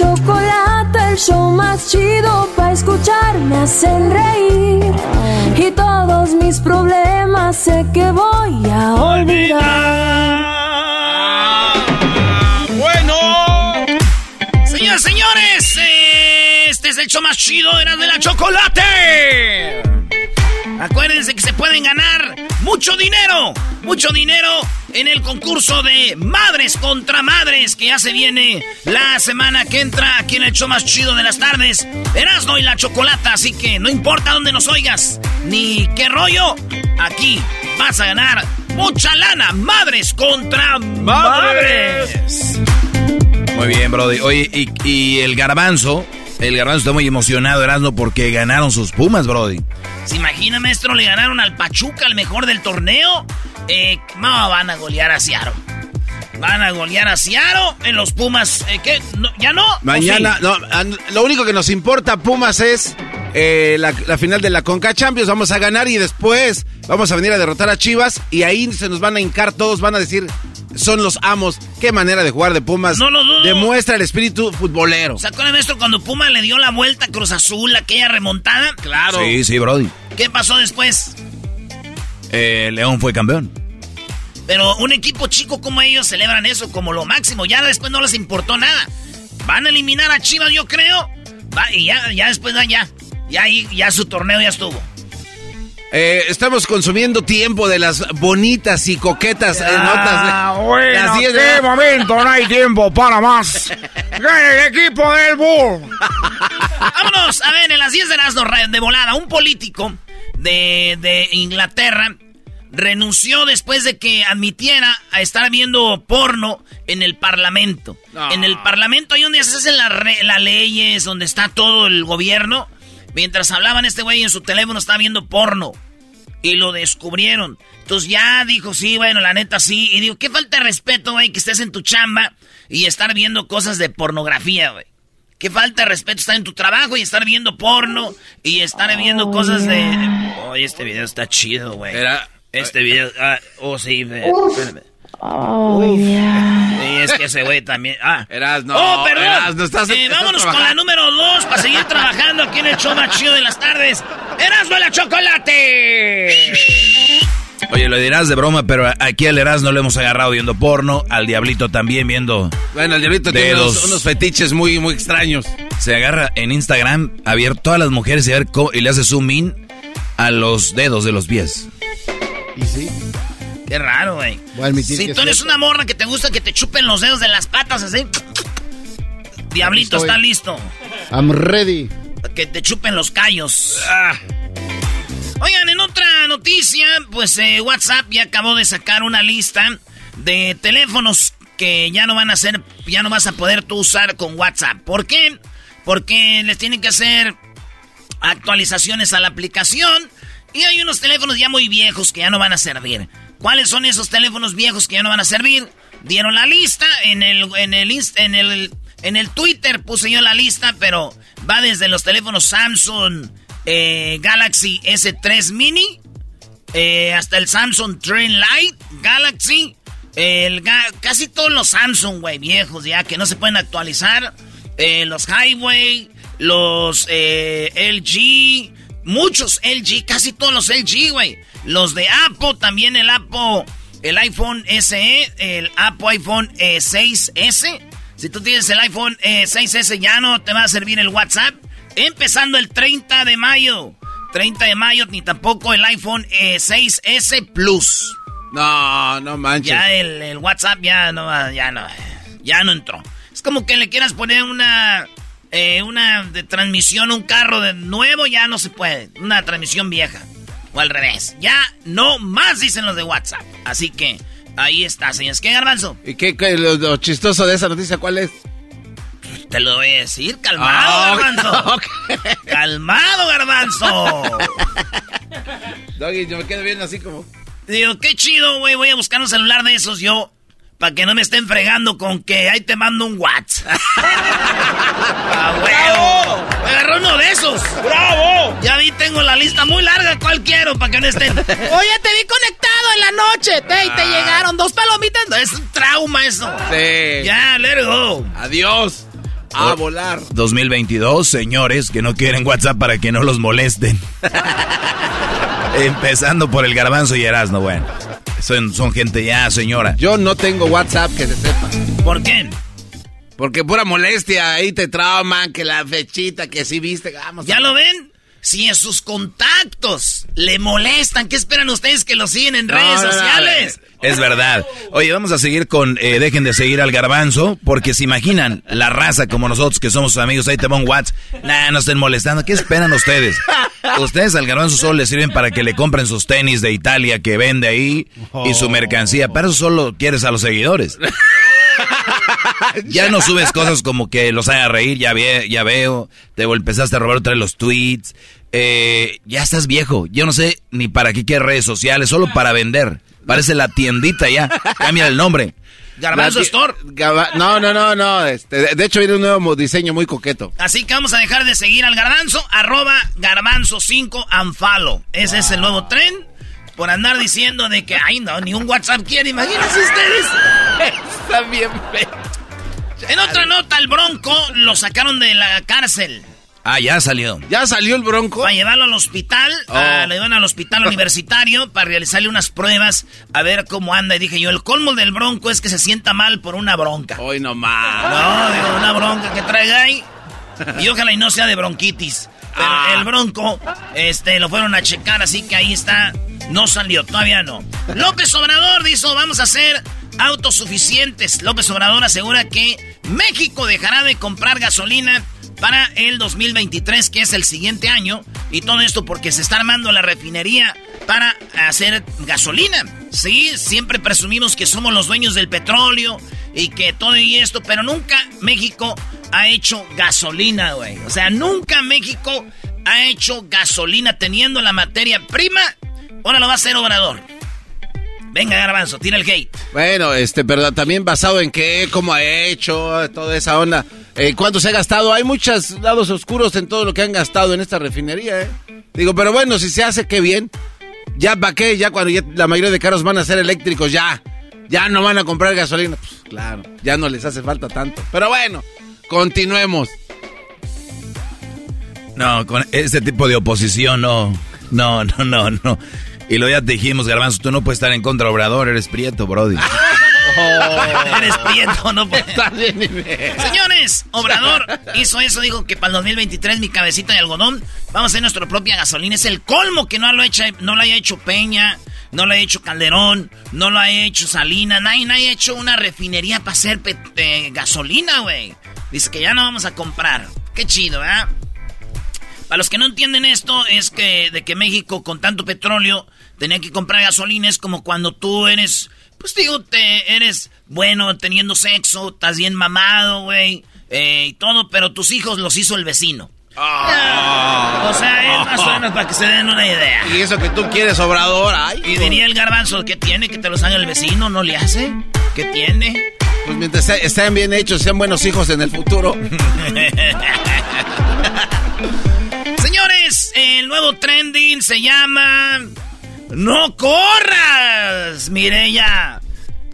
Chocolate, el show más chido para escuchar, me hacen reír. Y todos mis problemas sé que voy a olvidar. Bueno. Señoras, señores, este es el show más chido de de la chocolate. Acuérdense que se pueden ganar mucho dinero, mucho dinero en el concurso de Madres contra Madres que ya se viene la semana que entra aquí en el show más chido de las tardes. Erasno y la chocolata, así que no importa dónde nos oigas ni qué rollo, aquí vas a ganar mucha lana. Madres contra Madres. Muy bien, Brody. Oye, y, y el garbanzo, el garbanzo está muy emocionado, Erasmo, porque ganaron sus Pumas, Brody. ¿Se imagina, maestro? Le ganaron al Pachuca, el mejor del torneo. Eh, no, van a golear a Ciaro. Van a golear a Ciaro en los Pumas. Eh, ¿Qué? No, ¿Ya no? Mañana, lo único que nos importa, Pumas, es eh, la, la final de la Conca Champions. Vamos a ganar y después vamos a venir a derrotar a Chivas y ahí se nos van a hincar todos, van a decir, son los amos. Qué manera de jugar de Pumas. No lo dudo. Demuestra el espíritu futbolero. ¿Se acuerdan, maestro, cuando Puma le dio la vuelta a Cruz Azul, aquella remontada? Claro. Sí, sí, Brody. ¿Qué pasó después? Eh, León fue campeón. Pero un equipo chico como ellos celebran eso como lo máximo. Ya después no les importó nada. Van a eliminar a Chivas, yo creo. Va, y ya, ya después, ya, ya. Ya, ahí- ya su torneo ya estuvo. Eh, estamos consumiendo tiempo de las bonitas y coquetas eh, Ah, notas. de- bueno, las diez de qué momento, no hay tiempo para más. Gana el equipo del Bull. Vámonos, a ver, en las 10 de las de volada, un político de, de Inglaterra renunció después de que admitiera a estar viendo porno en el Parlamento. En el Parlamento ahí donde se hacen las las leyes, donde está todo el gobierno. Mientras hablaban este güey en su teléfono estaba viendo porno. Y lo descubrieron. Entonces ya dijo, sí, bueno, la neta sí. Y digo, qué falta de respeto, güey, que estés en tu chamba y estar viendo cosas de pornografía, güey. Qué falta de respeto estar en tu trabajo y estar viendo porno y estar viendo cosas de... Oye, este video está chido, güey. Este video... ah, oh, sí, ve, espérame. Oh, Sí, es que ese güey también... Ah. Erasno, oh, perdón. Erasno, estás- Eh, estás vámonos con la número dos para seguir trabajando aquí en el show más chido de las tardes. ¡Erasmo la chocolate! Oye, lo dirás de broma, pero aquí al Erasmo lo hemos agarrado viendo porno, al Diablito también viendo. Bueno, el diablito tiene unos, unos fetiches muy, muy extraños. Se agarra en Instagram a ver todas las mujeres y, a ver cómo- y le hace zoom in a los dedos de los pies. Y sí, Qué raro, güey. Si que tú eres una morra que te gusta que te chupen los dedos de las patas así. Diablito Estoy. está listo. I'm ready. Que te chupen los callos. Ah. Oigan, en otra noticia, pues eh, WhatsApp ya acabó de sacar una lista de teléfonos que ya no van a ser, ya no vas a poder tú usar con WhatsApp. ¿Por qué? Porque les tienen que hacer actualizaciones a la aplicación y hay unos teléfonos ya muy viejos que ya no van a servir. ¿Cuáles son esos teléfonos viejos que ya no van a servir? Dieron la lista en el en el en el en el Twitter puse yo la lista, pero Va desde los teléfonos Samsung eh, Galaxy S3 Mini eh, hasta el Samsung Train Light Galaxy. Casi todos los Samsung, güey, viejos ya que no se pueden actualizar. Eh, los Highway, los LG, muchos LG, casi todos los LG, güey. Los de Apple, también el Apple, el iPhone SE, el Apple iPhone 6S. Si tú tienes el iPhone 6S ya no te va a servir el WhatsApp. Empezando el 30 de mayo. 30 de mayo, ni tampoco el iPhone 6S Plus. No, no manches. Ya el, WhatsApp ya no, ya no, ya no entró. Es como que le quieras poner una, eh, una de transmisión, un carro de nuevo, ya no se puede. Una transmisión vieja. O al revés. Ya no más dicen los de WhatsApp. Así que ahí está, señores. ¿Qué, Garbanzo? ¿Y qué, lo chistoso de esa noticia cuál es? Te lo voy a decir, calmado, ah, garbanzo. Calmado, garbanzo. Doggy, yo me quedo viendo así como. Digo, qué chido, güey. Voy a buscar un celular de esos yo. Para que no me estén fregando con que ahí te mando un WhatsApp. ¡Ah, huevo! Me agarró uno de esos. ¡Bravo! Ya vi, tengo la lista muy larga. ¿Cuál quiero? Para que no estén. Oye, te vi conectado en la noche. Te, y te ah. llegaron dos palomitas. es un trauma eso. Sí. Ya, let go. Adiós. A volar. 2022, señores que no quieren WhatsApp para que no los molesten. Empezando por el garbanzo y Erasmo, bueno. Son, son gente ya, señora. Yo no tengo WhatsApp, que se sepa. ¿Por qué? Porque pura molestia, ahí te trauman, que la fechita, que si viste, vamos. ¿Ya lo ven? Si en sus contactos le molestan, ¿qué esperan ustedes que lo siguen en redes sociales? Es verdad. Oye, vamos a seguir con eh, dejen de seguir al garbanzo, porque se imaginan la raza como nosotros que somos amigos, ahí te van Watts. Nah, no estén molestando. ¿Qué esperan ustedes? Ustedes al garbanzo solo le sirven para que le compren sus tenis de Italia que vende ahí y su mercancía. Para eso solo quieres a los seguidores. Ya no subes cosas como que los haga reír, ya, ya veo. Te empezaste a robar otra de los tweets. Eh, ya estás viejo. Yo no sé ni para qué quieres redes sociales, solo para vender. Parece la tiendita ya. Cambia el nombre. Garbanzo Store. no, no, no, no. Este, de hecho, viene un nuevo diseño muy coqueto. Así que vamos a dejar de seguir al garbanzo. Arroba garbanzo 5 anfalo. Ese es el nuevo tren. Por andar diciendo de que, ay, no, ni un WhatsApp quiere. Imagínense ustedes. Está bien En otra nota, el Bronco lo sacaron de la cárcel. Ah, ya salió. ¿Ya salió el bronco? Para llevarlo al hospital, oh. a, le llevan al hospital universitario para realizarle unas pruebas, a ver cómo anda. Y dije yo, el colmo del bronco es que se sienta mal por una bronca. Hoy no más. No, digo, una bronca que traiga ahí. Y ojalá y no sea de bronquitis. Pero ah. el bronco, este, lo fueron a checar, así que ahí está. No salió, todavía no. López Obrador dijo, vamos a ser autosuficientes. López Obrador asegura que México dejará de comprar gasolina para el 2023, que es el siguiente año. Y todo esto porque se está armando la refinería para hacer gasolina. Sí, siempre presumimos que somos los dueños del petróleo y que todo y esto, pero nunca México ha hecho gasolina, güey. O sea, nunca México ha hecho gasolina teniendo la materia prima. Ahora lo va a hacer Obrador. Venga, Garbanzo, tira el hate. Bueno, este, pero también basado en qué, cómo ha hecho, toda esa onda. Eh, ¿Cuánto se ha gastado? Hay muchos lados oscuros en todo lo que han gastado en esta refinería, ¿eh? Digo, pero bueno, si se hace, qué bien. Ya para qué, ya cuando la mayoría de carros van a ser eléctricos, ya. Ya no van a comprar gasolina. Pues, claro, ya no les hace falta tanto. Pero bueno, continuemos. No, con este tipo de oposición no. No, no, no, no. Y lo ya te dijimos, Garbanzo, tú no puedes estar en contra Obrador, eres prieto, Brody. Oh. eres prieto, no puedes. Señores, Obrador hizo eso, dijo que para el 2023 mi cabecita de algodón, vamos a hacer nuestra propia gasolina. Es el colmo que no lo, hecho, no lo haya hecho Peña, no lo haya hecho Calderón, no lo haya hecho Salina, nadie, nadie ha hecho una refinería para hacer gasolina, güey. Dice que ya no vamos a comprar. Qué chido, ¿verdad? Para los que no entienden esto, es que de que México con tanto petróleo tenía que comprar gasolina es como cuando tú eres, pues digo, te, eres bueno teniendo sexo, estás bien mamado, güey, eh, y todo, pero tus hijos los hizo el vecino. Ah. o sea, es más o menos para que se den una idea. Y eso que tú quieres, obrador, ay. Y diría el garbanzo, ¿qué tiene? Que te los haga el vecino, ¿no le hace? ¿Qué tiene? Pues mientras estén bien hechos, sean buenos hijos en el futuro. Señores, el nuevo trending se llama No corras, Mireya.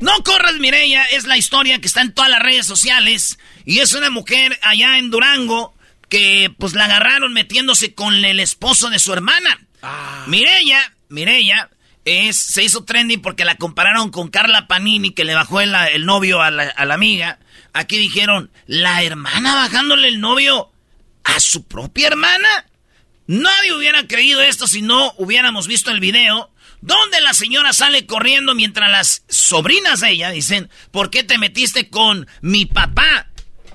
No corras, Mireya, es la historia que está en todas las redes sociales y es una mujer allá en Durango que pues la agarraron metiéndose con el esposo de su hermana. Ah. Mireya, Mireya es, se hizo trending porque la compararon con Carla Panini, que le bajó el, novio a la, amiga. Aquí dijeron, la hermana bajándole el novio a su propia hermana. Nadie hubiera creído esto si no hubiéramos visto el video donde la señora sale corriendo mientras las sobrinas de ella dicen, ¿por qué te metiste con mi papá?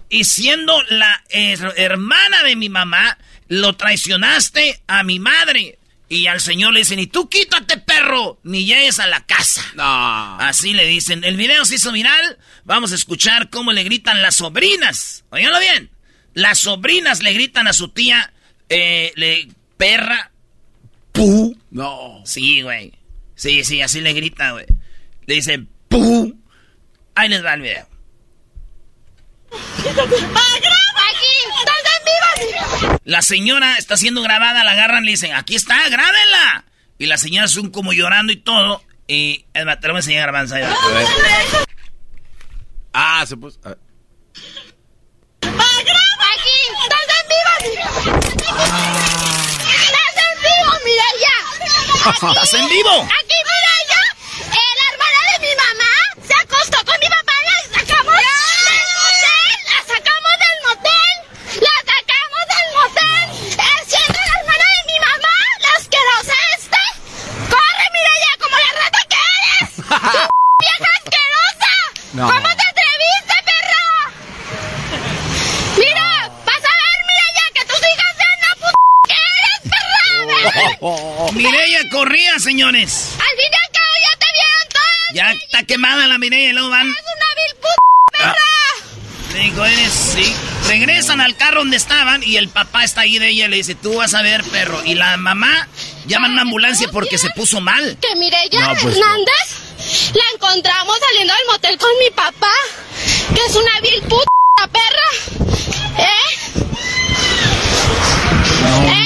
Y siendo la hermana de mi mamá, lo traicionaste a mi madre. Y al señor le dicen, y tú quítate, perro, ni llegues a la casa. No. Así le dicen. El video se hizo viral. Vamos a escuchar cómo le gritan las sobrinas. Óiganlo bien. Las sobrinas le gritan a su tía, eh, le, perra, pu. No. Sí, güey. Sí, sí, así le grita, güey. Le dicen, pu. Ahí les va el video. La señora está siendo grabada, la agarran y le dicen, aquí está, grábenla. Y la señora son como llorando y todo. Y el te lo voy a enseñar. Ah, se puso estás en vivo. Estás en vivo, mira ya. ¿Estás en vivo? Aquí, mira ya. la hermana de mi mamá se acostó con mi papá y la sacamos del motel. La sacamos del motel. La sacamos del motel. Es siendo la hermana de mi mamá, la asquerosa este. Corre, mira ya, como la rata que eres. ¡Vieja asquerosa! ¿Cómo te atreviste, perro? Mira, vas a ver, mira ya, que tus hijas sean la puta que perra. Mireya corría, señores. Al fin y al cabo ya te vieron todas. Ya está quemada la Mireya y luego van. ¡Es una vil puta, perra! Le digo, eres, sí. Regresan al carro donde estaban y el papá está ahí de ella y le dice, tú vas a ver, perro. Y la mamá llaman a una ambulancia porque se puso mal. Que Mireya Hernández la encontramos saliendo del motel con mi papá, que es una vil puta perra. ¿Eh? No ¿Eh?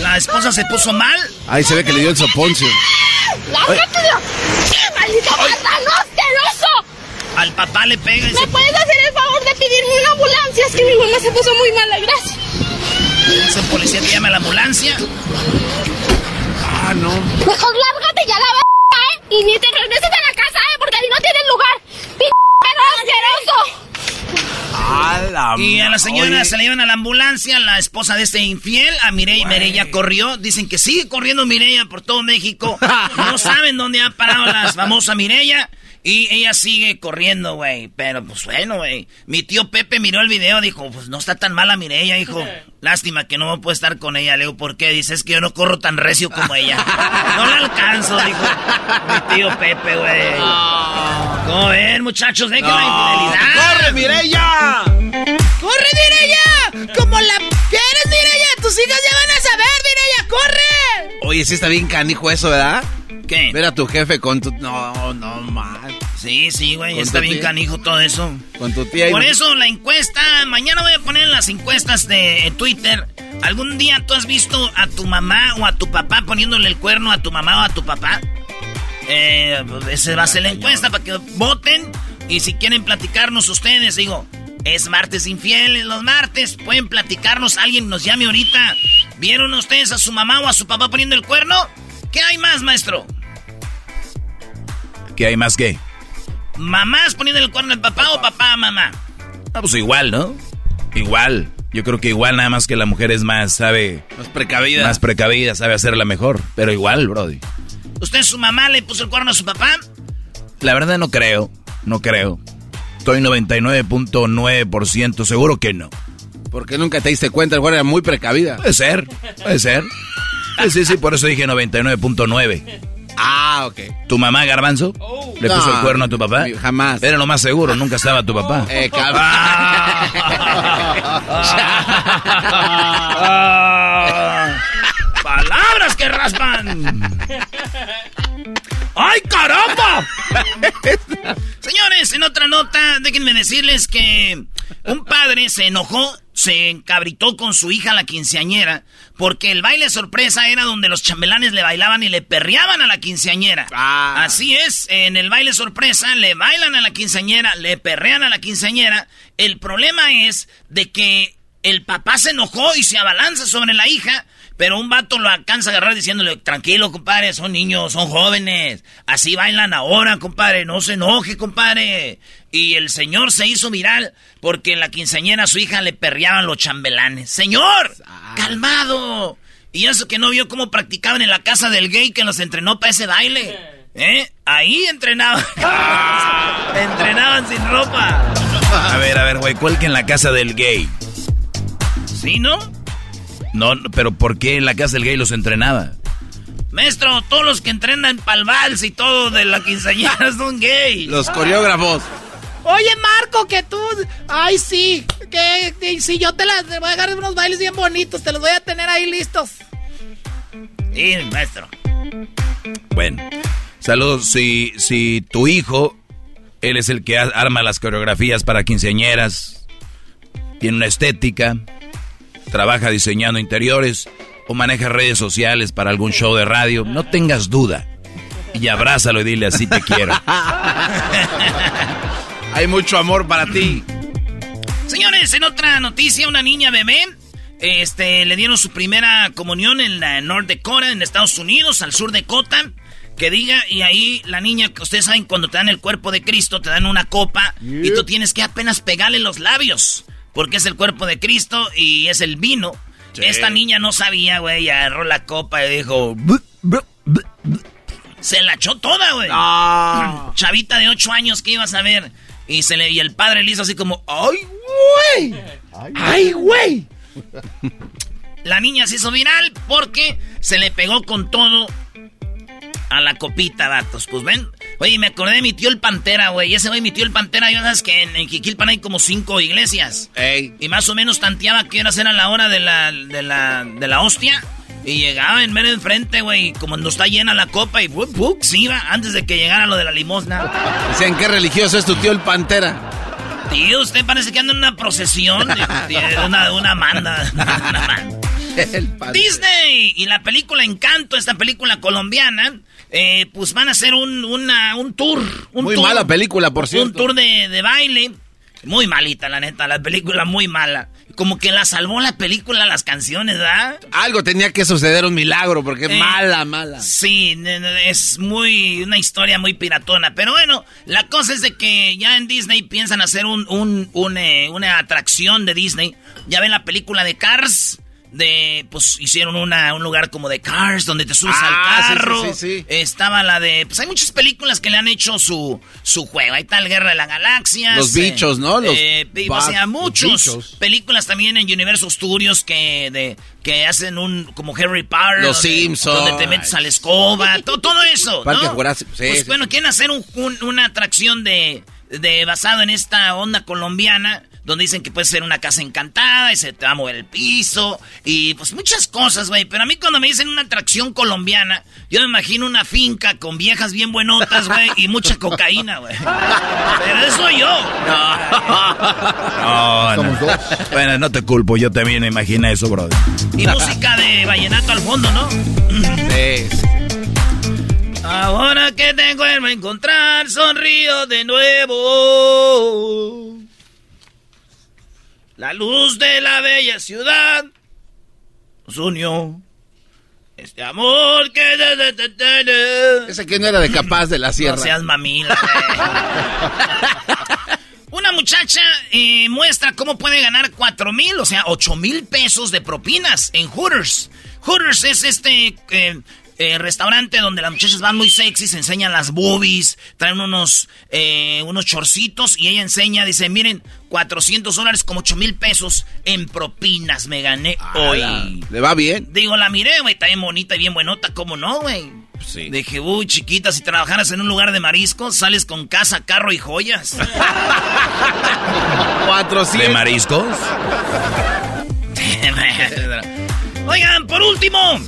La esposa se puso mal. Ahí se ve que le dio el soponcio. ¡Lárgate de ¡Maldito marrano asqueroso! Al papá le pega y ¿Me se... puedes hacer el favor de pedirme una ambulancia? Es que mi mamá se puso muy mala, gracias. Ese policía te llama a la ambulancia. Ah, no. Mejor lárgate ya la ¿eh? Y ni te regreses a la casa, ¿eh? Porque ahí no tienes lugar. ¡P perro asqueroso! Y a la señora Oye, se la llevan a la ambulancia, la esposa de este infiel, a Mireya. Mireya corrió. Dicen que sigue corriendo Mireya por todo México. No saben dónde ha parado la famosa Mireya. Y ella sigue corriendo, güey. Pero pues bueno, güey. Mi tío Pepe miró el video, dijo, pues no está tan mala Mireya, hijo. Lástima que no puedo estar con ella. Le digo, ¿por qué? Dice, es que yo no corro tan recio como ella. No la alcanzo, dijo mi tío Pepe, güey. ¿Cómo ven, muchachos? Dejen la infidelidad. ¡Corre, Mireya! ¡Corre, Mireya! ¡Como la! ¡Tus hijas ya van a saber, Mireya! ¡Corre! Oye, sí está bien canijo eso, ¿verdad? ¿Qué? Ver a tu jefe con tu... No, no, man. Sí, sí, güey, está bien tía. canijo todo eso. Con tu tía y... Por eso la encuesta, mañana voy a poner las encuestas de en Twitter. ¿Algún día tú has visto a tu mamá o a tu papá poniéndole el cuerno a tu mamá o a tu papá? Eh, pues esa va a ser la encuesta para que voten. Y si quieren platicarnos ustedes, digo, es martes infieles los martes. Pueden platicarnos, alguien nos llame ahorita. ¿Vieron ustedes a su mamá o a su papá poniendo el cuerno? ¿Qué hay más, maestro? ¿Qué hay más que? ¿Mamás poniendo el cuerno al papá o papá a mamá? Ah, pues igual, ¿no? Igual. Yo creo que igual, nada más que la mujer es más, sabe, Más precavida. más precavida, sabe hacerla mejor. Pero igual, Brody. ¿Usted, su mamá, le puso el cuerno a su papá? La verdad no creo, no creo. Estoy 99.9% seguro que no. Porque nunca te diste cuenta, el era muy precavida. Puede ser, puede ser. Sí, sí, sí, por eso dije 99.9. Ah, ok. ¿Tu mamá, Garbanzo? ¿Le No, puso el cuerno a tu papá? jamás. Era lo más seguro, nunca estaba tu papá. Eh, cabrón. Ah. Palabras que raspan. ¡Oh, ¡Ay, caramba! Señores, en otra nota, déjenme decirles que un padre se enojó, se encabritó con su hija la quinceañera, porque el baile sorpresa era donde los chambelanes le bailaban y le perreaban a la quinceañera. Ah. Así es, en el baile sorpresa le bailan a la quinceañera, le perrean a la quinceañera. El problema es de que el papá se enojó y se abalanza sobre la hija, pero un vato lo alcanza a agarrar diciéndole, tranquilo, compadre, son niños, son jóvenes, así bailan ahora, compadre, no se enoje, compadre. Y el señor se hizo viral porque en la quinceañera a su hija le perreaban los chambelanes. Señor, calmado. Y eso que no vio cómo practicaban en la casa del gay que los entrenó para ese baile. ¿Eh? Ahí entrenaban. entrenaban sin ropa. A ver, a ver, güey, ¿cuál que en la casa del gay? ¿Sí, no? No, no, pero ¿por qué en la casa del gay los entrenaba? Maestro, todos los que entrenan pa'l vals y todo de la quinceañera son gays. Los coreógrafos. Oye, Marco, que tú. Ay, sí. Que, que si yo te las te voy a dar unos bailes bien bonitos, te los voy a tener ahí listos. Sí, maestro. Bueno, saludos. Si, si tu hijo, él es el que arma las coreografías para quinceañeras, tiene una estética, trabaja diseñando interiores o maneja redes sociales para algún show de radio, no tengas duda. Y abrázalo y dile así te quiero. Hay mucho amor para ti. Señores, en otra noticia, una niña bebé. Este, le dieron su primera comunión en la North Dakota, en Estados Unidos, al sur de Dakota. Que diga, y ahí la niña, que ustedes saben, cuando te dan el cuerpo de Cristo, te dan una copa y tú tienes que apenas pegarle los labios. Porque es el cuerpo de Cristo y es el vino. Sí. Esta niña no sabía, güey, y agarró la copa y dijo... Se la echó toda, güey. Chavita de 8 años que iba a saber. Y, se le, y el padre le hizo así como, ¡ay, güey! ¡Ay, güey! La niña se hizo viral porque se le pegó con todo a la copita, datos. Pues ven, oye, me acordé de mi tío el Pantera, güey. Ese güey, mi tío el Pantera, yo sabes que en, en Jiquilpan hay como cinco iglesias. Ey. Y más o menos tanteaba que horas era la hora de la, de la, de la hostia. Y llegaba en medio enfrente, güey, como no está llena la copa y ¡bup, bup! se iba antes de que llegara lo de la limosna. Decían, ¿qué religioso es tu tío el Pantera? Tío, usted parece que anda en una procesión de, una, una manda. Una manda. El. Disney y la película Encanto, esta película colombiana, eh, pues van a hacer un, una- un tour. Un Muy tour, mala película, por cierto. Un tour de, de baile. Muy malita, la neta, la película muy mala. Como que la salvó la película, las canciones, ¿verdad? Algo tenía que suceder, un milagro, porque es Eh, mala, mala. Sí, es muy una historia muy piratona. Pero bueno, la cosa es de que ya en Disney piensan hacer un, un- un, eh, una atracción de Disney. Ya ven la película de Cars. De, pues hicieron una, un lugar como de Cars donde te subes Ah, al sí, carro. sí, sí. Estaba la de. Pues hay muchas películas que le han hecho su, su juego. Ahí está el Guerra de las Galaxias. Los bichos, ¿no? Los eh, o bat- sea, muchos. Películas también en Universal Studios que, de, que hacen un. como Harry Potter. Los donde- Simpsons. Donde te metes a la escoba. to- todo eso. Parque ¿no? Jurásico, sí, Pues bueno, quieren hacer un- un- una atracción de, de. basado en esta onda colombiana. Donde dicen que puede ser una casa encantada y se te va a mover el piso. Y pues muchas cosas, güey. Pero a mí cuando me dicen una atracción colombiana, yo me imagino una finca con viejas bien buenotas, güey. Y mucha cocaína, güey. Pero eso soy yo. No, no. Bueno, no te culpo, yo también me imaginé eso, brother. Y música de vallenato al fondo, ¿no? Sí. Ahora que te vuelvo a encontrar, sonrío de nuevo. La luz de la bella ciudad nos unió. Este amor que... Ese que no era de capaz de la No sierra. seas mamila. Una muchacha eh, muestra cómo puede ganar 4 mil, o sea, 8 mil pesos de propinas en Hooters. Hooters es este eh, eh, restaurante donde las muchachas van muy sexy, se enseñan las boobies, traen unos, eh, unos chorcitos y ella enseña, dice, miren, 400 dólares como 8 mil pesos en propinas me gané hoy. Ala, ¿Le va bien? Digo, la miré, güey, está bien bonita y bien buenota, ¿cómo no, güey? Sí. Dije, uy, chiquita, si trabajaras en un lugar de mariscos, sales con casa, carro y joyas. 400. ¿De mariscos? Oigan, por último.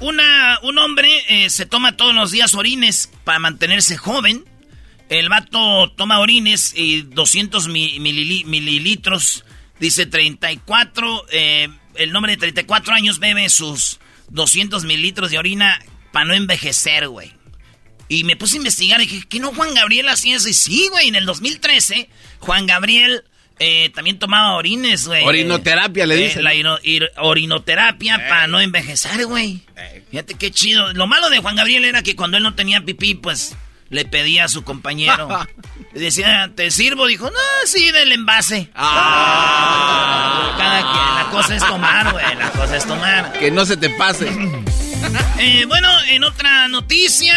Una, un hombre eh, se toma todos los días orines para mantenerse joven. El vato toma orines y 200 mililitros, dice 34, eh, el nombre de 34 años bebe sus 200 mililitros de orina para no envejecer, güey. Y me puse a investigar y dije, ¿qué no Juan Gabriel hacía eso? Y sí, güey, en el 2013, Juan Gabriel eh, también tomaba orines, güey. Orinoterapia, le Eh, dicen. la ino- ir- orinoterapia para no envejecer, güey. Fíjate qué chido. Lo malo de Juan Gabriel era que cuando él no tenía pipí, pues le pedía a su compañero. le decía, ¿te sirvo? Dijo, no, sí, del envase. Ah. Cada quien, la cosa es tomar, güey. La cosa es tomar. Que no se te pase. Eh, bueno, en otra noticia,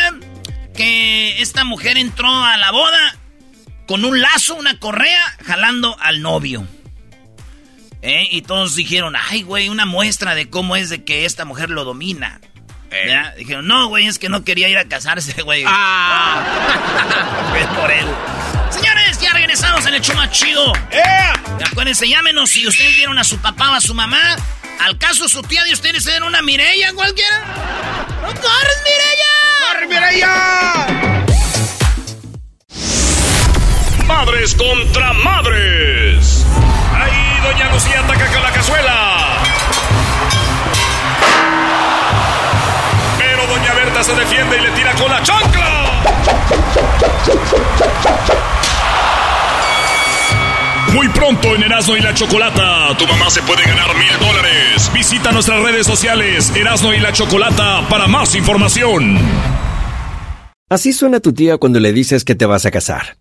que esta mujer entró a la boda con un lazo, una correa, jalando al novio. Eh, Y todos dijeron, ay, güey, una muestra de cómo es de que esta mujer lo domina. ¿Ya? Dijeron, no, güey, es que no quería ir a casarse, güey. Fue por él. Señores, ya regresamos en el show más chido. Acuérdense, llámenos si ustedes vieron a su papá o a su mamá. Al caso su tía de ustedes era una Mireya cualquiera. ¡No corres, Mireya! ¡Corre, Mireya! Madres contra madres. Ahí Doña Lucía ataca con la cazuela. Pero Doña Berta se defiende y le tira con la chancla. Muy pronto en Erasmo y la Chocolata, tu mamá se puede ganar mil dólares. Visita nuestras redes sociales Erasmo y la Chocolata para más información. Así suena tu tía cuando le dices que te vas a casar.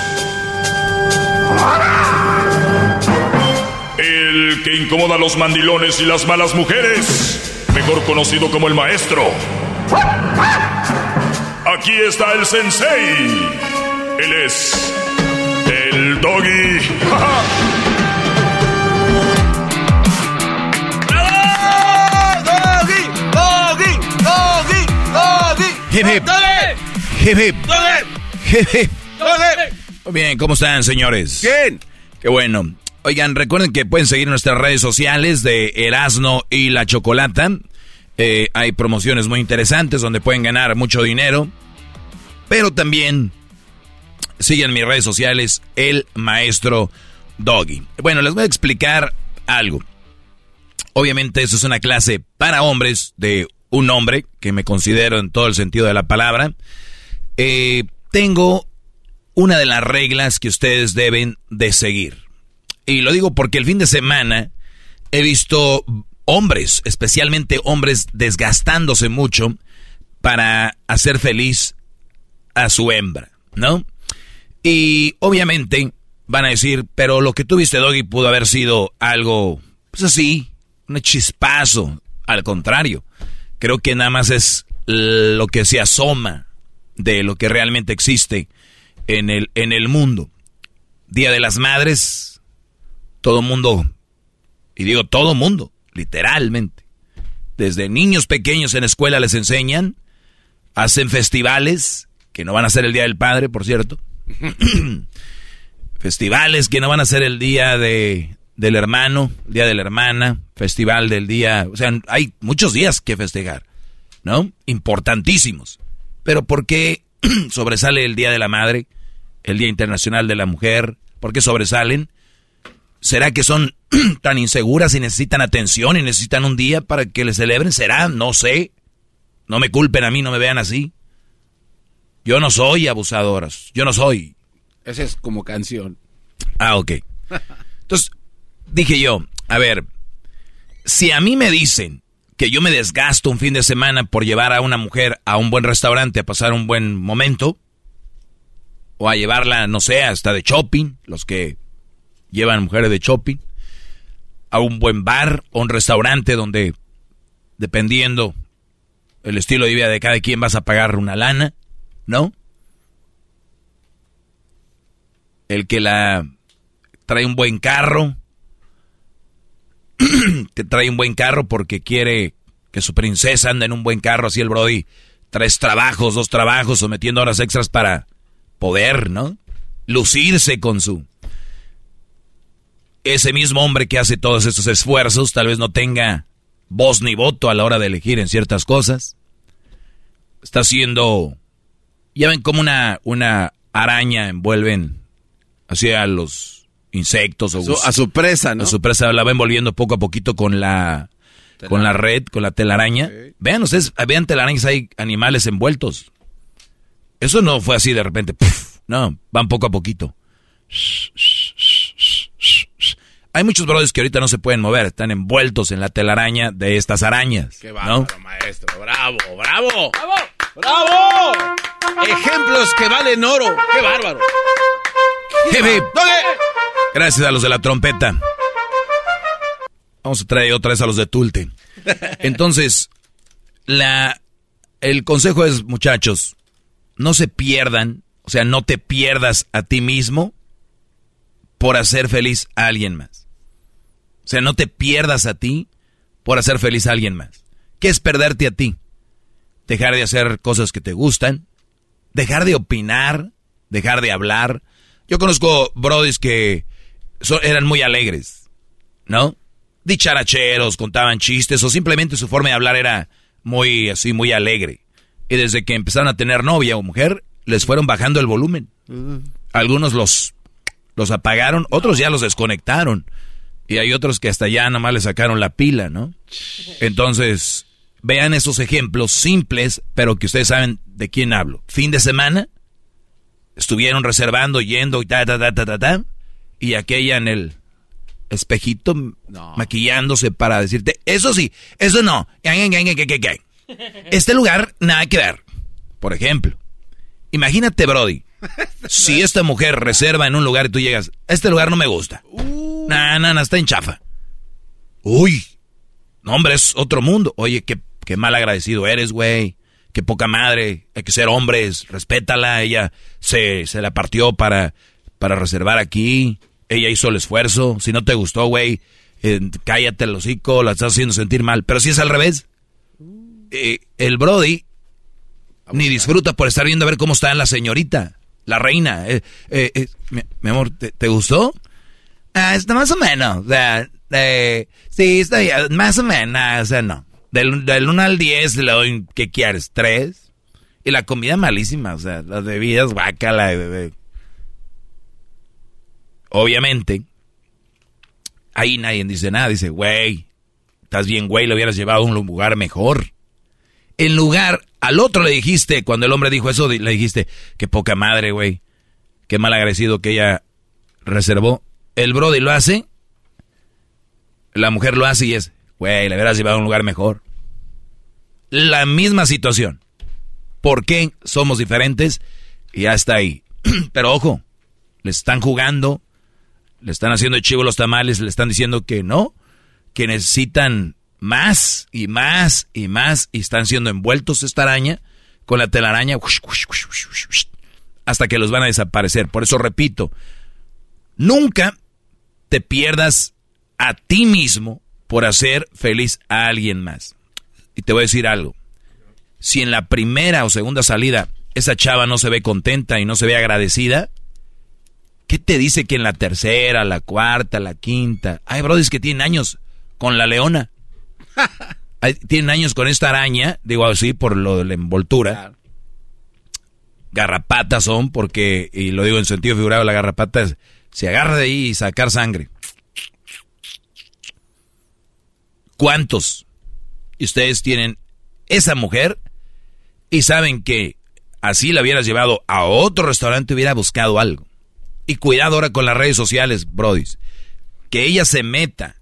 El que incomoda a los mandilones y las malas mujeres. Mejor conocido como el maestro. Aquí está el sensei. Él es. El doggy. ¡Doggy! ¡Doggy! ¡Doggy! ¡Doggy! Hip, hip. ¡Doggy! Hip, hip. ¡Doggy! Hip, hip. ¡Doggy! Muy Bien, ¿cómo están, señores? Bien. Qué bueno. Oigan, recuerden que pueden seguir nuestras redes sociales de Erasno y la Chocolata. Eh, hay promociones muy interesantes donde pueden ganar mucho dinero. Pero también sigan mis redes sociales, el maestro Doggy. Bueno, les voy a explicar algo. Obviamente, eso es una clase para hombres de un hombre, que me considero en todo el sentido de la palabra. Eh, tengo una de las reglas que ustedes deben de seguir. Y lo digo porque el fin de semana he visto hombres, especialmente hombres desgastándose mucho para hacer feliz a su hembra, ¿no? Y obviamente van a decir, pero lo que tuviste, Doggy, pudo haber sido algo, pues así, un chispazo. Al contrario, creo que nada más es lo que se asoma de lo que realmente existe en el, en el mundo. Día de las Madres, todo mundo, y digo todo mundo, literalmente. Desde niños pequeños en escuela les enseñan, hacen festivales, que no van a ser el Día del Padre, por cierto. festivales que no van a ser el Día de, del Hermano, Día de la Hermana, Festival del Día, o sea, hay muchos días que festejar, ¿no? Importantísimos. Pero ¿por qué sobresale el Día de la Madre, el Día Internacional de la Mujer? ¿Por qué sobresalen? ¿Será que son tan inseguras y necesitan atención y necesitan un día para que le celebren? ¿Será? No sé. No me culpen a mí, no me vean así. Yo no soy abusadoras. Yo no soy. Esa es como canción. Ah, ok. Entonces, dije yo, a ver, si a mí me dicen que yo me desgasto un fin de semana por llevar a una mujer a un buen restaurante a pasar un buen momento, o a llevarla, no sé, hasta de shopping, los que llevan mujeres de shopping, a un buen bar o un restaurante donde, dependiendo el estilo de vida de cada quien, vas a pagar una lana, ¿no? El que la trae un buen carro, que trae un buen carro porque quiere que su princesa ande en un buen carro, así el Brody, tres trabajos, dos trabajos, sometiendo horas extras para poder, ¿no? Lucirse con su... Ese mismo hombre que hace todos estos esfuerzos tal vez no tenga voz ni voto a la hora de elegir en ciertas cosas. Está haciendo... Ya ven como una, una araña envuelven hacia los insectos o a su presa, ¿no? A su presa la va envolviendo poco a poquito con la con la red, con la telaraña. Vean ustedes, vean telarañas, hay animales envueltos. Eso no fue así de repente. no, van poco a poquito. Hay muchos brothers que ahorita no se pueden mover, están envueltos en la telaraña de estas arañas. Qué bárbaro, maestro. Bravo, bravo. Bravo. Bravo. Ejemplos que valen oro. Qué bárbaro. Gracias a los de la trompeta. Vamos a traer otra vez a los de Tulte. Entonces, la, el consejo es, muchachos, no se pierdan, o sea, no te pierdas a ti mismo por hacer feliz a alguien más. O sea, no te pierdas a ti por hacer feliz a alguien más. ¿Qué es perderte a ti? Dejar de hacer cosas que te gustan, dejar de opinar, dejar de hablar. Yo conozco brodis que eran muy alegres, ¿no? Dicharacheros, contaban chistes o simplemente su forma de hablar era muy así, muy alegre. Y desde que empezaron a tener novia o mujer, les fueron bajando el volumen. Algunos los, los apagaron, otros ya los desconectaron. Y hay otros que hasta ya nada más le sacaron la pila, ¿no? Entonces, vean esos ejemplos simples, pero que ustedes saben de quién hablo. Fin de semana, estuvieron reservando, yendo y ta, ta, ta, ta, ta, ta. Y aquella en el espejito maquillándose para decirte, eso sí, eso no. Este lugar, nada que ver. Por ejemplo, imagínate, Brody, si esta mujer reserva en un lugar y tú llegas, este lugar no me gusta. No, no, no, está en chafa. Uy, no, hombre, es otro mundo. Oye, qué, qué mal agradecido eres, güey. Qué poca madre. Hay que ser hombres. Respétala. Ella se, se la partió para, para reservar aquí. Ella hizo el esfuerzo. Si no te gustó, güey, eh, cállate el hocico. La estás haciendo sentir mal. Pero si es al revés. Eh, el Brody ni disfruta por estar viendo a ver cómo está la señorita, la reina. Eh, mi, amor, ¿te, gustó? Ah, está más o menos. O sea, sí, está más o menos. O sea, no. Del, del 1 al 10 le doy, ¿qué quieres? ¿3? Y la comida malísima, o sea, las bebidas, guacala. Obviamente, ahí nadie dice nada. Dice, güey, estás bien, güey, lo hubieras llevado a un lugar mejor. En lugar, al otro le dijiste, cuando el hombre dijo eso, le dijiste, qué poca madre, güey. Qué mal agradecido que ella reservó. El Brody lo hace, la mujer lo hace y es, güey, le hubieras llevado a un lugar mejor. La misma situación. ¿Por qué somos diferentes? Y ya está ahí. Pero ojo, le están jugando, le están haciendo chivo los tamales, le están diciendo que no, que necesitan más y más y más y están siendo envueltos esta araña con la telaraña hasta que los van a desaparecer. Por eso repito, nunca te pierdas a ti mismo por hacer feliz a alguien más. Y te voy a decir algo. Si en la primera o segunda salida esa chava no se ve contenta y no se ve agradecida, ¿qué te dice que en la tercera, la cuarta, la quinta? Hay brodis que tienen años con la leona. tienen años con esta araña, digo así por lo de la envoltura. Garrapatas son porque, y lo digo en sentido figurado, la garrapata se agarra de ahí y sacar sangre. ¿Cuántos? Y ustedes tienen esa mujer y saben que así la hubieras llevado a otro restaurante hubiera buscado algo. Y cuidado ahora con las redes sociales, brodis. Que ella se meta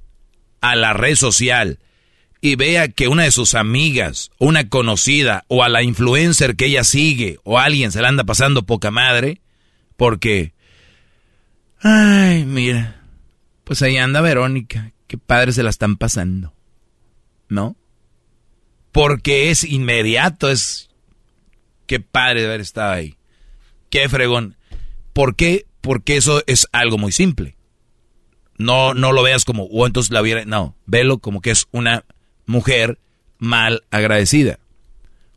a la red social y vea que una de sus amigas, una conocida o a la influencer que ella sigue o alguien se la anda pasando poca madre, porque, ay, mira, pues ahí anda Verónica, qué padre se la están pasando. ¿No? Porque es inmediato, es... Qué padre de haber estado ahí. Qué fregón. ¿Por qué? Porque eso es algo muy simple. No, no lo veas como, o entonces la hubiera, no, velo como que es una mujer mal agradecida.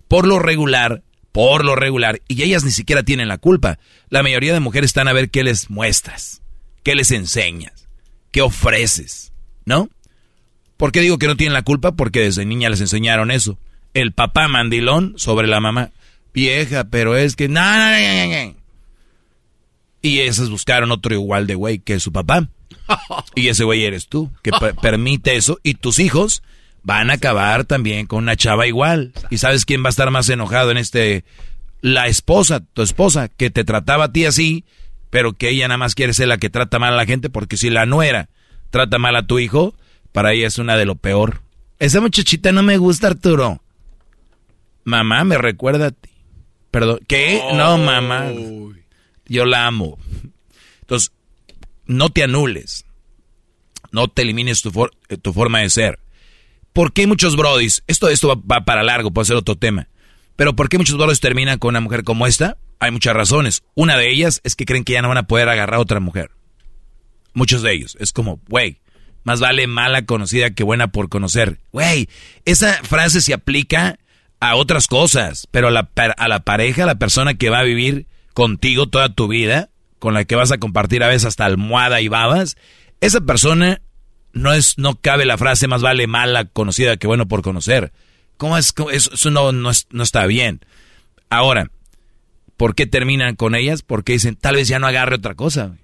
Por lo regular, por lo regular, y ellas ni siquiera tienen la culpa. La mayoría de mujeres están a ver qué les muestras, qué les enseñas, qué ofreces, ¿no? ¿Por qué digo que no tienen la culpa? Porque desde niña les enseñaron eso. El papá mandilón sobre la mamá. Vieja, pero es que... y esas buscaron otro igual de güey que su papá. Y ese güey eres tú, que permite eso. Y tus hijos van a acabar también con una chava igual. ¿Y sabes quién va a estar más enojado en este? La esposa, tu esposa, que te trataba a ti así, pero que ella nada más quiere ser la que trata mal a la gente, porque si la nuera trata mal a tu hijo, para ella es una de lo peor. Esa muchachita no me gusta, Arturo. Mamá me recuerda a ti. Perdón, ¿qué? No, mamá. Yo la amo. Entonces, no te anules. No te elimines tu, eh, tu forma de ser. ¿Por qué muchos brodis? Esto, esto va, para largo, puede ser otro tema. Pero ¿por qué muchos brodis terminan con una mujer como esta? Hay muchas razones. Una de ellas es que creen que ya no van a poder agarrar a otra mujer. Muchos de ellos. Es como, güey, más vale mala conocida que buena por conocer. Güey, esa frase se aplica a otras cosas, pero a la, a la pareja, a la persona que va a vivir contigo toda tu vida, con la que vas a compartir a veces hasta almohada y babas, esa persona no es, no cabe la frase más vale mala conocida que bueno por conocer. ¿Cómo es? Eso no, no, no está bien. Ahora, ¿por qué terminan con ellas? Porque dicen, tal vez ya no agarre otra cosa.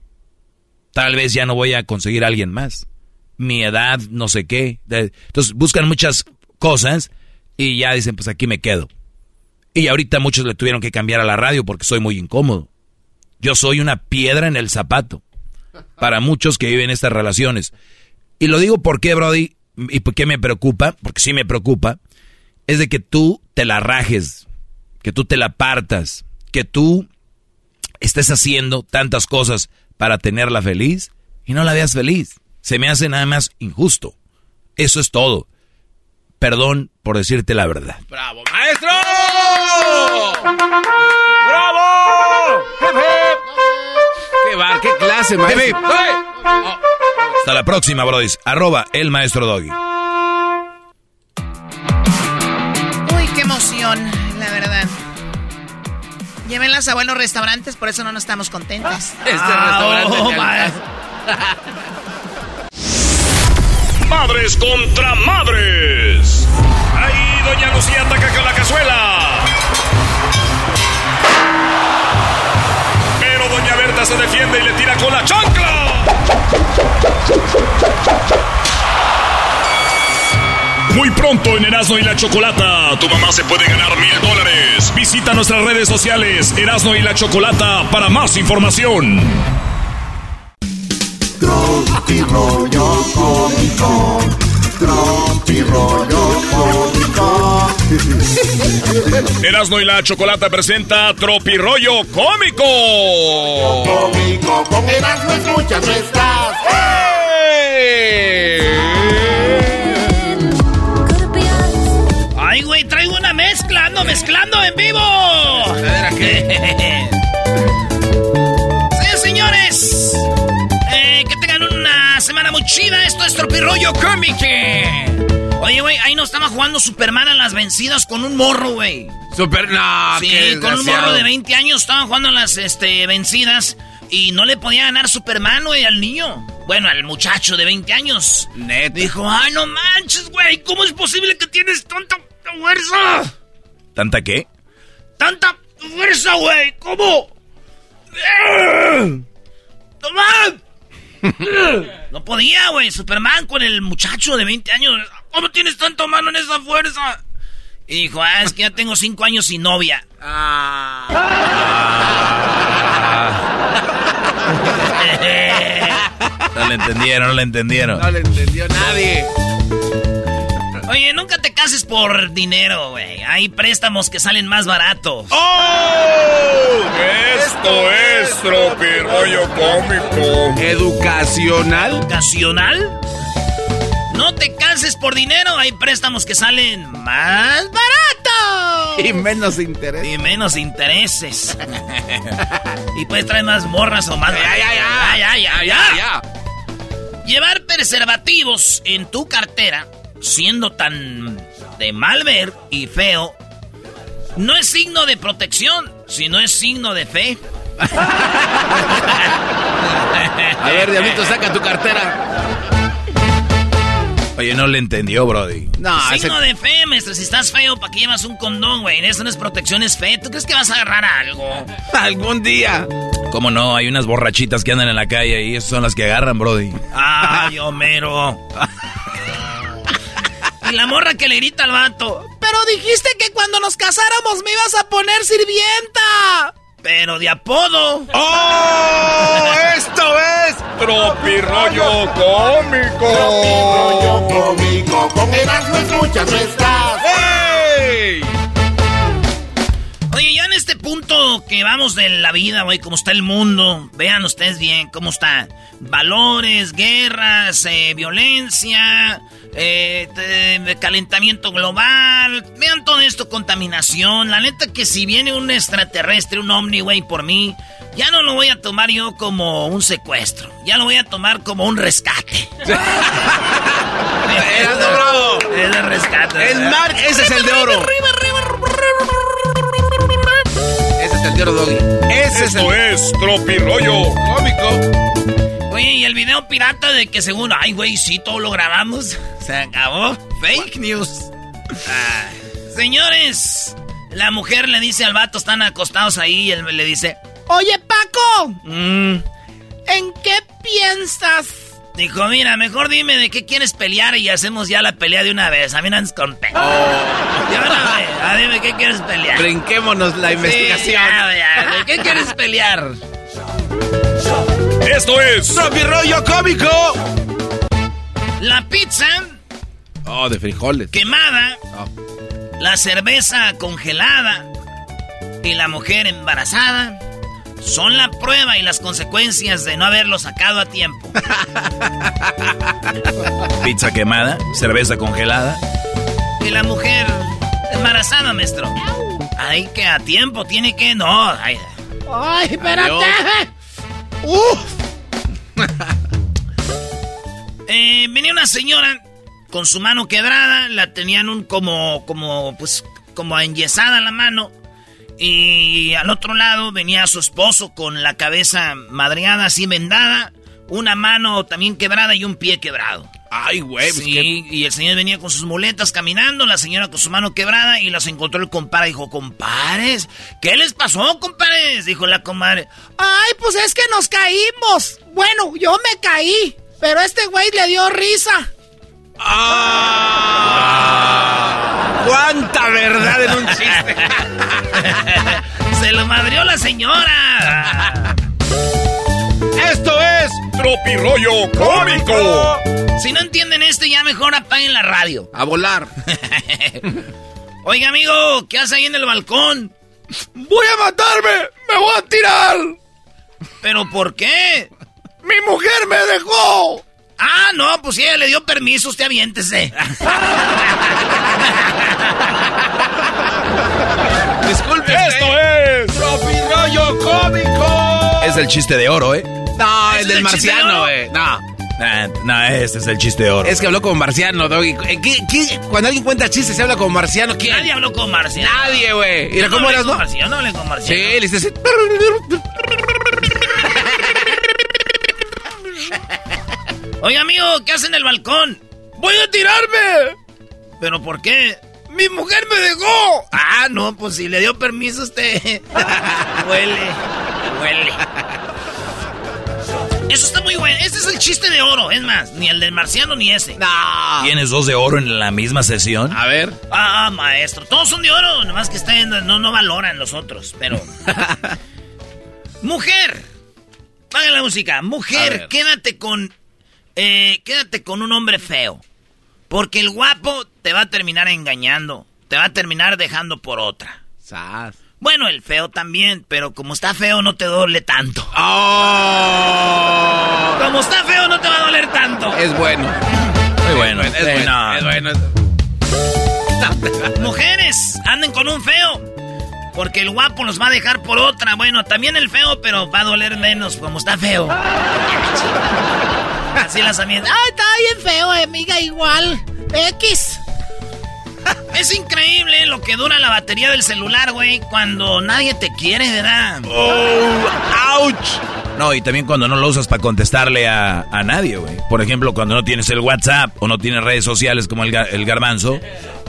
Tal vez ya no voy a conseguir a alguien más mi edad, no sé qué. Entonces buscan muchas cosas y ya dicen, pues aquí me quedo. Y ahorita muchos le tuvieron que cambiar a la radio porque soy muy incómodo. Yo soy una piedra en el zapato para muchos que viven estas relaciones. Y lo digo porque, Brody, y por qué me preocupa, porque sí me preocupa, es de que tú te la rajes, que tú te la partas, que tú estés haciendo tantas cosas para tenerla feliz y no la veas feliz se me hace nada más injusto. Eso es todo. Perdón por decirte la verdad. ¡Bravo, maestro! ¡Bravo! ¡Qué bar, qué clase, maestro! Hasta la próxima, brodis. Arroba el maestro Doggy. Uy, qué emoción, la verdad. Llévenlas a buenos restaurantes, por eso no nos estamos contentas. Este restaurante. Oh, Madres contra madres. Ahí doña Lucía ataca con la cazuela. Pero doña Berta se defiende y le tira con la chancla. Muy pronto en Erasmo y la Chocolata, tu mamá se puede ganar mil dólares. Visita nuestras redes sociales, Erasmo y la Chocolata, para más información. Tropi rollo cómico, tropi rollo cómico Erasmo y la Chocolata presenta Tropirollo Cómico. Cómico, con Erasmo escuchas no estás. Ay, güey, traigo una mezcla, ando mezclando en vivo. sí, chida. Esto es Tropirollo Cómico. Oye, güey, ahí nos estaba jugando Superman a las vencidas con un morro, güey. Super, no, Sí, qué con un morro de 20 años estaban jugando a las este, vencidas y no le podía ganar Superman, güey, al niño. Bueno, al muchacho de 20 años. Neta. Dijo, ay, no manches, güey, ¿cómo es posible que tienes tanta fuerza? ¿Tanta qué? ¡Tanta fuerza, güey! ¿Cómo? ¡Toma! No podía, güey. Superman con el muchacho de 20 años. ¿Cómo tienes tanta mano en esa fuerza? Y dijo, ah, es que ya tengo 5 años sin novia. No le entendieron, no le entendieron. No le entendió nadie. Oye, nunca te cases por dinero, güey. Hay préstamos que salen más baratos. ¡Oh! Esto es Tropirollo Cómico. Educacional. ¿Educacional? No te cases por dinero. Hay préstamos que salen más baratos. Y menos interés. Y menos intereses. y puedes traer más morras o más. Ya, ya, ya. ya, ya, Ya, ya. Llevar preservativos en tu cartera, siendo tan de mal ver y feo, no es signo de protección, sino es signo de fe. A ver, Diablito, saca tu cartera. Oye, no le entendió, Brody. No, signo ese- de fe, maestro. Si estás feo, ¿para qué llevas un condón, güey? Eso no es protección, es fe. ¿Tú crees que vas a agarrar algo? algún día. ¿Cómo no? Hay unas borrachitas que andan en la calle y esas son las que agarran, Brody. Ay, Homero. y la morra que le grita al vato. Pero dijiste que cuando nos casáramos me ibas a poner sirvienta. Pero de apodo. ¡Oh! ¡Esto es! Tropirollo Cómico. Tropirollo cómico, con Erasmo escuchas no estás. Que vamos de la vida, güey, cómo está el mundo, vean ustedes bien cómo está. Valores, guerras, eh, violencia, eh, calentamiento global, vean todo esto, contaminación. La neta que si viene un extraterrestre, un ovni, güey, por mí, ya no lo voy a tomar yo como un secuestro, ya lo voy a tomar como un rescate. Bravo. Es el rescate. El mar, ese es el de oro. Es el Doggy. Ese es Esto el es Tropirollo cómico. Oye, y el video pirata de que según, ay, güey, sí, todo lo grabamos. Se acabó. Fake news. Ah, señores, la mujer le dice al vato, están acostados ahí, y él le dice, Oye, Paco, "Mm". ¿en qué piensas? Dijo, mira, mejor dime de qué quieres pelear y hacemos ya la pelea de una vez. A mí no andes con pe- Oh. Vez, ah, dime qué quieres pelear. Brinquémonos la Sí, investigación. ya, ya, ¿De qué quieres pelear? Esto es Tropirollo cómico. La pizza Oh, de frijoles. quemada, Oh. la cerveza congelada y la mujer embarazada son la prueba y las consecuencias de no haberlo sacado a tiempo. Pizza quemada, cerveza congelada. Y la mujer embarazada, maestro. Ay, que a tiempo tiene que... No, ay. Ay, espérate. Uf. Eh, venía una señora con su mano quebrada, la tenían un como, como, pues, como enyesada la mano. Y al otro lado venía su esposo con la cabeza madreada, así vendada, una mano también quebrada y un pie quebrado. Ay, güey. pues Sí, y el señor venía con sus muletas caminando, la señora con su mano quebrada y los encontró el compadre. Dijo, compares, ¿qué les pasó, compares? Dijo la comadre. Ay, pues es que nos caímos. Bueno, yo me caí, pero este güey le dio risa. ¡Ah! ¡Cuánta verdad en un chiste! Se lo madrió la señora. Esto es Tropirollo Cómico. Si no entienden esto, ya mejor apaguen la radio. A volar. Oiga, amigo, ¿qué hace ahí en el balcón? Voy a matarme. Me voy a tirar. ¿Pero por qué? Mi mujer me dejó. Ah, no, pues si ella le dio permiso, usted aviéntese. Disculpe. Esto es Tropi rollo cómico. Es el chiste de oro, ¿eh? No, ¿Es el del de marciano, oro? güey. No. Nah, nah, este es el chiste de oro. Es que habló como marciano, Doggy. ¿Qué, qué- Cuando alguien cuenta chistes se habla como marciano. ¿Quién? Nadie habló con Marciano. Nadie, güey. ¿Y Yo cómo hablé eras, con no? Marciano, no hablé Sí, Marciano. le hiciste así. Oiga, amigo, ¿qué hace en el balcón? Voy a tirarme. ¿Pero por qué? Mi mujer me dejó. Ah, no, pues si le dio permiso usted. huele, huele. Eso está muy bueno. Este es el chiste de oro. Es más, ni el del marciano ni ese. No. ¿Tienes dos de oro en la misma sesión? A ver. Ah, maestro. Todos son de oro. Nomás que están, no, no valoran los otros. Pero. Mujer. Paga la música. A Mujer, quédate con. Eh, quédate con un hombre feo. Porque el guapo te va a terminar engañando. Te va a terminar dejando por otra. Sas. Bueno, el feo también, pero como está feo no te duele tanto. Oh. Como está feo no te va a doler tanto. Es bueno. Muy bueno. Es bueno. Es bueno. Mujeres, anden con un feo. Porque el guapo los va a dejar por otra. Bueno, también el feo, pero va a doler menos como está feo. Así las amigas. Ay, está bien feo, eh, amiga, igual. X. Es increíble lo que dura la batería del celular, güey, cuando nadie te quiere, ¿verdad? ¡Auch! No, y también cuando no lo usas para contestarle a, a nadie, güey. Por ejemplo, cuando no tienes el WhatsApp o no tienes redes sociales como el, ga- el garbanzo,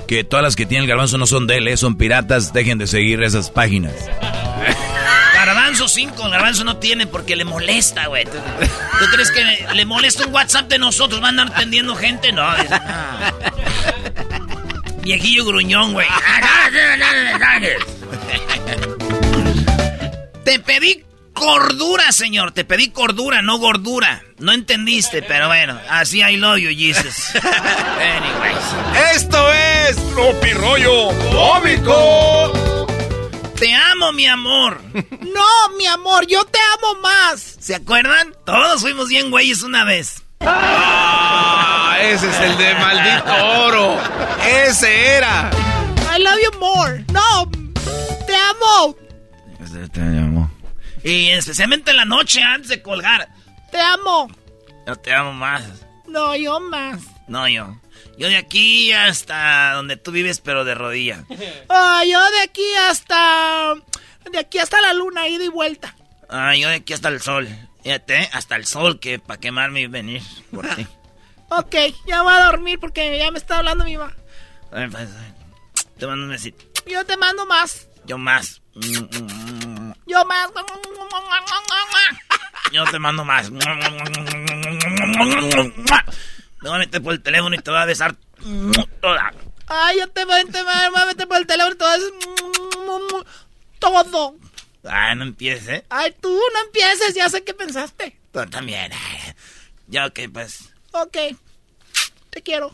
que todas las que tiene el garbanzo no son de él, ¿eh? son piratas, dejen de seguir esas páginas. Garbanzo 5, Garbanzo no tiene porque le molesta, güey. ¿Tú, tú crees que le, le molesta un WhatsApp de nosotros? ¿Van a andar atendiendo gente? No, dice, no. Viejillo gruñón, güey. Te pedí cordura, señor. Te pedí cordura, no gordura. No entendiste, pero bueno. Así I love you, Jesus. Anyways. Esto es Tropi rollo cómico. Te amo, mi amor. No, mi amor, yo te amo más. ¿Se acuerdan? Todos fuimos bien güeyes una vez. Ah, ese es el de maldito oro. Ese era. I love you more. No, te amo. Y especialmente en la noche antes de colgar. Te amo. Yo te amo más. No, yo más. No, yo. Yo de aquí hasta donde tú vives, pero de rodilla. Ah, yo de aquí hasta. De aquí hasta la luna, ida y vuelta. Ah, yo de aquí hasta el sol. Fíjate, hasta el sol, que para quemarme y venir por ti. Ok, ya voy a dormir porque ya me está hablando mi mamá. Ay, pues. Te mando un besito. Yo te mando más. Yo más. Yo más. Yo te mando más. Me voy a meter por el teléfono y te voy a besar toda. Ay, yo te voy, te voy a meter por el teléfono y todo eso. Todo. Ay, no empieces, ¿eh? Ay, tú no empieces, ya sé qué pensaste. Tú también. ay. Ya que pues. Ok. Te quiero.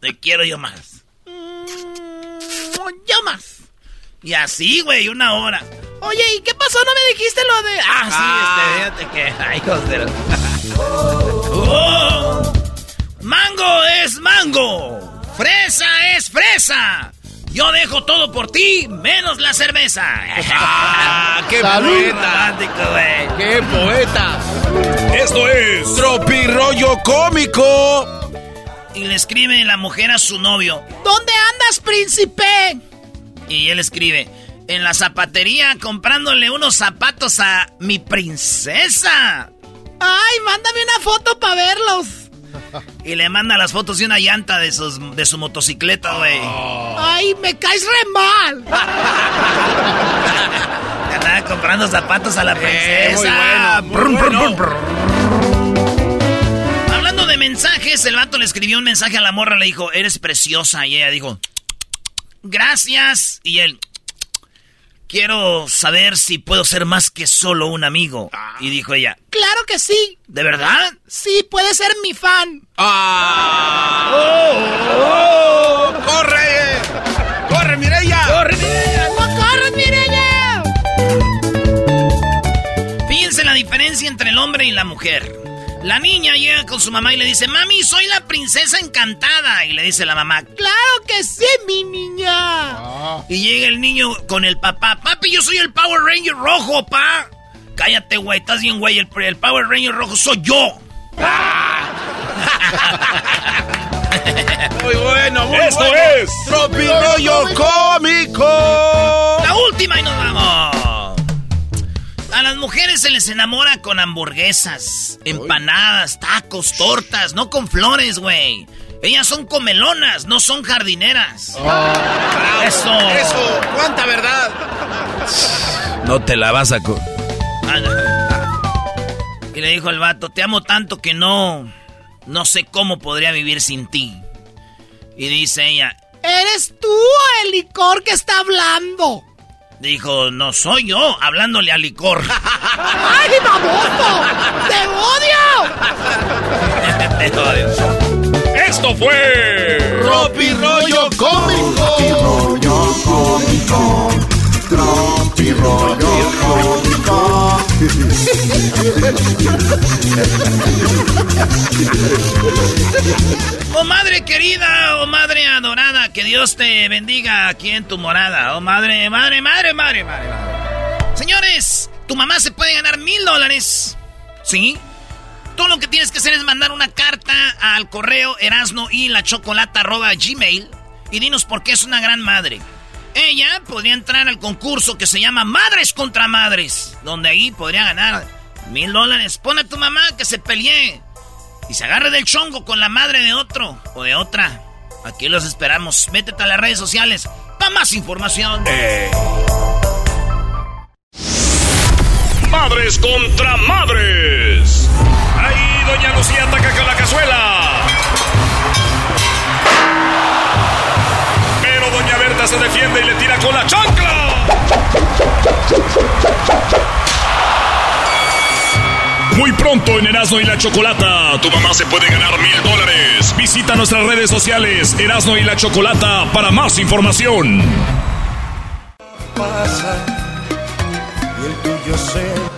Te quiero yo más. Yo más. Y así, güey, una hora. Oye, ¿y qué pasó? ¿No me dijiste lo de.? Ah, sí, este, fíjate que. Ay, la- Oh, mango es mango. Fresa es fresa. Yo dejo todo por ti, menos la cerveza. ¡Ah, qué Salud. poeta! ¡Qué poeta! Esto es Tropi rollo cómico. Y le escribe la mujer a su novio. ¿Dónde andas, príncipe? Y él escribe, en la zapatería comprándole unos zapatos a mi princesa. Ay, mándame una foto para verlos. Y le manda las fotos de una llanta de, sus, de su motocicleta, güey. Ay, me caes re mal. Andaba comprando zapatos a la Eh, muy princesa. bueno, muy Brum, brum, bueno. brum, brum. Hablando de mensajes, el vato le escribió un mensaje a la morra, le dijo, eres preciosa. Y ella dijo, gracias. Y él, quiero saber si puedo ser más que solo un amigo. Y dijo ella, Claro que sí. ¿de verdad? Sí, puedes ser mi fan. ¡Ah! Oh, ¡Corre! ¡Corre, Mireya! ¡Corre, Mireya! ¡No corres, Mireya! Fíjense la diferencia entre el hombre y la mujer. La niña llega con su mamá y le dice, mami, soy la princesa encantada. Y le dice la mamá, claro que sí, mi niña. Ah. Y llega el niño con el papá, papi, yo soy el Power Ranger rojo, pa. Cállate, güey, estás bien, güey, el, el Power Ranger rojo soy yo. muy bueno, muy Esto bueno. es Tropi Rollo Cómico. La última y nos vamos. A las mujeres se les enamora con hamburguesas, empanadas, tacos, tortas, no con flores, güey. Ellas son comelonas, no son jardineras. Ah, eso. Eso, cuánta verdad. No te la vas a... co- Y le dijo el vato, te amo tanto que no, no sé cómo podría vivir sin ti. Y dice ella, ¿Eres tú el licor que está hablando? Dijo, no soy yo, hablándole al licor. ¡Ay, baboso! ¡Te odio! Te odio. Esto fue Tropi Rollo Cómico. rollo cómico. Oh madre querida, oh madre adorada, que Dios te bendiga aquí en tu morada. Oh madre, madre, madre, madre, madre. madre. Señores, tu mamá se puede ganar mil dólares. ¿Sí? Todo lo que tienes que hacer es mandar una carta al correo erasno y la chocolata gmail y dinos por qué es una gran madre. Ella podría entrar al concurso que se llama Madres contra Madres, donde ahí podría ganar mil dólares. Pon a tu mamá que se pelee y se agarre del chongo con la madre de otro o de otra. Aquí los esperamos. Métete a las redes sociales para más información. Madres contra madres. Ahí doña Lucía ataca con la cazuela. Y le tira con la chancla. Muy pronto en Erasmo y la Chocolata, tu mamá se puede ganar mil dólares. Visita nuestras redes sociales Erasmo y la Chocolata para más información. Pasa y el tuyo se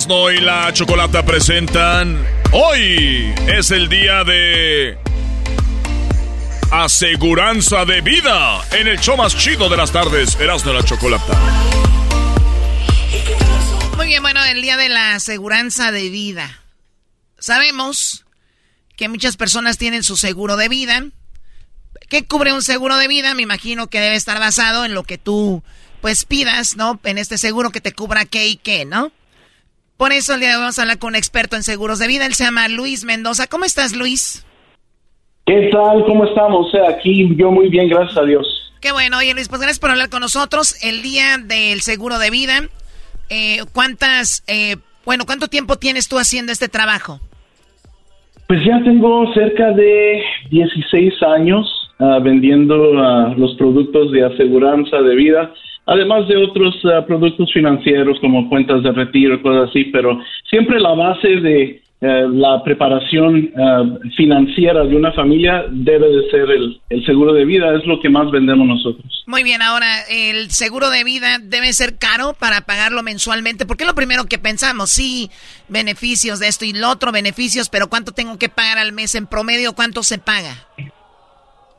Erasmo y la Chocolata presentan. Hoy es el día de. Aseguranza de vida en el show más chido de las tardes, Erasmo y la Chocolata. Muy bien, bueno, el día de la aseguranza de vida. Sabemos que muchas personas tienen su seguro de vida. ¿Qué cubre un seguro de vida? Me imagino que debe estar basado en lo que tú, pues, pidas, ¿no? En este seguro que te cubra qué y qué, ¿no? Por eso el día de hoy vamos a hablar con un experto en seguros de vida. Él se llama Luis Mendoza. ¿Cómo estás, Luis? ¿Qué tal? ¿Cómo estamos? Aquí yo muy bien, gracias a Dios. Qué bueno. Oye, Luis, pues gracias por hablar con nosotros. El día del seguro de vida. Eh, ¿Cuántas, eh, bueno, cuánto tiempo tienes tú haciendo este trabajo? Pues ya tengo cerca de 16 años ah, vendiendo ah, los productos de aseguranza de vida, además de otros ah, productos financieros como cuentas de retiro y cosas así, pero siempre la base de eh, la preparación ah, financiera de una familia debe de ser el, el seguro de vida, es lo que más vendemos nosotros. Muy bien, ahora, el seguro de vida debe ser caro para pagarlo mensualmente, porque es lo primero que pensamos, sí, beneficios de esto y lo otro, beneficios, pero ¿cuánto tengo que pagar al mes en promedio? ¿Cuánto se paga?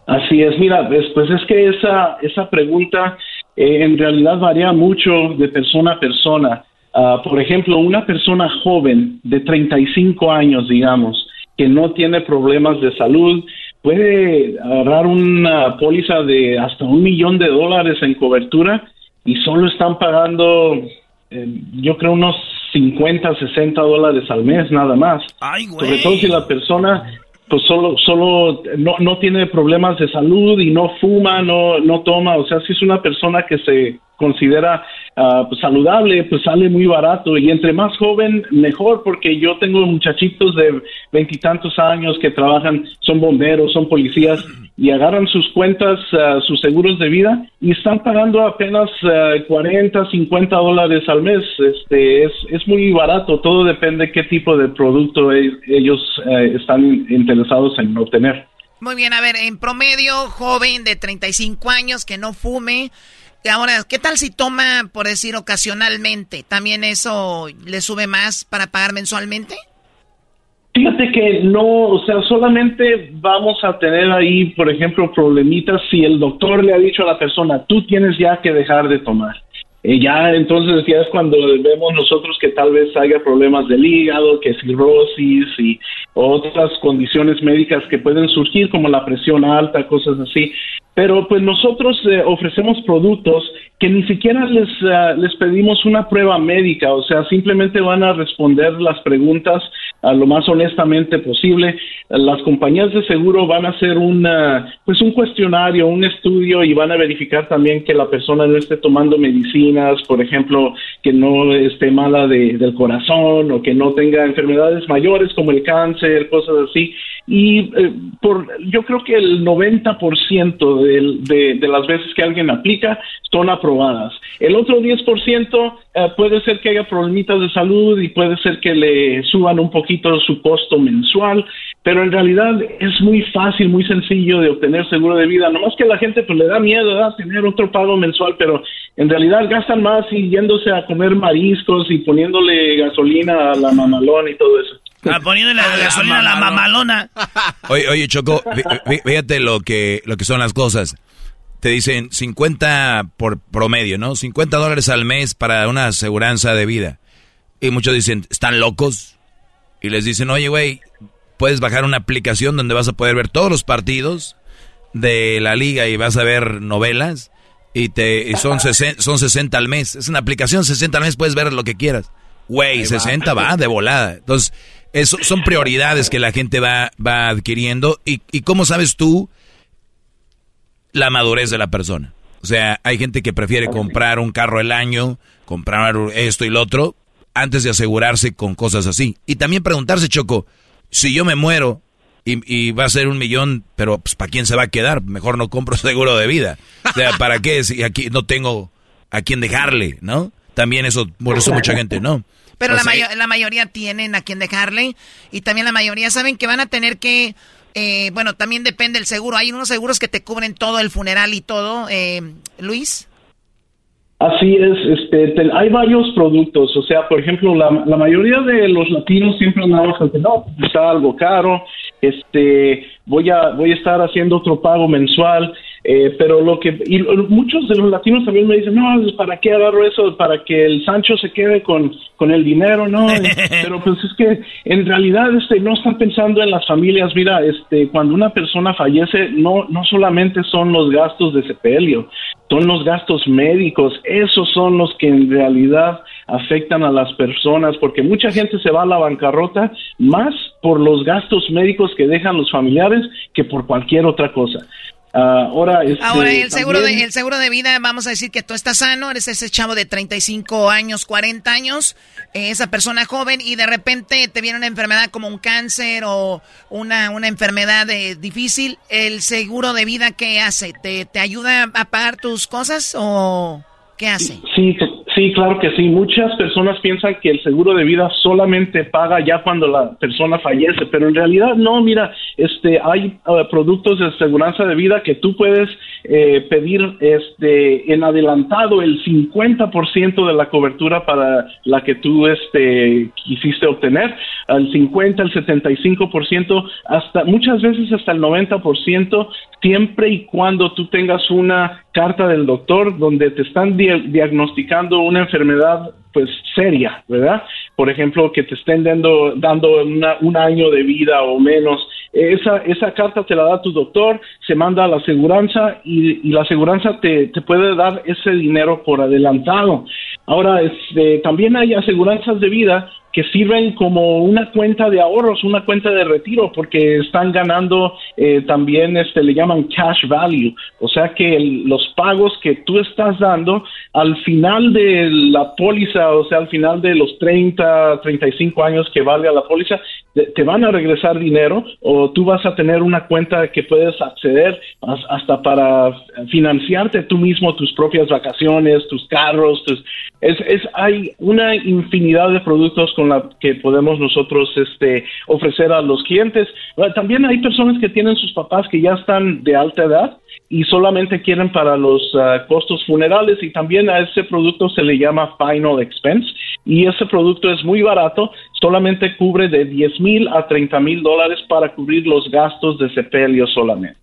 Así es, mira, pues, pues es que esa, esa pregunta eh, en realidad varía mucho de persona a persona. Ah, por ejemplo, una persona joven de 35 años, digamos, que no tiene problemas de salud, puede agarrar una póliza de hasta un millón de dólares en cobertura y solo están pagando, eh, yo creo, unos 50, 60 dólares al mes nada más. Ay, Sobre todo si la persona pues solo solo no, no tiene problemas de salud y no fuma, no no toma, o sea, si es una persona que se considera pues, saludable, pues sale muy barato. Y entre más joven mejor porque yo tengo muchachitos de veintitantos años que trabajan, son bomberos, son policías y agarran sus cuentas, ah, sus seguros de vida y están pagando apenas 40, ah, 50 dólares al mes. Este es, es muy barato, todo depende qué tipo de producto e, ellos eh, están interesados en obtener. Muy bien, a ver, en promedio, joven de 35 años que no fume. Ahora, ¿qué tal si toma, por decir, ocasionalmente? ¿También eso le sube más para pagar mensualmente? Fíjate que no, o sea, solamente vamos a tener ahí, por ejemplo, problemitas si el doctor le ha dicho a la persona, tú tienes ya que dejar de tomar. Eh, ya entonces ya es cuando vemos nosotros que tal vez haya problemas del hígado, que cirrosis y otras condiciones médicas que pueden surgir como la presión alta, cosas así. Pero pues nosotros eh, ofrecemos productos que ni siquiera les, eh, les pedimos una prueba médica, o sea, simplemente van a responder las preguntas a lo más honestamente posible. Las compañías de seguro van a hacer una, pues un cuestionario, un estudio y van a verificar también que la persona no esté tomando medicinas, por ejemplo, que no esté mala de, del corazón o que no tenga enfermedades mayores como el cáncer, cosas así y eh, por yo creo que el 90% de, de, de las veces que alguien aplica son aprobadas. El otro 10% eh, puede ser que haya problemitas de salud y puede ser que le suban un poquito su costo mensual, pero en realidad es muy fácil, muy sencillo de obtener seguro de vida. Nomás que la gente pues le da miedo a tener otro pago mensual, pero en realidad gastan más y yéndose a comer mariscos y poniéndole gasolina a la mamalón y todo eso. Ah, poniéndole la gasolina a la mamalona. Oye, oye, Choco, fíjate lo que, lo que son las cosas. Te dicen 50 por promedio, ¿no? 50 dólares al mes para una aseguranza de vida. Y muchos dicen, ¿están locos? Y les dicen, oye, güey, puedes bajar una aplicación donde vas a poder ver todos los partidos de la liga y vas a ver novelas y te son, 60, son 60 al mes. Es una aplicación, 60 al mes puedes ver lo que quieras. Güey, 60 va de volada. Entonces, eso son prioridades que la gente va, va adquiriendo. ¿Y, ¿Y cómo sabes tú la madurez de la persona? O sea, hay gente que prefiere comprar un carro el año, comprar esto y lo otro, antes de asegurarse con cosas así. Y también preguntarse, Choco, si yo me muero y, va a ser un millón, pero pues, ¿para quién se va a quedar? Mejor no compro seguro de vida. O sea, ¿para qué? Si aquí no tengo a quién dejarle, ¿no? También eso, por eso mucha gente no. Pero la, la mayoría tienen a quien dejarle y también la mayoría saben que van a tener que, eh, bueno, también depende del seguro. Hay unos seguros que te cubren todo el funeral y todo, eh, Luis. Así es, este, hay varios productos, o sea, por ejemplo, la, la mayoría de los latinos siempre andamos que no, está algo caro, este, voy a, voy a estar haciendo otro pago mensual, eh, pero lo que y muchos de los latinos también me dicen no para qué agarro eso para que el Sancho se quede con, con el dinero no pero pues es que en realidad este no están pensando en las familias mira este cuando una persona fallece no no solamente son los gastos de sepelio son los gastos médicos esos son los que en realidad afectan a las personas porque mucha gente se va a la bancarrota más por los gastos médicos que dejan los familiares que por cualquier otra cosa Ah, ahora, este, ahora el seguro de el seguro de vida, vamos a decir que tú estás sano, eres ese chavo de 35 años, 40 años, esa persona joven y de repente te viene una enfermedad como un cáncer o una, una enfermedad eh, difícil, ¿el seguro de vida qué hace? ¿Te, ¿Te ayuda a pagar tus cosas o qué hace? Sí, Sí, claro que sí. Muchas personas piensan que el seguro de vida solamente paga ya cuando la persona fallece, pero en realidad no. Mira, este, hay uh, productos de aseguranza de vida que tú puedes eh, pedir este, en adelantado el 50% de la cobertura para la que tú este, quisiste obtener, al 50, el 75%, hasta muchas veces hasta el 90%, siempre y cuando tú tengas una carta del doctor donde te están diagnosticando una enfermedad pues seria, ¿verdad? Por ejemplo, que te estén dando, dando un año de vida o menos. Esa, esa carta te la da tu doctor, se manda a la aseguranza y, la aseguranza te, te, puede dar ese dinero por adelantado. Ahora, este, también hay aseguranzas de vida que sirven como una cuenta de ahorros, una cuenta de retiro, porque están ganando eh, también, este, le llaman cash value, o sea que los pagos que tú estás dando al final de la póliza, o sea, al final de los 30, 35 años que valga la póliza, te, van a regresar dinero o tú vas a tener una cuenta que puedes acceder as- hasta para financiarte tú mismo tus propias vacaciones, tus carros, tus, es, es, hay una infinidad de productos la que podemos nosotros este, ofrecer a los clientes. Bueno, También hay personas que tienen sus papás que ya están de alta edad y solamente quieren para los ah, costos funerales y también a ese producto se le llama final expense y ese producto es muy barato, solamente cubre de 10 mil a 30 mil dólares para cubrir los gastos de sepelio solamente.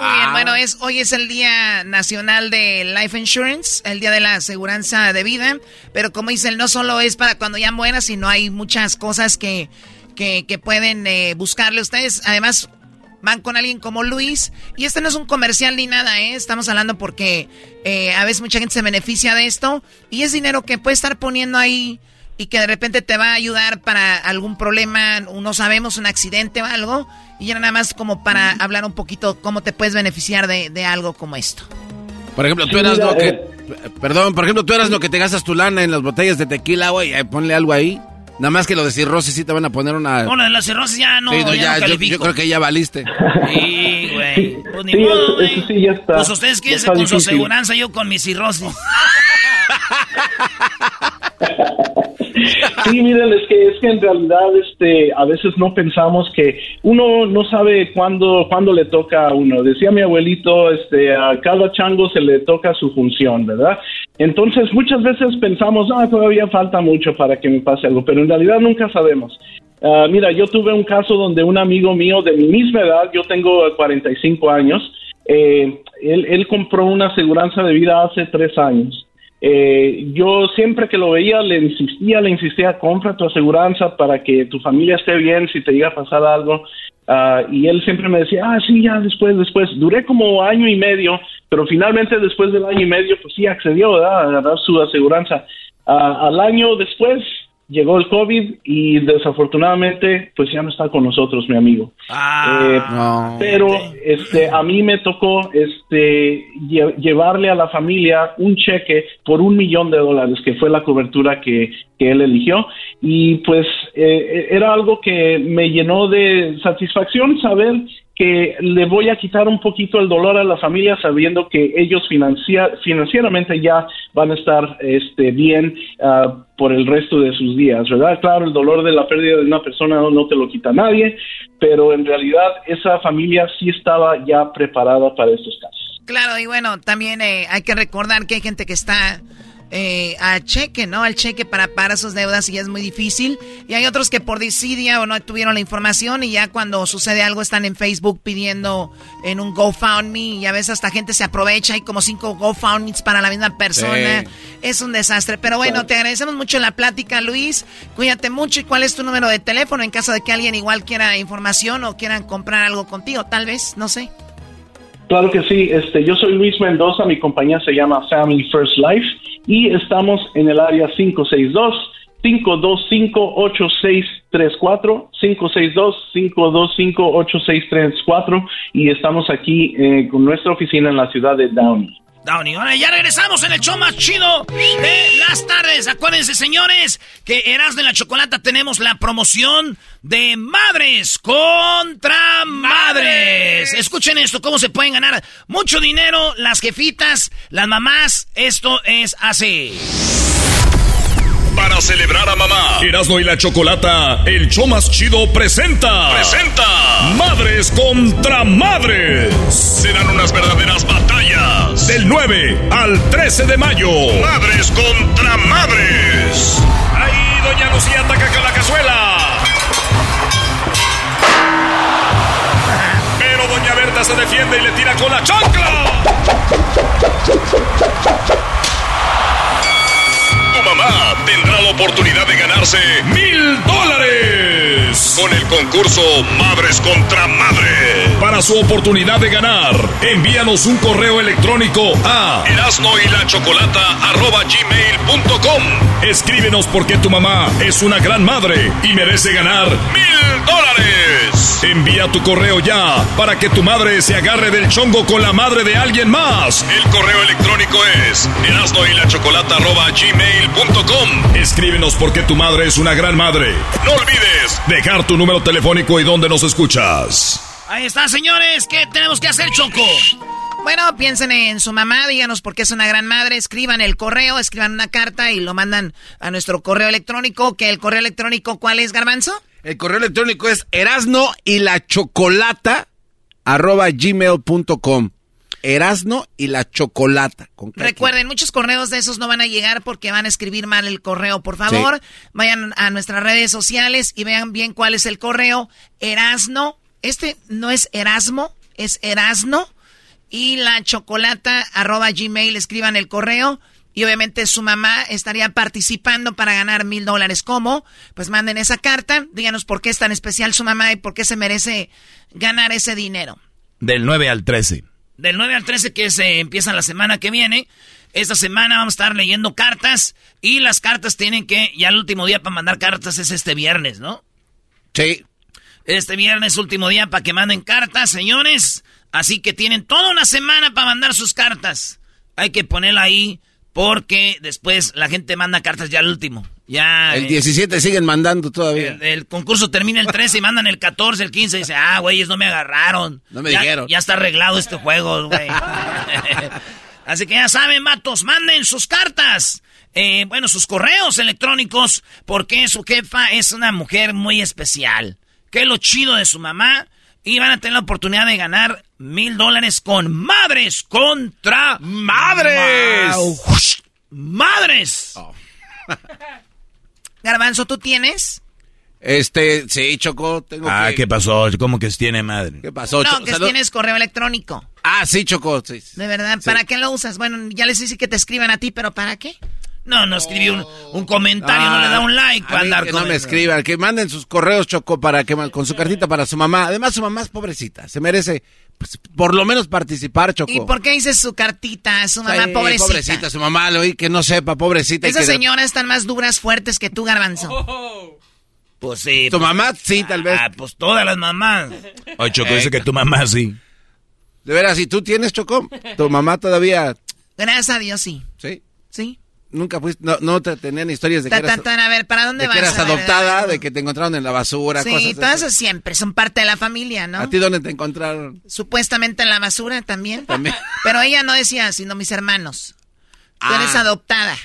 Muy bien, bueno, es, hoy es el Día Nacional de Life Insurance, el Día de la Aseguranza de Vida, pero como dicen, no solo es para cuando ya mueras, sino hay muchas cosas que, que, que pueden eh, buscarle ustedes. Además, van con alguien como Luis, y este no es un comercial ni nada, ¿eh? estamos hablando porque eh, a veces mucha gente se beneficia de esto, y es dinero que puede estar poniendo ahí y que de repente te va a ayudar para algún problema, no sabemos, un accidente o algo, y era nada más como para hablar un poquito cómo te puedes beneficiar de, de algo como esto. Por ejemplo, tú eras lo que... eh. Perdón, por ejemplo, tú eras lo que te gastas tu lana en las botellas de tequila, güey. Ponle algo ahí. Nada más que lo de cirrosis sí te van a poner una... Bueno, de la cirrosis ya no, Sí, no, ya ya, no yo, califico. yo creo que ya valiste. Sí, güey. Pues ni Sí, modo, eso- güey. eso sí ya está. Pues ustedes quédense con su aseguranza, yo con mi cirrosis. Sí, miren, es que es que en realidad este a veces no pensamos que uno no sabe cuándo cuándo le toca a uno. Decía mi abuelito, este a cada chango se le toca su función, ¿verdad? Entonces, muchas veces pensamos, "Ah, todavía falta mucho para que me pase algo", pero en realidad nunca sabemos. Ah, mira, yo tuve un caso donde un amigo mío de mi misma edad, yo tengo 45 años, eh, él, él compró una aseguranza de vida hace tres años. Eh, yo siempre que lo veía le insistía, le insistía, compra tu aseguranza para que tu familia esté bien si te llega a pasar algo. Ah, y él siempre me decía, ah, sí, ya después, después. Duré como año y medio, pero finalmente después del año y medio, pues sí accedió ¿verdad? a agarrar su aseguranza. Ah, al año después llegó el COVID y desafortunadamente, pues ya no está con nosotros, mi amigo. Eh, pero este a mí me tocó este lle- llevarle a la familia un cheque por un millón de dólares que fue la cobertura que, que él eligió y pues eh, era algo que me llenó de satisfacción saber que le voy a quitar un poquito el dolor a la familia sabiendo que ellos financia- financieramente ya van a estar este, bien ah, por el resto de sus días, ¿verdad? Claro, el dolor de la pérdida de una persona no, te lo quita nadie, pero en realidad esa familia sí estaba ya preparada para estos casos. Claro, y bueno, también eh, hay que recordar que hay gente que está eh, a cheque, ¿no? Al cheque para pagar sus deudas y es muy difícil. Y hay otros que por desidia o no tuvieron la información y ya cuando sucede algo están en Facebook pidiendo en un GoFundMe y a veces hasta gente se aprovecha. Hay como cinco GoFundMes para la misma persona. Sí. Es un desastre. Pero bueno, te agradecemos mucho la plática, Luis. Cuídate mucho. ¿Y cuál es tu número de teléfono en caso de que alguien igual quiera información o quieran comprar algo contigo? Tal vez, no sé. Claro que sí, este, yo soy Luis Mendoza, mi compañía se llama Family First Life y estamos en el área 562 525 8634 562 525 8634 y estamos aquí eh, con nuestra oficina en la ciudad de Downey. Downey. Ahora ya regresamos en el show más chido de las tardes. Acuérdense, señores, que Erasmo y la Chocolata tenemos la promoción de Madres contra Madres. Escuchen esto, cómo se pueden ganar mucho dinero las jefitas, las mamás. Esto es así. Para celebrar a mamá, Erasmo y la Chocolata, el show más chido presenta. Presenta. Madres contra madres. Serán unas verdaderas batallas. Del 9 al 13 de mayo. Madres contra madres. Ahí, doña Lucía ataca con la cazuela. Pero doña Berta se defiende y le tira con la chancla. Tu mamá tendrá la oportunidad de ganarse mil dólares con el concurso Madres contra Madres. Para su oportunidad de ganar. Envíanos un correo electrónico a erasno Escríbenos porque tu mamá es una gran madre y merece ganar mil dólares. Envía tu correo ya para que tu madre se agarre del chongo con la madre de alguien más. El correo electrónico es erasno Escríbenos porque tu madre es una gran madre. No olvides dejar tu número telefónico y dónde nos escuchas. Ahí está, señores. ¿Qué tenemos que hacer, Choco? Bueno, piensen en su mamá, díganos por qué es una gran madre, escriban el correo, escriban una carta y lo mandan a nuestro correo electrónico, que el correo electrónico, ¿cuál es, Garbanzo? El correo electrónico es erasno y la chocolata arroba gmail.com. Erasno y la chocolata. Recuerden, muchos correos de esos no van a llegar porque van a escribir mal el correo. Por favor, vayan a nuestras redes sociales y vean bien cuál es el correo. Erasno. Este no es Erasmo, es Erasno. Y la chocolata arroba gmail. Escriban el correo. Y obviamente su mamá estaría participando para ganar mil dólares. ¿Cómo? Pues manden esa carta. Díganos por qué es tan especial su mamá y por qué se merece ganar ese dinero. Del 9 al 13 del 9 al 13 que se empieza la semana que viene. Esta semana vamos a estar leyendo cartas y las cartas tienen que, ya el último día para mandar cartas es este viernes, ¿no? Sí. Este viernes, último día para que manden cartas, señores. Así que tienen toda una semana para mandar sus cartas. Hay que ponerla ahí porque después la gente manda cartas ya al último. Ya. El 17 eh, siguen mandando todavía. El, concurso termina el 13 y mandan el 14, el 15. Y dice, ah, güeyes, no me agarraron. No me ya, dijeron. Ya está arreglado este juego, güey. Así que ya saben, matos, manden sus cartas. Eh, bueno, sus correos electrónicos, porque su jefa es una mujer muy especial. ¿Qué es lo chido de su mamá? Y van a tener la oportunidad de ganar mil dólares con madres contra madres. Madres. Oh. Garbanzo, ¿tú tienes? Este, sí, Choco, tengo Ah, ¿qué pasó? ¿Cómo que tiene madre? ¿Qué pasó? No, que tienes correo electrónico. Ah, sí, Choco, sí. De verdad, ¿para qué lo usas? Bueno, ya les dije que te escriban a ti, pero ¿para qué? No, no escribí un, comentario, no le da un like para andar que no me escriban, que manden sus correos, Choco, para que con su cartita para su mamá. Además, su mamá es pobrecita, se merece pues, por lo menos participar, Choco. ¿Y por qué dices su cartita? Su mamá pobrecita. Pobrecita, su mamá, lo oí que no sepa, pobrecita. Esas señoras están más duras, fuertes que tú, Garbanzo. Pues sí. Tu pues, mamá sí, tal vez. Ah, pues todas las mamás. Oye, Choco, dice que tu mamá sí. De veras, si tú tienes, Choco, tu mamá todavía... Gracias a Dios, sí. ¿Sí? Sí. Nunca fuiste, no, no te tenían historias de que eras, a ver, ¿para dónde de vas? que eras adoptada, de que te encontraron en la basura, sí, cosas todas eso siempre son parte de la familia, ¿no? ¿A ti dónde te encontraron? Supuestamente en la basura también. También. Pero ella no decía, sino mis hermanos. Tú eres Ah. adoptada.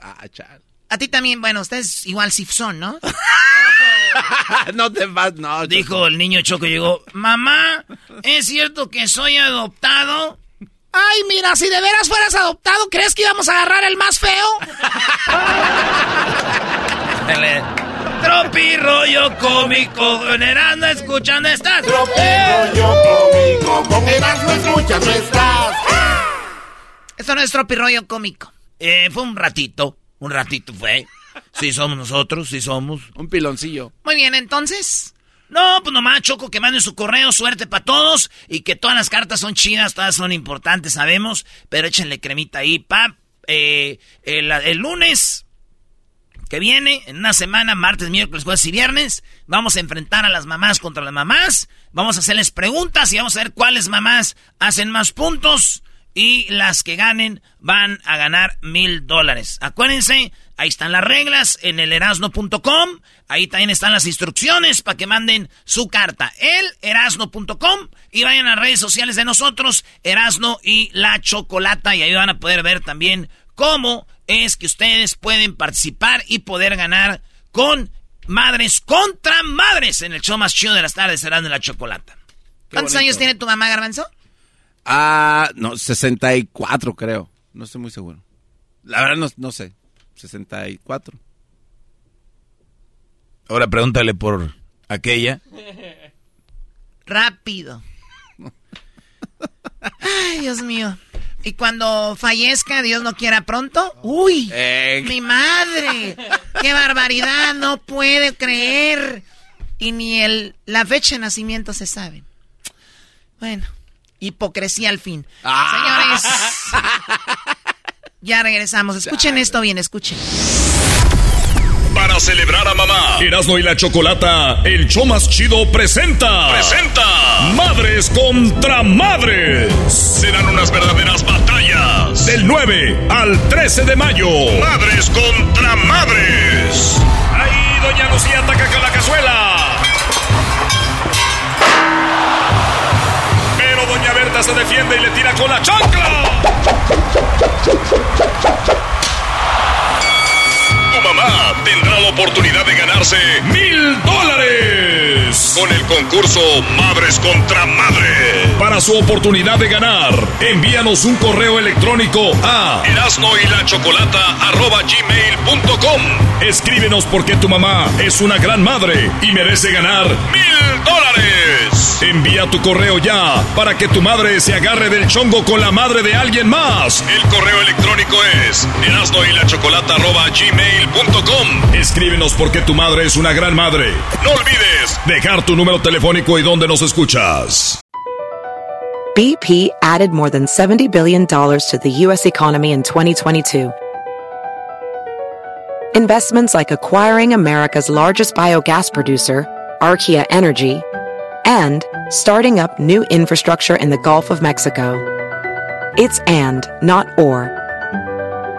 Ah, chal. A ti también, bueno, ustedes igual sí son, ¿no? no te vas, no. Dijo el niño Choco, llegó, mamá, ¿es cierto que soy adoptado? Ay, mira, si de veras fueras adoptado, ¿crees que íbamos a agarrar el más feo? Tropi rollo cómico, generando, escuchando estas. Tropi rollo cómico, con Erasmo escuchas, no estás. Esto no es tropi rollo cómico. Eh, fue un ratito, un ratito fue. Sí somos nosotros, sí somos. Un piloncillo. Muy bien, entonces. No, pues nomás Choco que manden su correo, suerte para todos y que todas las cartas son chidas, todas son importantes, sabemos, pero échenle cremita ahí, pa. Eh, el lunes que viene, en una semana, martes, miércoles, jueves y viernes, vamos a enfrentar a las mamás contra las mamás, vamos a hacerles preguntas y vamos a ver cuáles mamás hacen más puntos y las que ganen van a ganar mil dólares. Acuérdense, ahí están las reglas en el erasno.com. Ahí también están las instrucciones para que manden su carta. El erasno.com y vayan a las redes sociales de nosotros, Erasno y la Chocolata. Y ahí van a poder ver también cómo es que ustedes pueden participar y poder ganar con madres contra madres en el show más chido de las tardes, Erasno y la Chocolata. ¿Cuántos años tiene tu mamá, Garbanzo? Ah, no, 64 creo. No estoy muy seguro. La verdad no, no sé. 64. Ahora pregúntale por aquella. Rápido. Ay, Dios mío. Y cuando fallezca, Dios no quiera pronto. ¡Uy! Eh. ¡Mi madre! ¡Qué barbaridad! No puede creer. Y ni el, la fecha de nacimiento se sabe. Bueno, hipocresía al fin. Ah. Señores, ya regresamos. Escuchen esto bien, escuchen. Para celebrar a mamá, Erasmo y la Chocolata, el show más chido presenta. Presenta. Madres contra madres. Serán unas verdaderas batallas. Del 9 al 13 de mayo. Madres contra madres. Ahí Doña Lucía ataca con la cazuela. Se defiende y le tira con la chancla. Tendrá la oportunidad de ganarse mil dólares con el concurso Madres contra Madre. Para su oportunidad de ganar, envíanos un correo electrónico a erasno Escríbenos porque tu mamá es una gran madre y merece ganar mil dólares. Envía tu correo ya para que tu madre se agarre del chongo con la madre de alguien más. El correo electrónico es erasno Escríbenos porque tu madre es una gran madre. No olvides dejar tu número telefónico y dónde nos escuchas. BP added more than $70 billion to the U.S. economy in 2022. Investments like acquiring America's largest biogas producer, Archaea Energy, and starting up new infrastructure in the Gulf of Mexico. It's and, not or.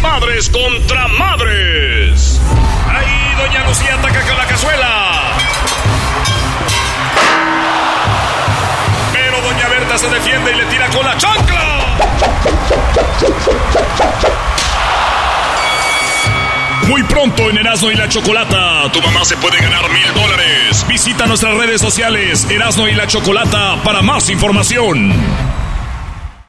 Madres contra madres. Ahí Doña Lucía ataca con la cazuela. Pero Doña Berta se defiende y le tira con la chancla. Muy pronto en Erasmo y la Chocolata, tu mamá se puede ganar mil dólares. Visita nuestras redes sociales, Erasmo y la Chocolata, para más información.